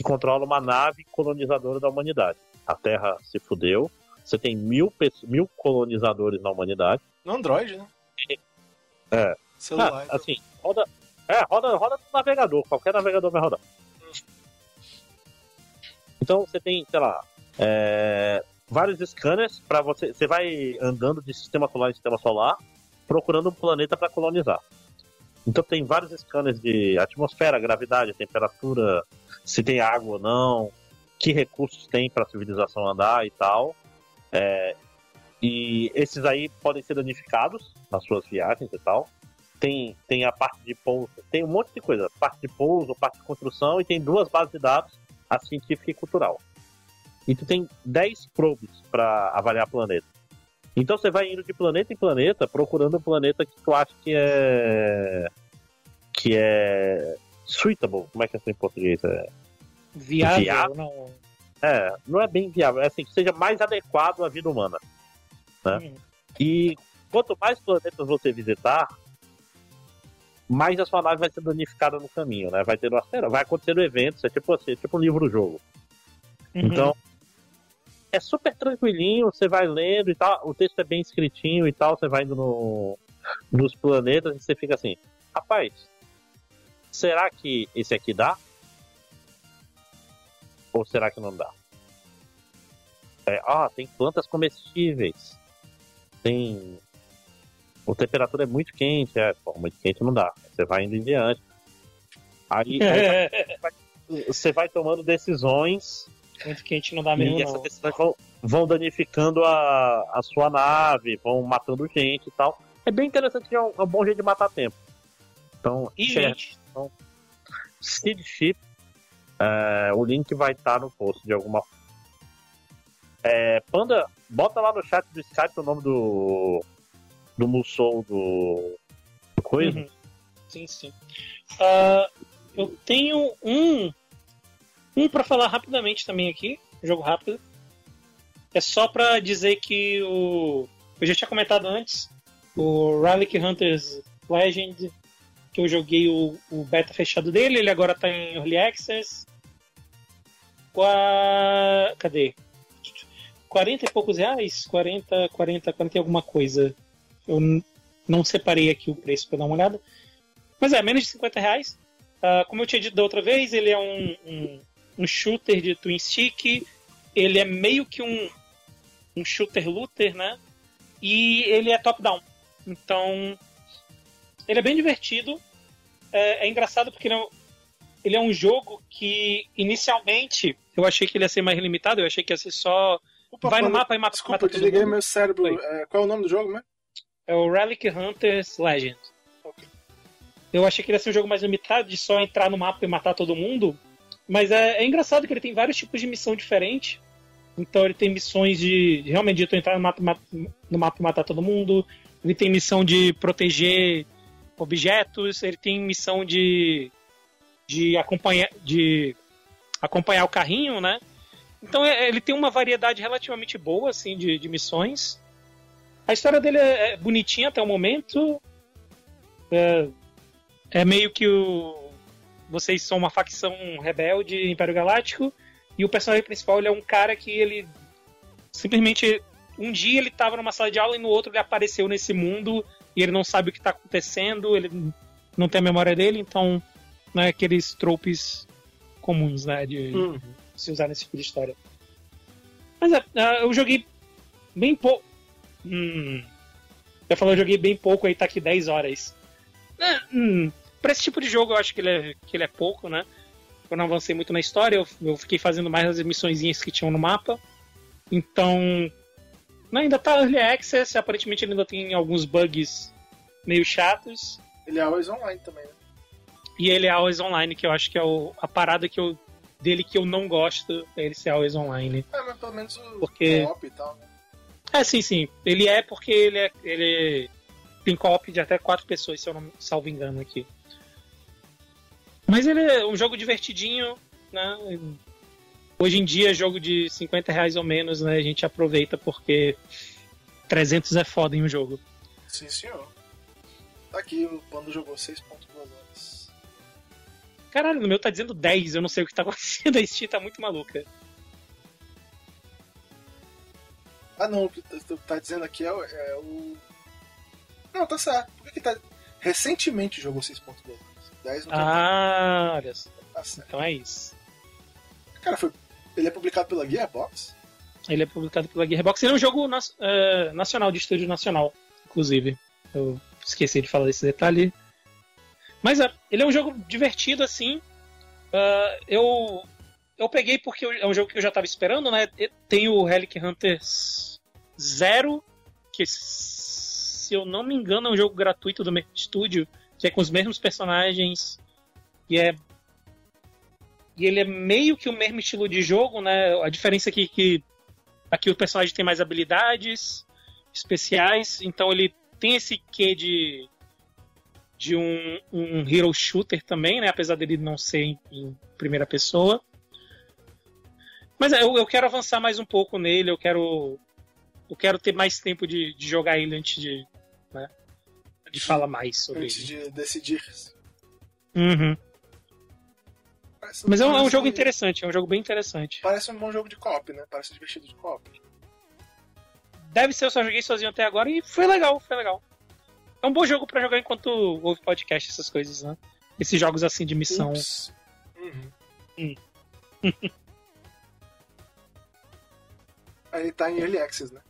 que controla uma nave colonizadora da humanidade. A Terra se fudeu. Você tem mil, mil colonizadores na humanidade. No Android, né? É. Celular. Ah, assim, roda. É, roda, roda no navegador, qualquer navegador vai rodar. Então você tem, sei lá, é, vários scanners para você. Você vai andando de sistema solar em sistema solar, procurando um planeta para colonizar. Então tem vários scanners de atmosfera, gravidade, temperatura, se tem água ou não, que recursos tem para a civilização andar e tal. É, e esses aí podem ser danificados nas suas viagens e tal tem, tem a parte de pouso, tem um monte de coisa, parte de pouso, parte de construção e tem duas bases de dados, a científica e cultural. E tu tem 10 probes para avaliar planeta. Então você vai indo de planeta em planeta procurando um planeta que tu acha que é que é suitable, como é que é isso em português? É, Viável, Viável? não. é, não é bem viável, é assim, que seja mais adequado à vida humana. Né? Hum. E quanto mais planetas você visitar, mais a sua nave vai ser danificada no caminho, né? Vai ter vai acontecer eventos, é tipo assim, é tipo um livro-jogo. Uhum. Então, é super tranquilinho, você vai lendo e tal, o texto é bem escritinho e tal, você vai indo no, nos planetas e você fica assim, rapaz, será que esse aqui dá? Ou será que não dá? É, ah, tem plantas comestíveis. Tem. A temperatura é muito quente, é, pô, muito quente não dá. Você vai indo em diante. Aí, aí você vai tomando decisões Muito quente não dá mesmo, e essas não. decisões vão, vão danificando a, a sua nave, vão matando gente e tal. É bem interessante, é um, é um bom jeito de matar tempo. Então, E, share gente, Seed Ship, é, o link vai estar no post de alguma é, Panda, bota lá no chat do Skype o nome do do Musou do, do coisa. Uhum. Sim, sim. Ah, eu tenho um. Um pra falar rapidamente também aqui. Jogo rápido. É só pra dizer que o. Eu já tinha comentado antes. O Relic Hunters Legend que eu joguei o, o beta fechado dele, ele agora tá em Early Access. Qua... Cadê? 40 e poucos reais? 40, 40, 40 e alguma coisa. Eu não separei aqui o preço para dar uma olhada. Mas é, menos de 50 reais. Uh, como eu tinha dito da outra vez, ele é um, um, um, shooter de twin stick. Ele é meio que um, um shooter looter, né? E ele é top-down. Então, ele é bem divertido. É, é engraçado porque ele é, ele é, um jogo que, inicialmente, eu achei que ele ia ser mais limitado. Eu achei que ia ser só. Opa, vai no mapa e mata Desculpa, mata desliguei meu cérebro. É, qual é o nome do jogo, né? É o Relic Hunters Legend. Eu achei que ele ia ser um jogo mais limitado, de só entrar no mapa e matar todo mundo. Mas é, é engraçado que ele tem vários tipos de missão diferentes. Então ele tem missões de realmente de tu entrar no mapa, no mapa e matar todo mundo. Ele tem missão de proteger objetos. Ele tem missão de de acompanhar de acompanhar o carrinho, né? Então é, ele tem uma variedade relativamente boa assim de, de missões. A história dele é, é bonitinha até o momento. É, é meio que o. Vocês são uma facção rebelde Império Galáctico. E o personagem principal ele é um cara que ele. Simplesmente. Um dia ele estava numa sala de aula e no outro ele apareceu nesse mundo e ele não sabe o que está acontecendo, ele não tem a memória dele, então não é aqueles tropes comuns, né, de uhum. se usar nesse tipo de história. Mas é, é eu joguei bem pouco. Hum, eu falei, eu joguei bem pouco, aí tá aqui 10 horas. É, hum, Pra esse tipo de jogo eu acho que ele é, que ele é pouco, né? Eu não avancei muito na história, eu, eu fiquei fazendo mais as missõezinhas que tinham no mapa. Então. Ainda tá early access, aparentemente ele ainda tem alguns bugs meio chatos. Ele é always online também, né? E ele é always online, que eu acho que é o, a parada que eu, dele que eu não gosto, é ele ser always online. É, mas pelo menos o porque... co-op e tal, né? É, sim, sim. Ele é porque ele é. Ele tem co-op de até quatro pessoas, se eu não salvo engano aqui. Mas ele é um jogo divertidinho, né? Hoje em dia, jogo de 50 reais ou menos, né? A gente aproveita porque 300 é foda em um jogo. Sim, senhor. Tá aqui, o Pando jogou 6.2 horas. Caralho, no meu tá dizendo 10, eu não sei o que tá acontecendo, a Steam tá muito maluca. Ah não, o que tá, tá dizendo aqui é, é, o. Não, tá certo. Por que, que tá. Recentemente jogou 6.2. 10 não Ah, olha só. Tá então é isso. Cara, foi... ele é publicado pela Gearbox? Ele é publicado pela Gearbox. Ele é um jogo na... uh, nacional, de estúdio nacional, inclusive. Eu esqueci de falar desse detalhe. Mas uh, ele é um jogo divertido, assim. Uh, eu eu peguei porque é um jogo que eu já estava esperando, né? Tem o Relic Hunters Zero, que se eu não me engano é um jogo gratuito do mesmo estúdio que é com os mesmos personagens e é e ele é meio que o mesmo estilo de jogo, né? A diferença é que, que aqui o personagem tem mais habilidades especiais, então ele tem esse quê de de um, um hero shooter também, né? Apesar dele não ser em, em primeira pessoa. Mas é, eu, eu quero avançar mais um pouco nele, eu quero eu quero ter mais tempo de, de jogar ele antes de, de falar mais sobre Antes de decidir. Uhum. Mas é um, é um, jogo interessante, é um jogo bem interessante. Parece um bom jogo de cop, né? Parece divertido de cop. Deve ser, eu só joguei sozinho até agora e foi legal, foi legal. É um bom jogo para jogar enquanto ouve podcast, essas coisas, né? Esses jogos assim de missão. Uhum. Hum. Ele tá em Early Access, né?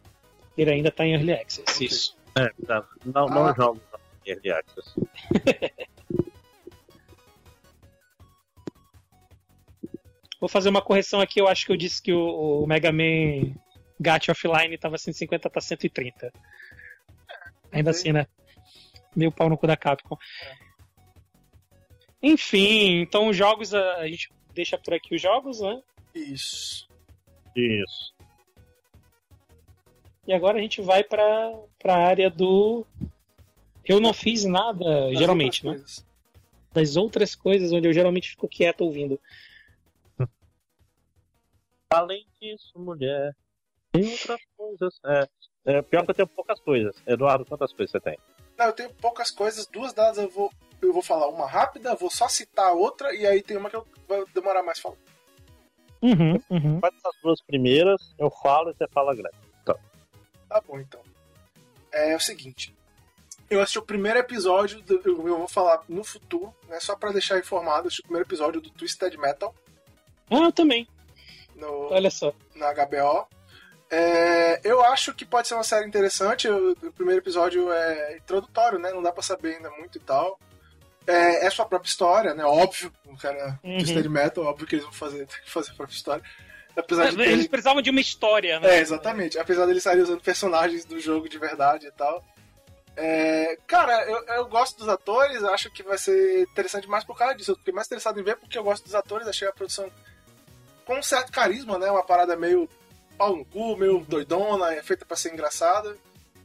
Ele ainda tá em Early Access, okay. isso. É, tá. Não, ah. não jogo Early Access. Vou fazer uma correção aqui. Eu acho que eu disse que o, o Mega Man Gat Offline tava 150 para 130. Ainda assim, né? Meio pau no cu da Capcom. Enfim, então os jogos, a, a gente deixa por aqui os jogos, né? Isso. Isso. E agora a gente vai para a área do. Eu não fiz nada, das geralmente, né? Coisas. Das outras coisas, onde eu geralmente fico quieto ouvindo. Além disso, mulher, tem outras coisas. É, é, pior que eu tenho poucas coisas. Eduardo, quantas coisas você tem? Não, eu tenho poucas coisas, duas delas eu vou eu vou falar uma rápida, vou só citar a outra, e aí tem uma que eu vou demorar mais falando. Uhum, uhum. Faz essas duas primeiras, eu falo e você fala grande. Tá bom, então. É, o seguinte. Eu assisti o primeiro episódio, do- eu vou falar no futuro, né? Só pra deixar informado, eu assisti o primeiro episódio do Twisted Metal Ah, eu também. no, Olha só. na HBO. É, eu acho que pode ser uma série interessante. O, o primeiro episódio é introdutório, né? Não dá pra saber ainda muito e tal. É, é sua própria história, né? Óbvio, o cara Uhum. Twisted Metal, óbvio que eles vão fazer, fazer a própria história. Apesar de Eles terem- precisavam de uma história, né? É, exatamente. Apesar deles estarem usando personagens do jogo de verdade e tal. É, cara, eu, eu gosto dos atores, acho que vai ser interessante mais por causa disso. Eu fiquei mais interessado em ver porque eu gosto dos atores, achei a produção com um certo carisma, né? Uma parada meio pau no cu, meio doidona, é feita pra ser engraçada.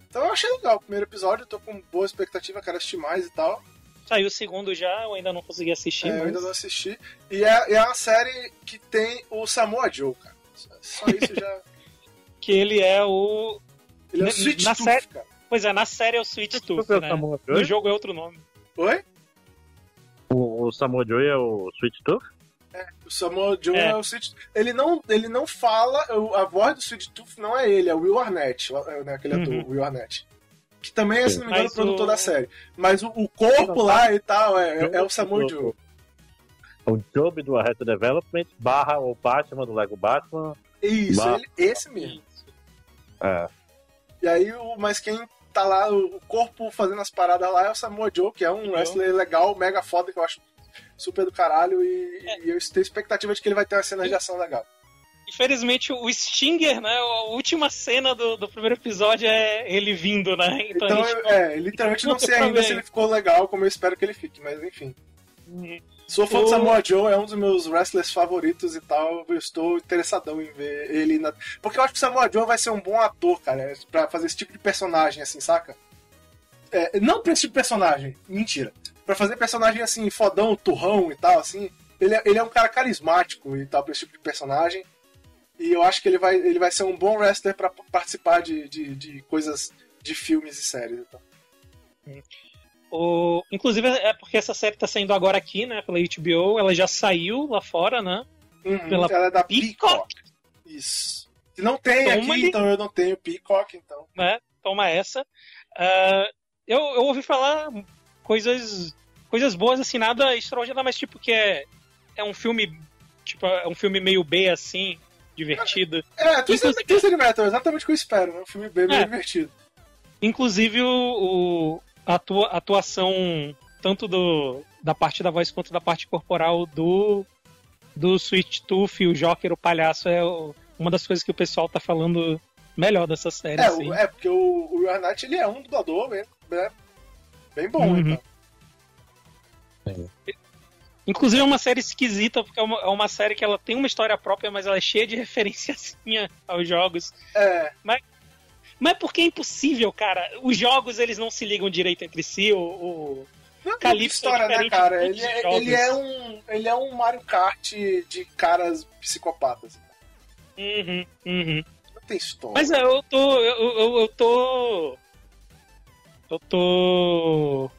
Então eu achei legal o primeiro episódio, tô com boa expectativa, quero assistir mais e tal. Saiu o segundo já, eu ainda não consegui assistir. É, eu mas- ainda não assisti. E é, é uma série que tem o Samoa Joe, cara. Só isso já. Que ele é o. Ele é o Sweet na Tooth, série- cara. Pois é, na série é o Sweet Tooth, o né? No jogo é outro nome. Oi? O, o Samoa Joe é o Sweet Tooth? O Samoa Joe É. é. o Sweet Ele não, ele não fala, o- a voz do Sweet Tooth não é ele, é o Will Arnett, é, né, aquele Uhum. ator, Will Arnett. Que também é, se não me engano, o produtor da série. Mas o, o corpo lá e tal é, é, é o Samoa Joe. O Job do Arrested Development barra o Batman do Lego Batman. Isso, ele, esse mesmo. É. E aí, o, mas quem tá lá, o, corpo fazendo as paradas lá é o Samoa Joe, que é um wrestler legal, mega foda, que eu acho super do caralho. E, É. e eu tenho expectativa de que ele vai ter uma cena de ação legal. Infelizmente, o Stinger, né? A última cena do, do primeiro episódio é ele vindo, né? Então, Então, gente... é, literalmente não sei ainda se ele ficou legal como eu espero que ele fique, mas enfim. Uhum. Sou fã do Samoa Joe, é um dos meus wrestlers favoritos e tal. Eu estou interessadão em ver ele na. Porque eu acho que o Samoa Joe vai ser um bom ator, cara, pra fazer esse tipo de personagem, assim, saca? É, não pra esse tipo de personagem, mentira. Pra fazer personagem assim, fodão, turrão e tal, assim. Ele é, ele é um cara carismático e tal, pra esse tipo de personagem. E eu acho que ele vai, ele vai ser um bom wrestler pra participar de, de, de coisas de filmes e séries e tal. O... Inclusive, é porque essa série tá saindo agora aqui, né? Pela HBO. Ela já saiu lá fora, né? Uhum, Pela ela é da Peacock. Peacock. Isso. Se não tem Toma aqui, então eu não tenho Peacock, então. né? Toma essa. Ah, eu, eu ouvi falar coisas coisas boas, assim, nada extraordinário, mas tipo que é, é um filme tipo é um filme meio B assim, divertido. É, Twisted, Inclusive- Metal, exatamente o que eu espero, né? Um filme bem, bem É. divertido. Inclusive o, o- a atua- a atuação tanto do da parte da voz quanto da parte corporal do do Sweet Tooth e o Joker, o palhaço é uma das coisas que o pessoal tá falando melhor dessa série, É, assim. é porque o, o Knight, ele é um dublador bem, né? bem bom, Uhum. então. Inclusive é uma série esquisita, porque é uma, é uma série que ela tem uma história própria, mas ela é cheia de referenciazinha aos jogos. É, Mas é porque é impossível, cara. Os jogos, eles não se ligam direito entre si. O, o- não é Calypso é história, né, diferente cara? de Ele é, ele, é um, ele é um Mario Kart de caras psicopatas. Uhum, uhum. Não tem história. Mas é, eu tô... Eu, eu, eu tô... Eu tô...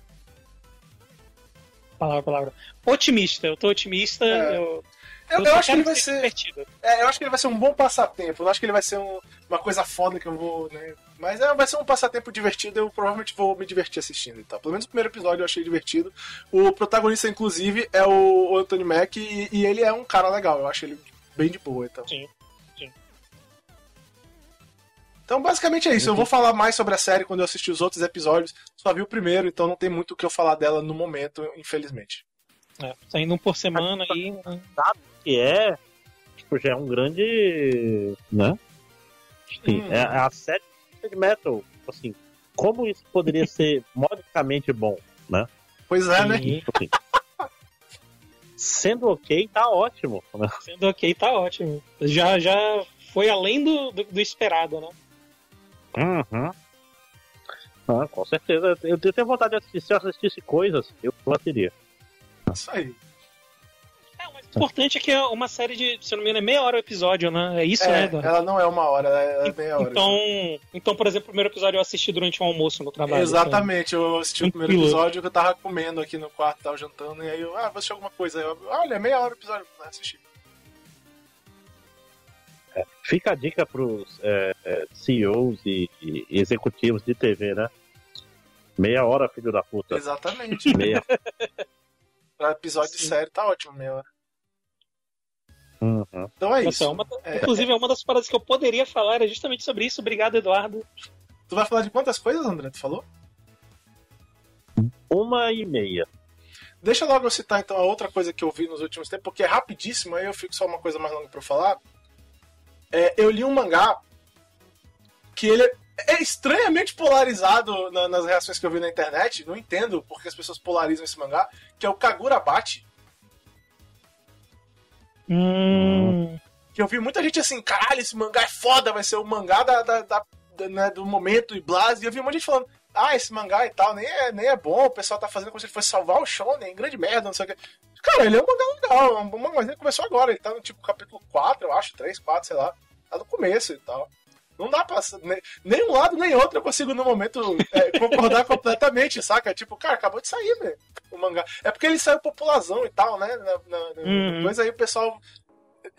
Palavra, palavra. Otimista. Eu tô otimista. É. Eu, eu, eu acho que ele vai ser ser. É, eu acho que ele vai ser um bom passatempo. Eu não acho que ele vai ser um- uma coisa foda que eu vou, né? Mas é, vai ser um passatempo divertido, eu provavelmente vou me divertir assistindo e tal. Pelo menos o primeiro episódio eu achei divertido. O protagonista, inclusive, é o Anthony Mack e, e ele é um cara legal. Eu acho ele bem de boa, então. Sim, sim. Então, basicamente é isso. Eu vou falar mais sobre a série quando eu assistir os outros episódios. Só vi o primeiro, então não tem muito o que eu falar dela no momento, infelizmente. É, saindo um por semana aí. né? Que é. Tipo, já é um grande. Né? Sim, Hum. é a série de metal. Assim, como isso poderia ser modicamente bom, né? Pois é, né? E Assim, sendo ok, tá ótimo. Né? sendo ok, tá ótimo. Já, já foi além do, do, do esperado, né? Uhum. Ah, com certeza. Eu eu tenho vontade de assistir. Se eu assistisse coisas, eu assistiria. Isso aí. É, mas importante é que é uma série de, se eu não me engano, é meia hora o episódio, né? É isso, É, né, Eduardo? ela não é uma hora, ela é meia hora. Então, então, por exemplo, o primeiro episódio eu assisti durante um almoço no trabalho. Exatamente, eu assisti o primeiro episódio que eu tava comendo aqui no quarto, tava jantando, e aí eu, ah, vou assistir alguma coisa. Aí eu, olha, é meia hora o episódio, assisti. Fica a dica pros é, é, CEOs e, e executivos de TV, né? Meia hora, filho da puta. Exatamente. Meia. pra episódio de Sim. série tá ótimo, meia hora. Uhum. Então é Nossa, isso. é uma- Inclusive, é uma das paradas que eu poderia falar é justamente sobre isso. Obrigado, Eduardo. Tu vai falar de quantas coisas, André? Tu falou? Uma e meia. Deixa logo eu citar então a outra coisa que eu vi nos últimos tempos, porque é rapidíssimo, aí eu fico só uma coisa mais longa pra eu falar. É, eu li um mangá que ele é estranhamente polarizado na- nas reações que eu vi na internet. Não entendo porque as pessoas polarizam esse mangá, que é o Kagurabate. Hum. Que eu vi muita gente assim, caralho, esse mangá é foda, vai ser o mangá da, da- da- da- né, do momento e blas. E eu vi muita gente falando, ah, esse mangá e tal, nem é, nem é bom, o pessoal tá fazendo como se ele fosse salvar o Shonen, grande merda, não sei o que. Cara, ele é um mangá legal, é um mangá, mas ele começou agora, ele tá no tipo capítulo 4, eu acho, 3, 4, sei lá. Tá no começo e tal. Não dá pra. Nem, nem um lado nem outro eu consigo no momento é, concordar completamente, saca? Tipo, cara, acabou de sair, velho, o mangá. É porque ele saiu popularzão e tal, né? Na, na, na- Uhum. Depois aí o pessoal.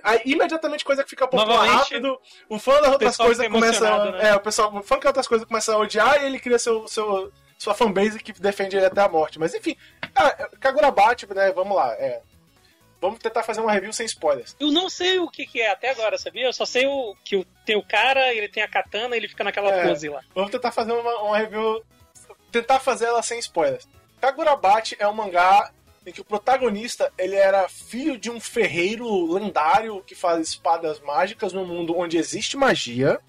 Aí, imediatamente coisa que fica popular rápido, o fã das outras coisas começa. emocionado, né? É, o pessoal, o fã que outras coisas começa a odiar e ele cria seu, seu, sua fanbase que defende ele até a morte. Mas enfim, ah, Kagurabate, né? Vamos lá. É. Vamos tentar fazer uma review sem spoilers. Eu não sei o que, que é até agora, sabia? Eu só sei o, que o, tem o cara, ele tem a katana ele fica naquela É. pose lá. Vamos tentar fazer uma, uma review. Tentar fazer ela sem spoilers. Kagurabate é um mangá em que o protagonista ele era filho de um ferreiro lendário que faz espadas mágicas num mundo onde existe magia.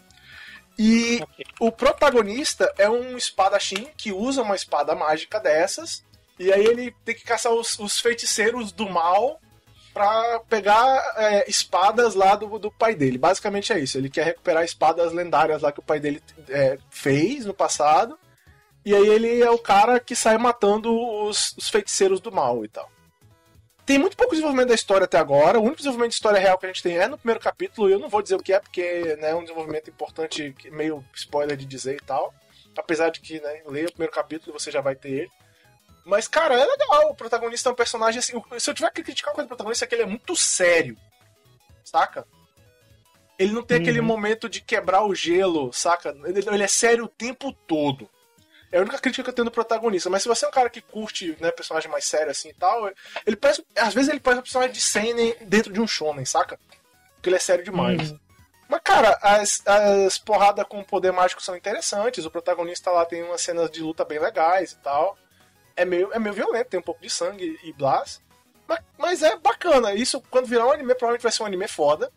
E Ok. o protagonista é um espadachim que usa uma espada mágica dessas. E aí ele tem que caçar os, os feiticeiros do mal pra pegar é, espadas lá do, do pai dele. Basicamente é isso. Ele quer recuperar espadas lendárias lá que o pai dele é, fez no passado. E aí ele é o cara que sai matando os, os feiticeiros do mal e tal. Tem muito pouco desenvolvimento da história até agora. O único desenvolvimento de história real que a gente tem é no primeiro capítulo. E eu não vou dizer o que é, porque né, é um desenvolvimento importante, meio spoiler de dizer e tal. Apesar de que, né, leia o primeiro capítulo e você já vai ter ele. Mas, cara, é legal. O protagonista é um personagem assim. Se eu tiver que criticar uma coisa do protagonista, é que ele é muito sério. Saca? Ele não tem aquele Uhum. momento de quebrar o gelo, saca? Ele, ele é sério o tempo todo. É a única crítica que eu tenho do protagonista. Mas se você é um cara que curte né, personagem mais sério assim e tal, ele parece. Às vezes ele parece um personagem de Seinen dentro de um shonen, saca? Porque ele é sério demais. Uhum. Mas, cara, as, as porradas com poder mágico são interessantes. O protagonista lá tem umas cenas de luta bem legais e tal. É meio, é meio violento, tem um pouco de sangue e blast. Mas, mas é bacana. Isso, quando virar um anime, provavelmente vai ser um anime foda.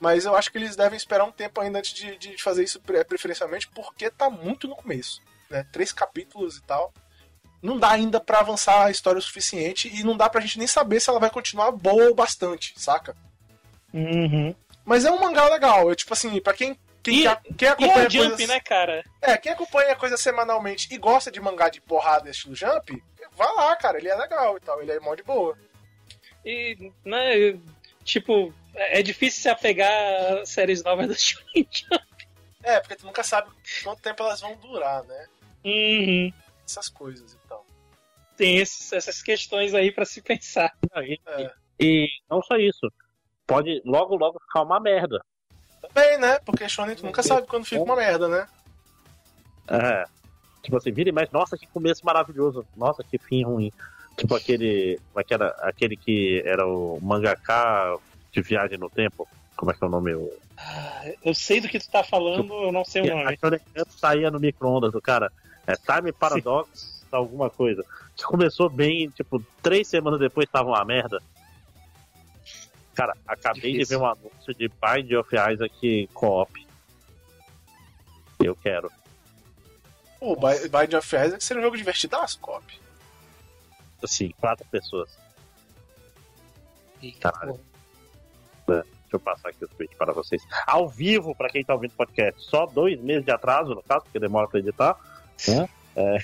Mas eu acho que eles devem esperar um tempo ainda antes de, de fazer isso pre- preferencialmente, porque tá muito no começo. Né? Três capítulos e tal. Não dá ainda pra avançar a história o suficiente e não dá pra gente nem saber se ela vai continuar boa ou bastante, saca? Uhum. Mas é um mangá legal. Eu, tipo assim, pra quem, quem, E- quem E é acompanha a Jump, coisas... né, cara? É, quem acompanha a coisa semanalmente e gosta de mangá de porrada estilo Jump, vai lá, cara. Ele é legal e tal. Ele é mó de boa. E, né, tipo, é é difícil se apegar a séries novas da Shonen Jump. É, porque tu nunca sabe quanto tempo elas vão durar, né? Uhum. Essas coisas e tal. Tem esses- essas questões aí pra se pensar. E, É. e não só isso. Pode logo, logo ficar uma merda. Também, né? Porque Shonen tu nunca sabe quando fica uma merda, né? É. Tipo assim, vira e mexe, nossa, que começo maravilhoso. Nossa, que fim ruim. Tipo aquele. Como é que era? Aquele que era o mangaka de viagem no tempo. Como é que é o nome? O... Ah, Eu sei do que tu tá falando, eu não sei o nome. A saía no micro-ondas do cara. É Time Paradox, alguma coisa. Que começou bem, tipo, três semanas depois tava uma merda. Cara, acabei de Difícil. ver um anúncio de Bind of Isaac Co-op. Eu quero. Pô, Bi- Bind of Isaac seria um jogo divertidaço, cop. Assim, quatro pessoas. Eita, Caralho. porra. Deixa eu passar aqui o tweet para vocês. Ao vivo, para quem tá ouvindo podcast. Só dois meses de atraso, no caso, porque demora pra editar. Né?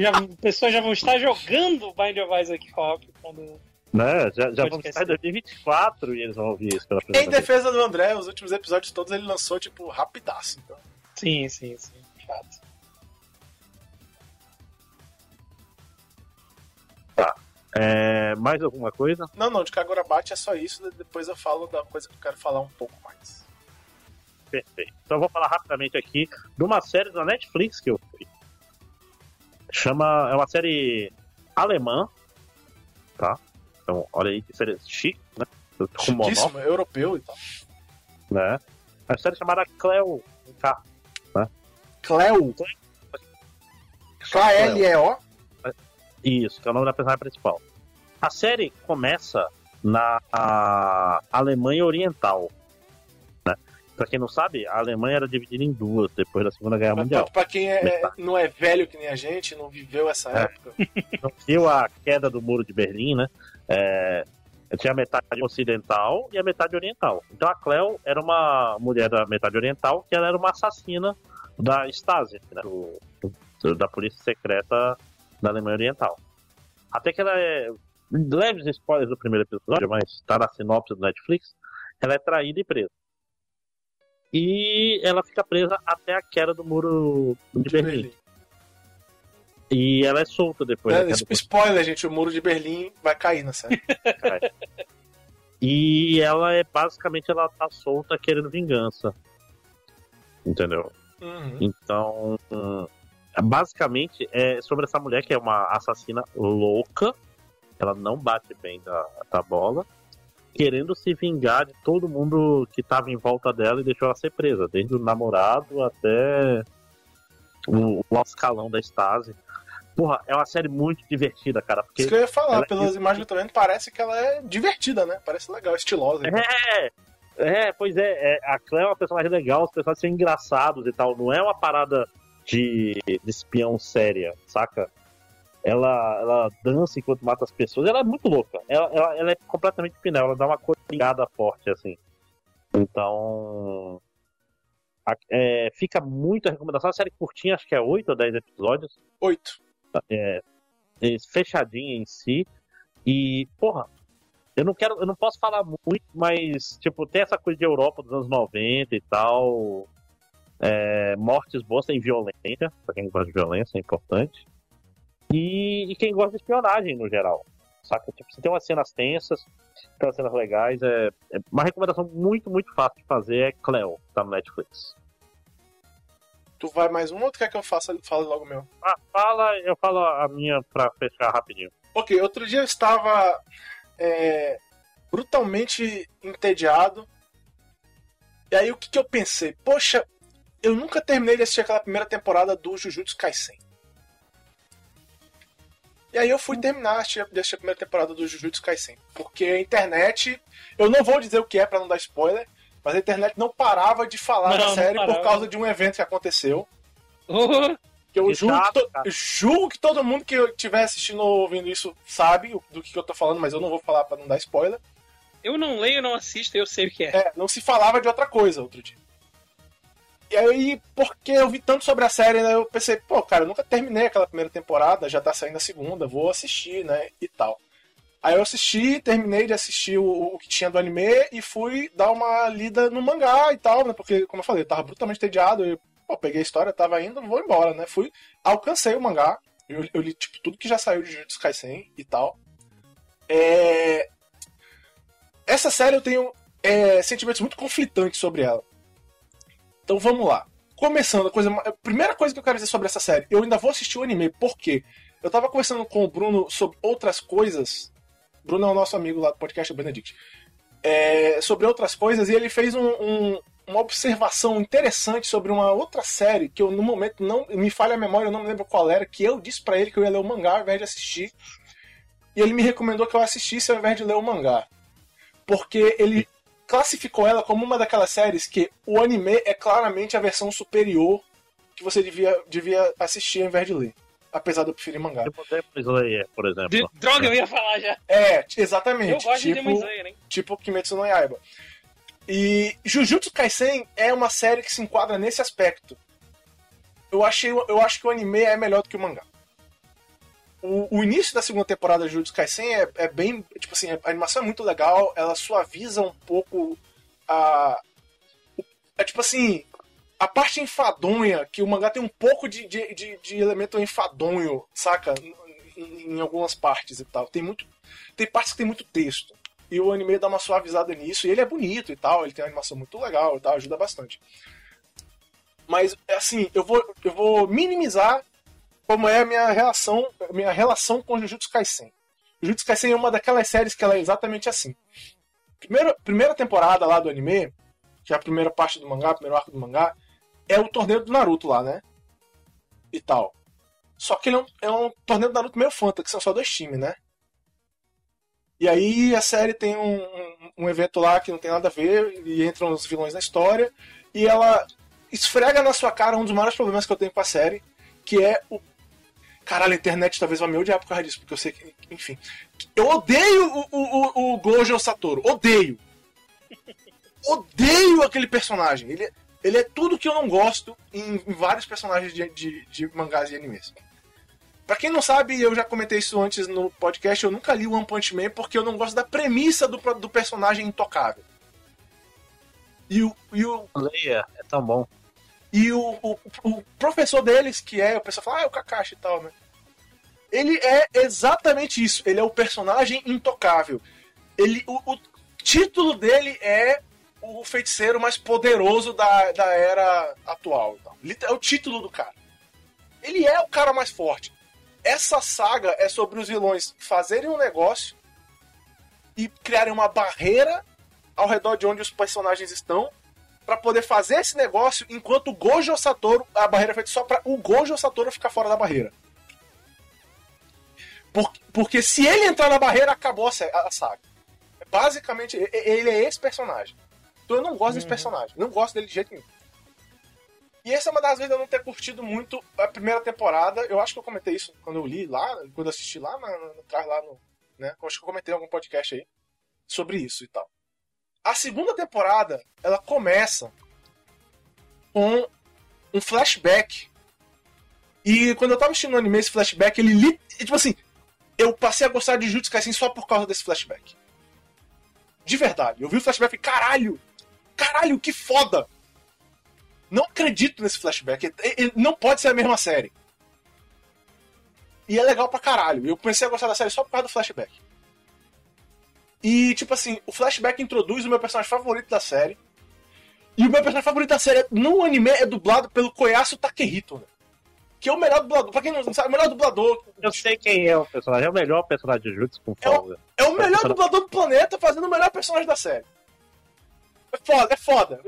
Já, pessoas já vão estar jogando Bind of Isaac Co-op quando Né? Já, já vamos estar em 2024 e eles vão ouvir isso pela primeira Em vez. defesa do André, os últimos episódios todos ele lançou, tipo, rapidaço. Então. Sim, sim, sim. de Fato. É, mais alguma coisa? Não, não, de Kagura Bate é só isso, né? depois eu falo da coisa que eu quero falar um pouco mais. Perfeito. Então eu vou falar rapidamente aqui de uma série da Netflix que eu fui. Chama. É uma série alemã. Tá? Então, olha aí que série chique, né? Chiquíssimo, europeu e tal. né? Uma série chamada Cleo. K. Cleo. K-L-E-O. Isso, que é o nome da personagem principal. A série começa na a Alemanha Oriental. Né? Pra quem não sabe, a Alemanha era dividida em duas depois da Segunda Guerra Pra, Mundial. pra quem é, não é velho que nem a gente, não viveu essa É. época. Não viu a queda do muro de Berlim, né? É, tinha a metade ocidental e a metade oriental. Então a Cleo era uma mulher da metade oriental que ela era uma assassina da Stasi, né? do- do- da polícia secreta da Alemanha Oriental. Até que ela é. Leves spoilers do primeiro episódio, mas tá na sinopse do Netflix. Ela é traída e presa. E ela fica presa até a queda do muro de, De Berlim. Berlim. E ela é solta depois É, queda do spoiler, gente, o muro de Berlim vai cair na série. E ela é basicamente ela tá solta querendo vingança. Entendeu? Uhum. Então, hum, basicamente é sobre essa mulher que é uma assassina louca. Ela não bate bem da, da bola. Querendo se vingar de todo mundo que tava em volta dela e deixou ela ser presa, desde o namorado até o, o escalão da Stasi. Porra, é uma série muito divertida, cara. Porque Isso que eu ia falar, ela- pelas imagens que eu tô vendo, parece que ela é divertida, né? Parece legal, estilosa. É, é, pois é, é, a Cleo é uma personagem legal, os personagens são engraçados e tal. Não é uma parada de, de espião séria, saca? Ela, ela dança enquanto mata as pessoas, ela é muito louca. Ela, ela, ela é completamente pinel, ela dá uma coringada forte, assim. Então. É, fica muito a recomendação. A série curtinha, acho que é 8 ou 10 episódios Oito. é, é, fechadinha em si. E, porra, eu não quero, eu não posso falar muito, mas, tipo, tem essa coisa de Europa dos anos 90 e tal. É, mortes boas sem violência, pra quem gosta de violência, é importante. E, e quem gosta de espionagem no geral. Saca? Tipo, você tem umas cenas tensas, tem umas cenas legais. É, é uma recomendação muito, muito fácil de fazer é Cleo, tá no Netflix. Tu vai mais um ou tu quer que eu faça, fale logo meu? Ah, fala, eu falo a minha pra fechar rapidinho. Ok, outro dia eu estava é, brutalmente entediado. E aí o que, que eu pensei? Poxa, eu nunca terminei de assistir aquela primeira temporada do Jujutsu Kaisen. E aí eu fui terminar a primeira temporada do Jujutsu Kaisen. Porque a internet, eu não vou dizer o que é pra não dar spoiler, mas a internet não parava de falar Não, da série por causa de um evento que aconteceu. Oh, Que eu julgo, que to- julgo que todo mundo que estiver assistindo ou ouvindo isso sabe o- do que eu tô falando, mas eu não vou falar pra não dar spoiler. eu não leio, não assisto, eu sei o que é. É, não se falava de outra coisa outro dia. E aí, porque eu vi tanto sobre a série, né, eu pensei, pô, cara, eu nunca terminei aquela primeira temporada, já tá saindo a segunda, vou assistir, né, e tal. Aí eu assisti, terminei de assistir o, o que tinha do anime e fui dar uma lida no mangá e tal, né, porque, como eu falei, eu tava brutalmente entediado, eu pô, peguei a história, tava indo, vou embora, né, fui, alcancei o mangá, eu, eu li, tipo, tudo que já saiu de Jujutsu Kaisen e tal. É... Essa série eu tenho é, sentimentos muito conflitantes sobre ela. Então vamos lá. Começando, a, coisa, a primeira coisa que eu quero dizer sobre essa série, eu ainda vou assistir o anime, por quê? Eu tava conversando com o Bruno sobre outras coisas. Bruno é o nosso amigo lá do podcast, Benedict. É, sobre outras coisas, e ele fez um- um- uma observação interessante sobre uma outra série que eu, no momento, não me falha a memória, eu não me lembro qual era, que eu disse pra ele que eu ia ler o mangá ao invés de assistir. E ele me recomendou que eu assistisse ao invés de ler o mangá. Porque ele classificou ela como uma daquelas séries que o anime é claramente a versão superior que você devia, devia assistir ao invés de ler. Apesar de eu preferir mangá. Tipo Demon Slayer, por exemplo. De- droga, eu ia falar já. É, exatamente. Eu gosto de tipo, Demon Slayer, hein? tipo Kimetsu no Yaiba. E Jujutsu Kaisen é uma série que se enquadra nesse aspecto. Eu, achei, eu acho que o anime é melhor do que o mangá. O, o início da segunda temporada de Jujutsu Kaisen é, é bem. Tipo assim, a animação é muito legal, ela suaviza um pouco a. É tipo assim. A parte enfadonha, que o mangá tem um pouco de, de, de, de elemento enfadonho, saca? Em, em, algumas partes e tal. Tem muito. Tem partes que tem muito texto. E o anime dá uma suavizada nisso. E ele é bonito e tal. Ele tem uma animação muito legal e tal. Ajuda bastante. Mas, assim, eu vou, eu vou minimizar como é a minha relação, minha relação com Jujutsu Kaisen. Jujutsu Kaisen é uma daquelas séries que ela é exatamente assim. Primeira, primeira temporada lá do anime, que é a primeira parte do mangá, primeiro arco do mangá, é o torneio do Naruto lá, né? E tal. Só que ele é um, é um torneio do Naruto meio fanta, que são só dois times, né? E aí a série tem um, um, um, evento lá que não tem nada a ver, e entram os vilões da história, e ela esfrega na sua cara um dos maiores problemas que eu tenho com a série, que é o Caralho, a internet talvez vá me odiar por causa disso, porque eu sei que. Enfim. Eu odeio o, o, o, Gojo Satoru. Odeio. Odeio aquele personagem. Ele, ele é tudo que eu não gosto em, em vários personagens de, de, de, mangás e animes. Pra quem não sabe, eu já comentei isso antes no podcast, eu nunca li One Punch Man porque eu não gosto da premissa do, do personagem intocável. E o. E o... Leia, é tão bom. E o, o, o, professor deles, que é, o pessoal fala, ah, é o Kakashi e tal, né? Ele é exatamente isso. Ele é o personagem intocável. Ele, o, o título dele é o feiticeiro mais poderoso da, da era atual. Então. É o título do cara. Ele é o cara mais forte. Essa saga é sobre os vilões fazerem um negócio e criarem uma barreira ao redor de onde os personagens estão para poder fazer esse negócio enquanto o Gojo Satoru, a barreira é feita só para o Gojo Satoru ficar fora da barreira. Porque, porque se ele entrar na barreira, acabou a, saga. Basicamente, ele é esse personagem. Então eu não gosto uhum. desse personagem. Não gosto dele de jeito nenhum. E essa é uma das vezes eu não ter curtido muito a primeira temporada. Eu acho que eu comentei isso quando eu li lá, quando eu assisti lá, na, no, lá no. Né? Eu acho que eu comentei em algum podcast aí sobre isso e tal. A segunda temporada, ela começa com um flashback. E quando eu tava assistindo o anime, esse flashback, ele. Tipo assim, eu passei a gostar de Jutsu Kaisen só por causa desse flashback. De verdade. Eu vi o flashback e caralho! Caralho, que foda! Não acredito nesse flashback. Não pode ser a mesma série. E é legal pra caralho. Eu comecei a gostar da série só por causa do flashback. E, tipo assim, o flashback introduz o meu personagem favorito da série. E o meu personagem favorito da série no anime é dublado pelo Koyasu Takehito, né? Que é o melhor dublador. Pra quem não sabe, o melhor dublador. Eu sei quem é o personagem. É o melhor personagem de Jutsu com folga. É o, é o melhor dublador do planeta fazendo o melhor personagem da série. É foda, é foda.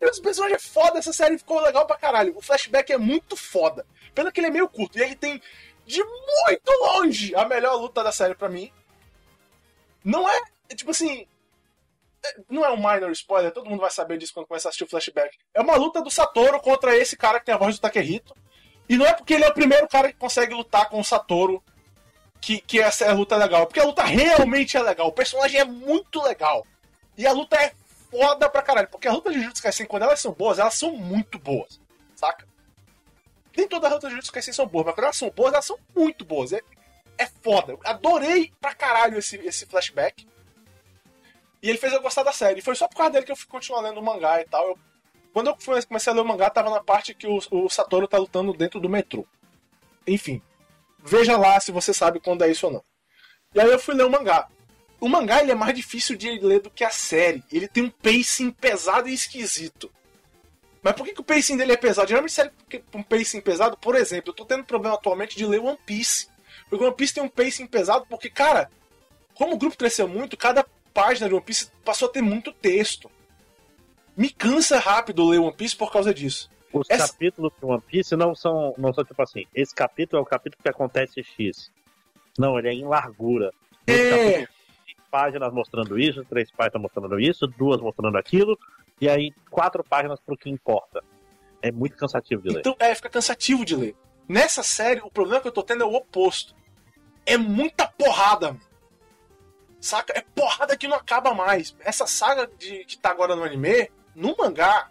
Esse personagem é foda, essa série ficou legal pra caralho. O flashback é muito foda. Pena que ele é meio curto. E ele tem, de muito longe, a melhor luta da série pra mim. Não é é tipo assim. É, não é um minor spoiler, todo mundo vai saber disso quando começar a assistir o flashback. É uma luta do Satoru contra esse cara que tem a voz do Takehito. E não é porque ele é o primeiro cara que consegue lutar com o Satoru que, que essa luta é legal. Porque a luta realmente é legal. O personagem é muito legal. E a luta é foda pra caralho. Porque as lutas de Jujutsu Kaisen, quando elas são boas, elas são muito boas. Saca? Nem todas as lutas de Jujutsu Kaisen são boas, mas quando elas são boas, elas são muito boas. É, é foda. adorei pra caralho esse, esse flashback. E ele fez eu gostar da série. E foi só por causa dele que eu fui continuar lendo o mangá e tal. Eu, quando eu comecei a ler o mangá, tava na parte que o, o Satoru tá lutando dentro do metrô. Enfim. Veja lá se você sabe quando é isso ou não. E aí eu fui ler o mangá. O mangá ele é mais difícil de ler do que a série. Ele tem um pacing pesado e esquisito. Mas por que, que o pacing dele é pesado? Geralmente série um pacing pesado, por exemplo, eu tô tendo problema atualmente de ler One Piece. Porque One Piece tem um pacing pesado porque, cara, como o grupo cresceu muito, cada página de One Piece passou a ter muito texto. Me cansa rápido ler One Piece por causa disso. Os Essa... capítulos de One Piece não são, não são tipo assim, esse capítulo é o capítulo que acontece X. Não, ele é em largura. É. páginas mostrando isso, três páginas mostrando isso, duas mostrando aquilo, e aí quatro páginas pro que importa. É muito cansativo de ler. Então, é, fica cansativo de ler. Nessa série, o problema que eu tô tendo é o oposto. É muita porrada, mano. Saca? É porrada que não acaba mais. Essa saga de, que tá agora no anime, no mangá,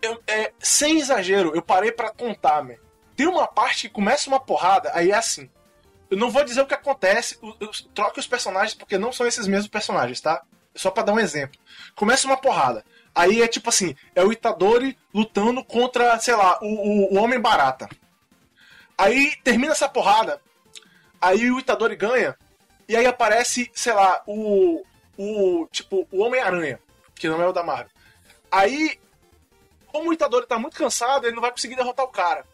eu, é, sem exagero, eu parei para contar, man. Tem uma parte que começa uma porrada, aí é assim. Eu não vou dizer o que acontece, troque os personagens, porque não são esses mesmos personagens, tá? Só para dar um exemplo. Começa uma porrada. Aí é tipo assim, é o Itadori lutando contra, sei lá, o, o, o Homem Barata. Aí termina essa porrada. Aí o Itadori ganha. E aí aparece, sei lá, o. O. Tipo, o Homem-Aranha. Que não é o da Marvel. Aí. Como o Itadori tá muito cansado, ele não vai conseguir derrotar o cara.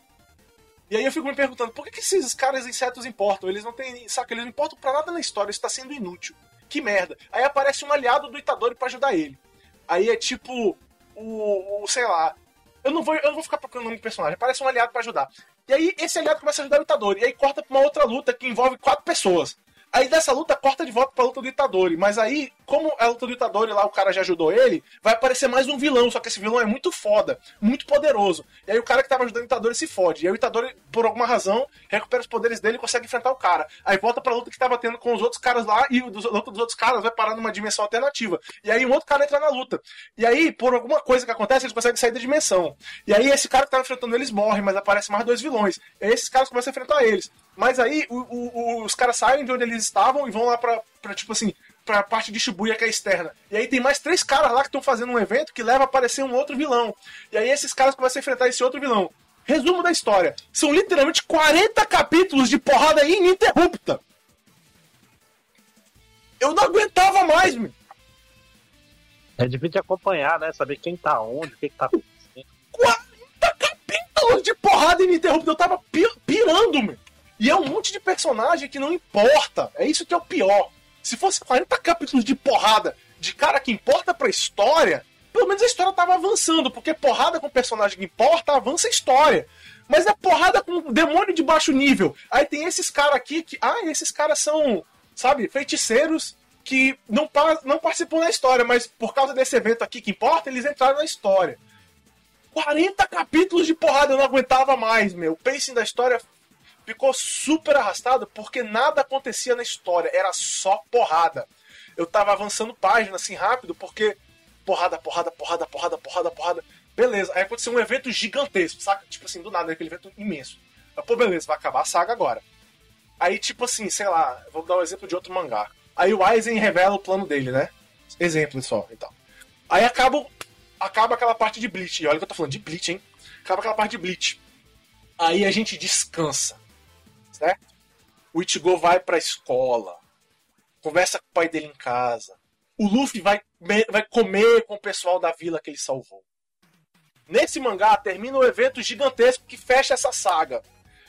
E aí eu fico me perguntando, por que, que esses caras insetos importam? Eles não têm. Saca, eles não importam pra nada na história, isso tá sendo inútil. Que merda. Aí aparece um aliado do Itadori para ajudar ele. Aí é tipo. O, o. sei lá. Eu não vou, eu não vou ficar procurando um personagem. Aparece um aliado para ajudar. E aí esse aliado começa a ajudar o Itadori. E aí corta pra uma outra luta que envolve quatro pessoas. Aí dessa luta corta de volta pra luta do Itadori. Mas aí, como a luta do Itadori lá, o cara já ajudou ele, vai aparecer mais um vilão. Só que esse vilão é muito foda, muito poderoso. E aí o cara que tava ajudando o Itadori se fode. E aí o Itadori, por alguma razão, recupera os poderes dele e consegue enfrentar o cara. Aí volta pra luta que tava tendo com os outros caras lá e o luta dos outros caras vai parar numa dimensão alternativa. E aí um outro cara entra na luta. E aí, por alguma coisa que acontece, eles conseguem sair da dimensão. E aí esse cara que tava enfrentando eles morre, mas aparece mais dois vilões. E aí esses caras começam a enfrentar eles. Mas aí o, o, os caras saem de onde eles estavam e vão lá pra, pra tipo assim, pra parte de Shibuya que é externa. E aí tem mais três caras lá que estão fazendo um evento que leva a aparecer um outro vilão. E aí esses caras começam a enfrentar esse outro vilão. Resumo da história: são literalmente 40 capítulos de porrada ininterrupta. Eu não aguentava mais, meu. É difícil acompanhar, né? Saber quem tá onde, o que, que tá acontecendo. 40 capítulos de porrada ininterrupta. Eu tava pirando, meu. E é um monte de personagem que não importa. É isso que é o pior. Se fosse 40 capítulos de porrada de cara que importa pra história, pelo menos a história tava avançando, porque porrada com personagem que importa avança a história. Mas é porrada com demônio de baixo nível. Aí tem esses caras aqui que. Ah, esses caras são, sabe, feiticeiros que não, não participam da história, mas por causa desse evento aqui que importa, eles entraram na história. 40 capítulos de porrada, eu não aguentava mais, meu. O pacing da história ficou super arrastado porque nada acontecia na história, era só porrada. Eu tava avançando página assim rápido porque porrada, porrada, porrada, porrada, porrada, porrada. Beleza, aí aconteceu um evento gigantesco, saca? Tipo assim, do nada, aquele evento imenso. Mas, pô, beleza, vai acabar a saga agora. Aí, tipo assim, sei lá, vou dar um exemplo de outro mangá. Aí o Aizen revela o plano dele, né? Exemplo só e tal. Aí acaba, acaba aquela parte de Bleach. E olha que eu tô falando de Bleach, hein? Acaba aquela parte de Bleach. Aí a gente descansa certo? O Ichigo vai pra escola, conversa com o pai dele em casa. O Luffy vai, vai comer com o pessoal da vila que ele salvou. Nesse mangá termina o um evento gigantesco que fecha essa saga.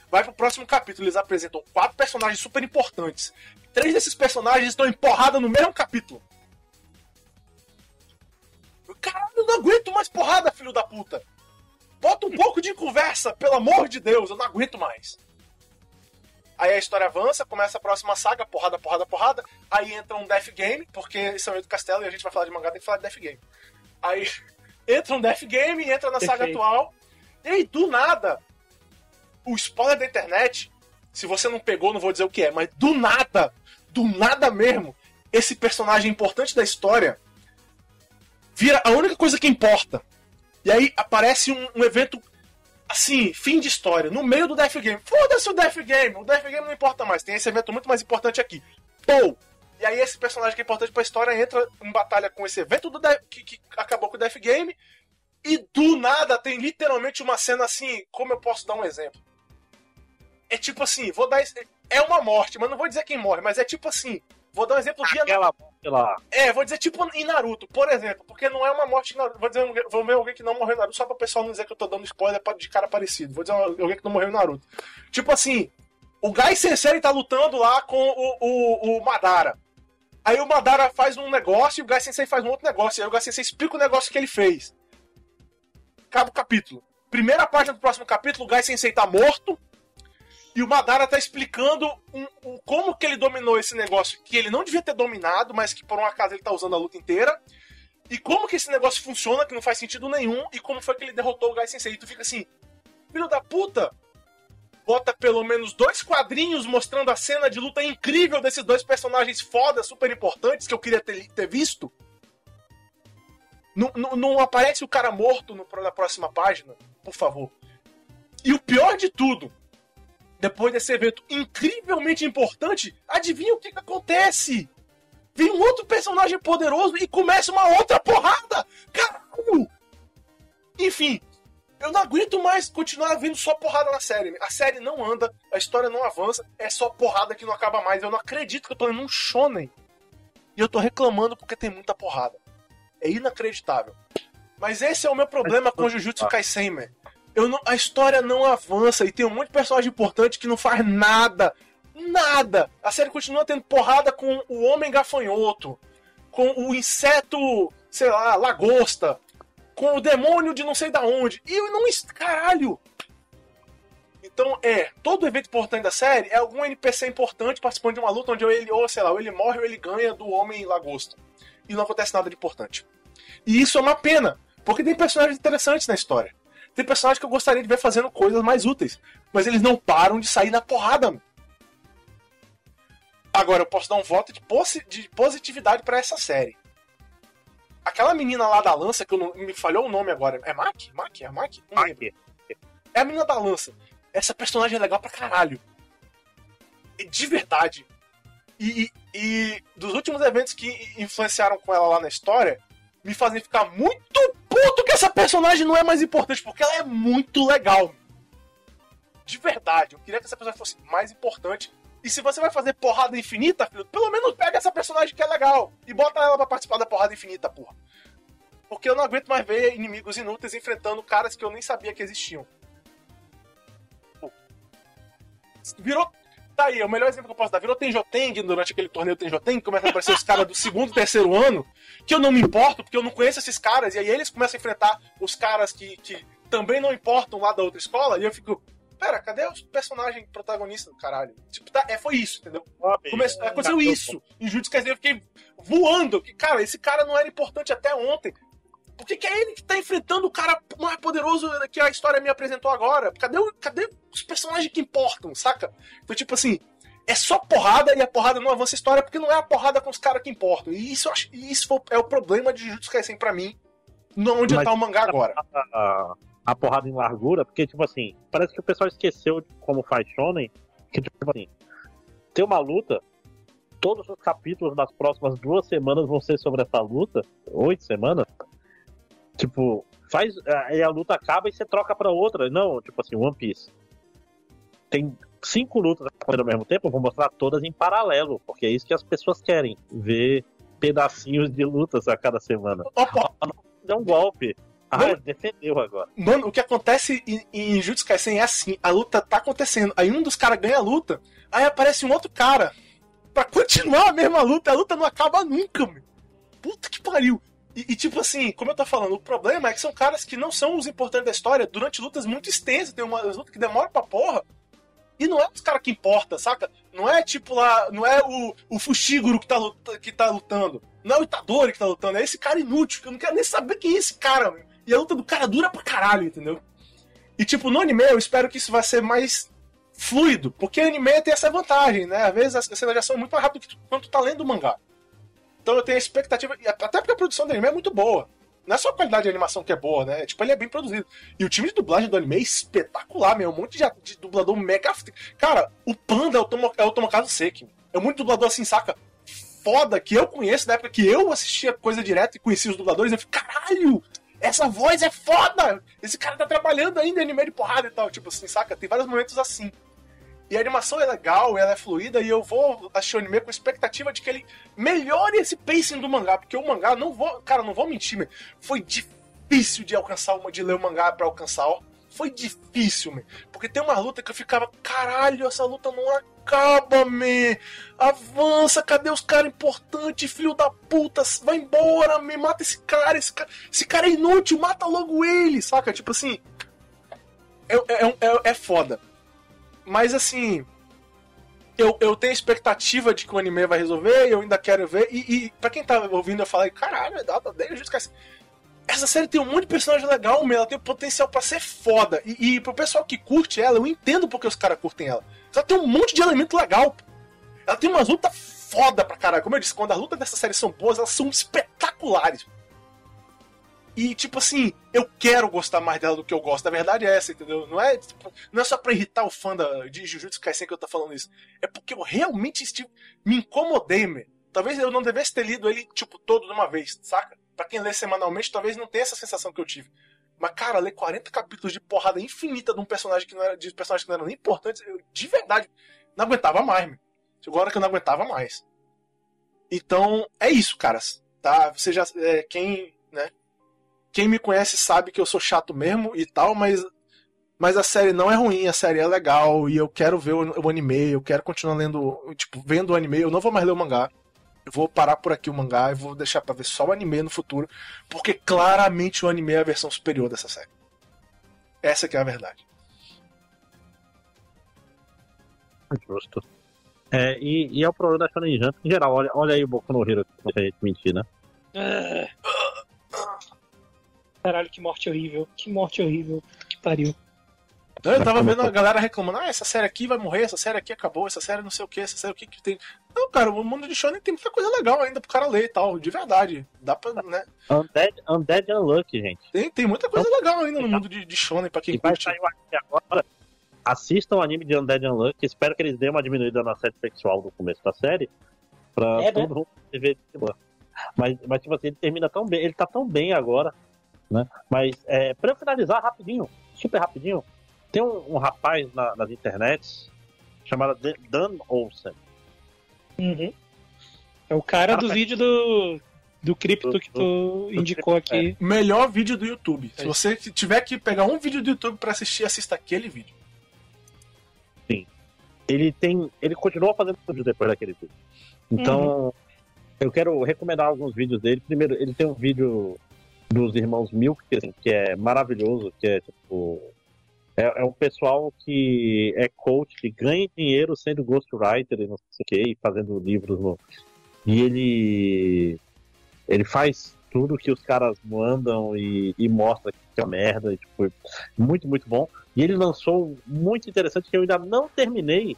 Vai pro próximo capítulo, eles apresentam quatro personagens super importantes. Três desses personagens estão empurrados no mesmo capítulo. Caralho, eu não aguento mais porrada, filho da puta. Bota um pouco de conversa, pelo amor de Deus, eu não aguento mais. Aí a história avança, começa a próxima saga, porrada, porrada, porrada. Aí entra um Death Game, porque são é do Castelo e a gente vai falar de mangá, tem que falar de Death Game. Aí entra um Death Game, entra na saga atual. E aí, do nada, o spoiler da internet, se você não pegou, não vou dizer o que é, mas do nada, do nada mesmo, esse personagem importante da história vira a única coisa que importa. E aí aparece um, um evento assim, fim de história, no meio do Death Game. Foda-se o Death Game, o Death Game não importa mais, tem esse evento muito mais importante aqui. Pou! E aí esse personagem que é importante pra história entra em batalha com esse evento do Death, que, que acabou com o Death Game, e do nada tem literalmente uma cena assim, como eu posso dar um exemplo? É tipo assim, vou dar. É uma morte, mas não vou dizer quem morre, mas é tipo assim, Vou dar um exemplo de Aquela lá. É, vou dizer tipo em Naruto, por exemplo, porque não é uma morte Naruto. Vou dizer, vou ver alguém que não morreu em Naruto, só para o pessoal não dizer que eu tô dando spoiler de cara parecido. Vou dizer alguém que não morreu em Naruto. Tipo assim, o Gai Sensei tá lutando lá com o, o, o Madara. Aí o Madara faz um negócio e o Gai Sensei faz um outro negócio. Aí o Gai Sensei explica o negócio que ele fez. Acaba o capítulo. Primeira página do próximo capítulo, o Gai Sensei tá morto. E o Madara tá explicando um, um, como que ele dominou esse negócio que ele não devia ter dominado, mas que por um acaso ele tá usando a luta inteira. E como que esse negócio funciona, que não faz sentido nenhum, e como foi que ele derrotou o Gai Sensei. E tu fica assim, filho da puta, bota pelo menos dois quadrinhos mostrando a cena de luta incrível desses dois personagens foda, super importantes, que eu queria ter, ter visto. Não, não, não, aparece o cara morto no, na próxima página, por favor. E o pior de tudo, depois desse evento incrivelmente importante, adivinha o que, que acontece? Vem um outro personagem poderoso e começa uma outra porrada! Caralho! Enfim, eu não aguento mais continuar vendo só porrada na série. A série não anda, a história não avança, é só porrada que não acaba mais. Eu não acredito que eu tô lendo um shonen. E eu tô reclamando porque tem muita porrada. É inacreditável. Mas esse é o meu problema com Jujutsu Kaisen, man. Eu não, a história não avança e tem um monte de personagem importante que não faz nada. Nada! A série continua tendo porrada com o homem gafanhoto, com o inseto, sei lá, lagosta, com o demônio de não sei da onde. E eu não. Caralho! Então, é, todo evento importante da série é algum NPC importante participando de uma luta onde ele, ou sei lá, ou ele morre ou ele ganha do homem lagosta. E não acontece nada de importante. E isso é uma pena, porque tem personagens interessantes na história. Tem personagens que eu gostaria de ver fazendo coisas mais úteis. Mas eles não param de sair na porrada. Agora, eu posso dar um voto de, posi de positividade para essa série. Aquela menina lá da lança, que não, me falhou o nome agora. É Mac? Mac? É Mac? Não Mac. É a menina da lança. Essa personagem é legal pra caralho. De verdade. E, e, e dos últimos eventos que influenciaram com ela lá na história, me fazem ficar muito puto que essa personagem não é mais importante, porque ela é muito legal. De verdade, eu queria que essa personagem fosse mais importante. E se você vai fazer porrada infinita, filho, pelo menos pega essa personagem que é legal e bota ela pra participar da porrada infinita, porra. Porque eu não aguento mais ver inimigos inúteis enfrentando caras que eu nem sabia que existiam. Virou Tá aí, o melhor exemplo que eu posso dar. Virou Tenjoteng durante aquele torneio Tenjoteng, começa a aparecer os caras do segundo, terceiro ano, que eu não me importo, porque eu não conheço esses caras, e aí eles começam a enfrentar os caras que, que também não importam lá da outra escola, e eu fico, pera, cadê os personagens protagonistas do caralho? Tipo, tá, é, foi isso, entendeu? Começou, aconteceu isso. Em Jujutsu Kaisen eu fiquei voando, que, cara, esse cara não era importante até ontem. Por que, é ele que tá enfrentando o cara mais poderoso que a história me apresentou agora? Cadê, o, cadê os personagens que importam, saca? Então, tipo assim, é só porrada e a porrada não avança a história porque não é a porrada com os caras que importam. E isso, isso é o problema de Jujutsu Kaisen pra mim, onde Mas, tá o mangá agora. A, a, a, porrada em largura, porque, tipo assim, parece que o pessoal esqueceu de como faz Shonen, que, tipo assim, tem uma luta, todos os capítulos das próximas duas semanas vão ser sobre essa luta, oito semanas, Tipo, faz. Aí a luta acaba e você troca pra outra. Não, tipo assim, One Piece. Tem cinco lutas ao mesmo tempo, eu vou mostrar todas em paralelo, porque é isso que as pessoas querem. Ver pedacinhos de lutas a cada semana. Opa! Deu um golpe. Ah, defendeu agora. Mano, o que acontece em, em Jujutsu Kaisen é assim, a luta tá acontecendo, aí um dos caras ganha a luta, aí aparece um outro cara pra continuar a mesma luta, a luta não acaba nunca, meu. Puta que pariu. E, e, tipo assim, como eu tô falando, o problema é que são caras que não são os importantes da história durante lutas muito extensas. Tem uma luta que demora pra porra. E não é os caras que importa, saca? Não é tipo lá, não é o, o Fushiguro que tá, que tá lutando. Não é o Itadori que tá lutando, é esse cara inútil, que eu não quero nem saber quem é esse cara, meu. E a luta do cara dura pra caralho, entendeu? E tipo, no anime eu espero que isso vai ser mais fluido, porque anime tem essa vantagem, né? Às vezes as cenas já são muito mais rápidas quando tu tá lendo o mangá. Então eu tenho a expectativa, até porque a produção do anime é muito boa. Não é só a qualidade de animação que é boa, né? Tipo, ele é bem produzido. E o time de dublagem do anime é espetacular, meu. Um monte de, de dublador mega. Cara, o Panda é o, Tomo, é o Tomokazu Seki. É muito dublador assim, saca? Foda, que eu conheço da época que eu assistia coisa direto e conhecia os dubladores. Eu fico, caralho! Essa voz é foda! Esse cara tá trabalhando ainda em anime de porrada e tal. Tipo assim, saca? Tem vários momentos assim. E a animação é legal, ela é fluida, e eu vou assistir o anime com expectativa de que ele melhore esse pacing do mangá, porque o mangá, não vou, cara, não vou mentir, man, foi difícil de alcançar uma, de ler o mangá para alcançar, ó. Foi difícil, man. Porque tem uma luta que eu ficava, caralho, essa luta não acaba, man. Avança, cadê os caras importantes, filho da puta? Vai embora, me mata esse cara, esse cara, esse cara é inútil, mata logo ele, saca? Tipo assim. É, é, é, é foda. Mas assim. Eu, eu tenho expectativa de que o anime vai resolver, eu ainda quero ver. E, e pra quem tá ouvindo, eu falei, caralho, é data dele, esquece. Essa série tem um monte de personagem legal, meu, ela tem potencial para ser foda. E, e pro pessoal que curte ela, eu entendo porque os caras curtem ela. Ela tem um monte de elemento legal. Ela tem umas lutas foda pra caralho. Como eu disse, quando as lutas dessa série são boas, elas são espetaculares. E, tipo assim, eu quero gostar mais dela do que eu gosto. A verdade é essa, entendeu? Não é, tipo, não é só pra irritar o fã da, de Jujutsu Kaisen que eu tô falando isso. É porque eu realmente estive, me incomodei, meu. Talvez eu não devesse ter lido ele, tipo, todo de uma vez, saca? Pra quem lê semanalmente, talvez não tenha essa sensação que eu tive. Mas, cara, ler 40 capítulos de porrada infinita de um personagem que não era, de personagens que não eram nem importantes, eu, de verdade, não aguentava mais, meu. Chegou a hora que eu não aguentava mais. Então, é isso, caras. Tá? Você já. É, quem? Quem me conhece sabe que eu sou chato mesmo e tal, mas. Mas a série não é ruim, a série é legal e eu quero ver o, o anime, eu quero continuar lendo, tipo, vendo o anime, eu não vou mais ler o mangá. Eu vou parar por aqui o mangá e vou deixar pra ver só o anime no futuro, porque claramente o anime é a versão superior dessa série. Essa que é a verdade. Justo. É, e, e é o problema da Shonen Jump em geral. Olha, olha aí o Boku no Hero, que a gente mentir, né? Ah. Caralho, que morte horrível. Que morte horrível. Que pariu. Eu tava vendo a galera reclamando, ah, essa série aqui vai morrer, essa série aqui acabou, essa série não sei o que, essa série o que que tem. Não, cara, o mundo de Shonen tem muita coisa legal ainda pro cara ler e tal, de verdade. Dá pra, né? Undead, Undead Unlucky, gente. Tem, tem muita coisa legal ainda no mundo de, de Shonen pra quem E vai curte. sair o anime agora. Assistam o anime de Undead Unlucky. Espero que eles dêem uma diminuída na série sexual no começo da série. Pra É, né? todo mundo ver de boa. Mas, mas, tipo assim, ele termina tão bem. Ele tá tão bem agora. Né? Mas, é, pra eu finalizar rapidinho, super rapidinho, tem um, um rapaz na- nas internets chamado Dan- Olsen. Uhum. É o cara do vídeo do, do cripto que tu indicou aqui. Melhor vídeo do YouTube. Se você tiver que pegar um vídeo do YouTube pra assistir, assista aquele vídeo. ele tem. Ele continua fazendo vídeo depois daquele vídeo. Então, eu quero recomendar alguns vídeos dele. Primeiro, ele tem um vídeo dos irmãos Milk, assim, que é maravilhoso, que é tipo. É, é um pessoal que é coach, que ganha dinheiro sendo ghostwriter e não sei o que, e fazendo livros no. E ele. Ele faz tudo que os caras mandam e, e mostra que é merda. E, tipo, muito, muito bom. E ele lançou um muito interessante que eu ainda não terminei,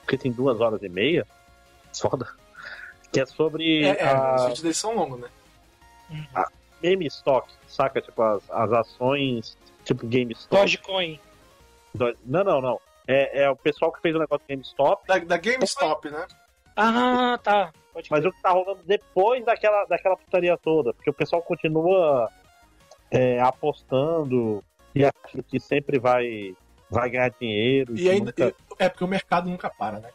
porque tem duas horas e meia. Foda. Que é sobre É, é, os a vídeos deles são longos, né? GameStop, saca? Tipo, as, as ações, tipo GameStop. Dogecoin. Do- Não, não, não. É, é o pessoal que fez o negócio do GameStop, Da, da GameStop, né? Ah, tá. Pode mas o que tá rolando depois daquela, daquela putaria toda. Porque o pessoal continua é, apostando e acha que sempre vai, vai ganhar dinheiro. E que ainda. nunca- É porque o mercado nunca para, né?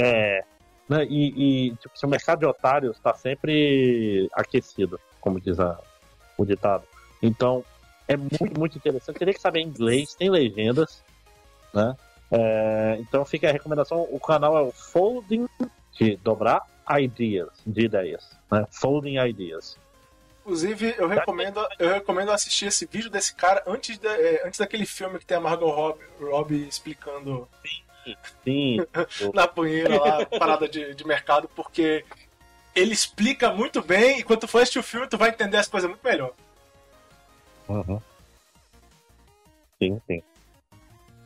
É. Né, e, e tipo, se o mercado de otários está sempre aquecido, como diz a- o ditado. Então, é muito, muito interessante. Tem que saber inglês, tem legendas, né? É, então fica a recomendação. O canal é o Folding, de dobrar Ideas, de ideias. Né? Folding Ideas. Inclusive, eu recomendo, eu recomendo assistir esse vídeo desse cara antes, da- é, antes daquele filme que tem a Margot Robbie, Robbie explicando Sim, na banheira lá, parada de, de mercado, porque ele explica muito bem e quando tu for assistir o filme, tu vai entender as coisas muito melhor. Uhum. Sim, sim.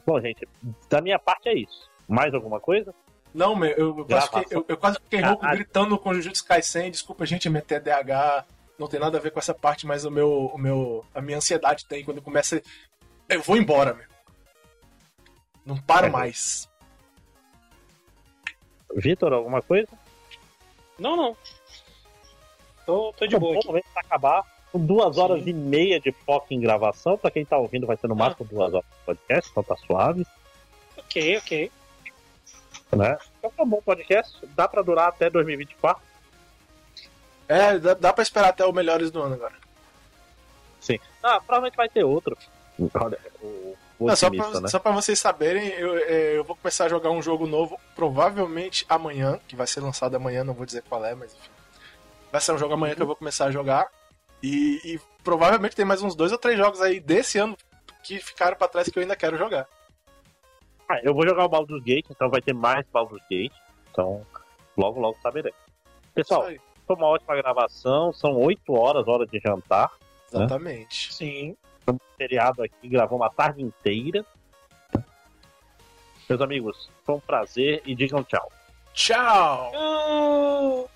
Bom, gente, da minha parte é isso. Mais alguma coisa? Não, meu, eu, eu, quase, fiquei, eu, eu quase fiquei rouco Caralho. gritando com Jujutsu Kaisen. Desculpa, gente, minha TDAH não tem nada a ver com essa parte, mas o meu, o meu, a minha ansiedade tem quando começa. Eu vou embora, meu. Não paro É. mais. Vitor, alguma coisa? Não, não. Tô, tô de boa Bom aqui. momento pra acabar. Com duas horas Sim. e meia de foco em gravação. Pra quem tá ouvindo, vai ser no máximo duas horas de podcast, então tá suave. Ok, ok. Né? Então tá um bom podcast. Dá pra durar até 2024. É, dá, dá pra esperar até o melhores do ano agora. Sim. Ah, provavelmente vai ter outro. Olha, o Não, só, pra, né? só pra vocês saberem, eu, é, eu vou começar a jogar um jogo novo, provavelmente amanhã, que vai ser lançado amanhã, não vou dizer qual é, mas enfim. Vai ser um jogo amanhã que eu vou começar a jogar. E, e provavelmente tem mais uns dois ou três jogos aí desse ano que ficaram pra trás que eu ainda quero jogar. Ah, eu vou jogar o Baldur's Gate, então vai ter mais Baldur's Gate. Então, logo, logo saberei. Pessoal, foi uma ótima gravação. São 8 horas, hora de jantar. Exatamente. Sim. Feriado aqui, gravou uma tarde inteira. Meus amigos, foi um prazer e digam tchau. Tchau! Ah.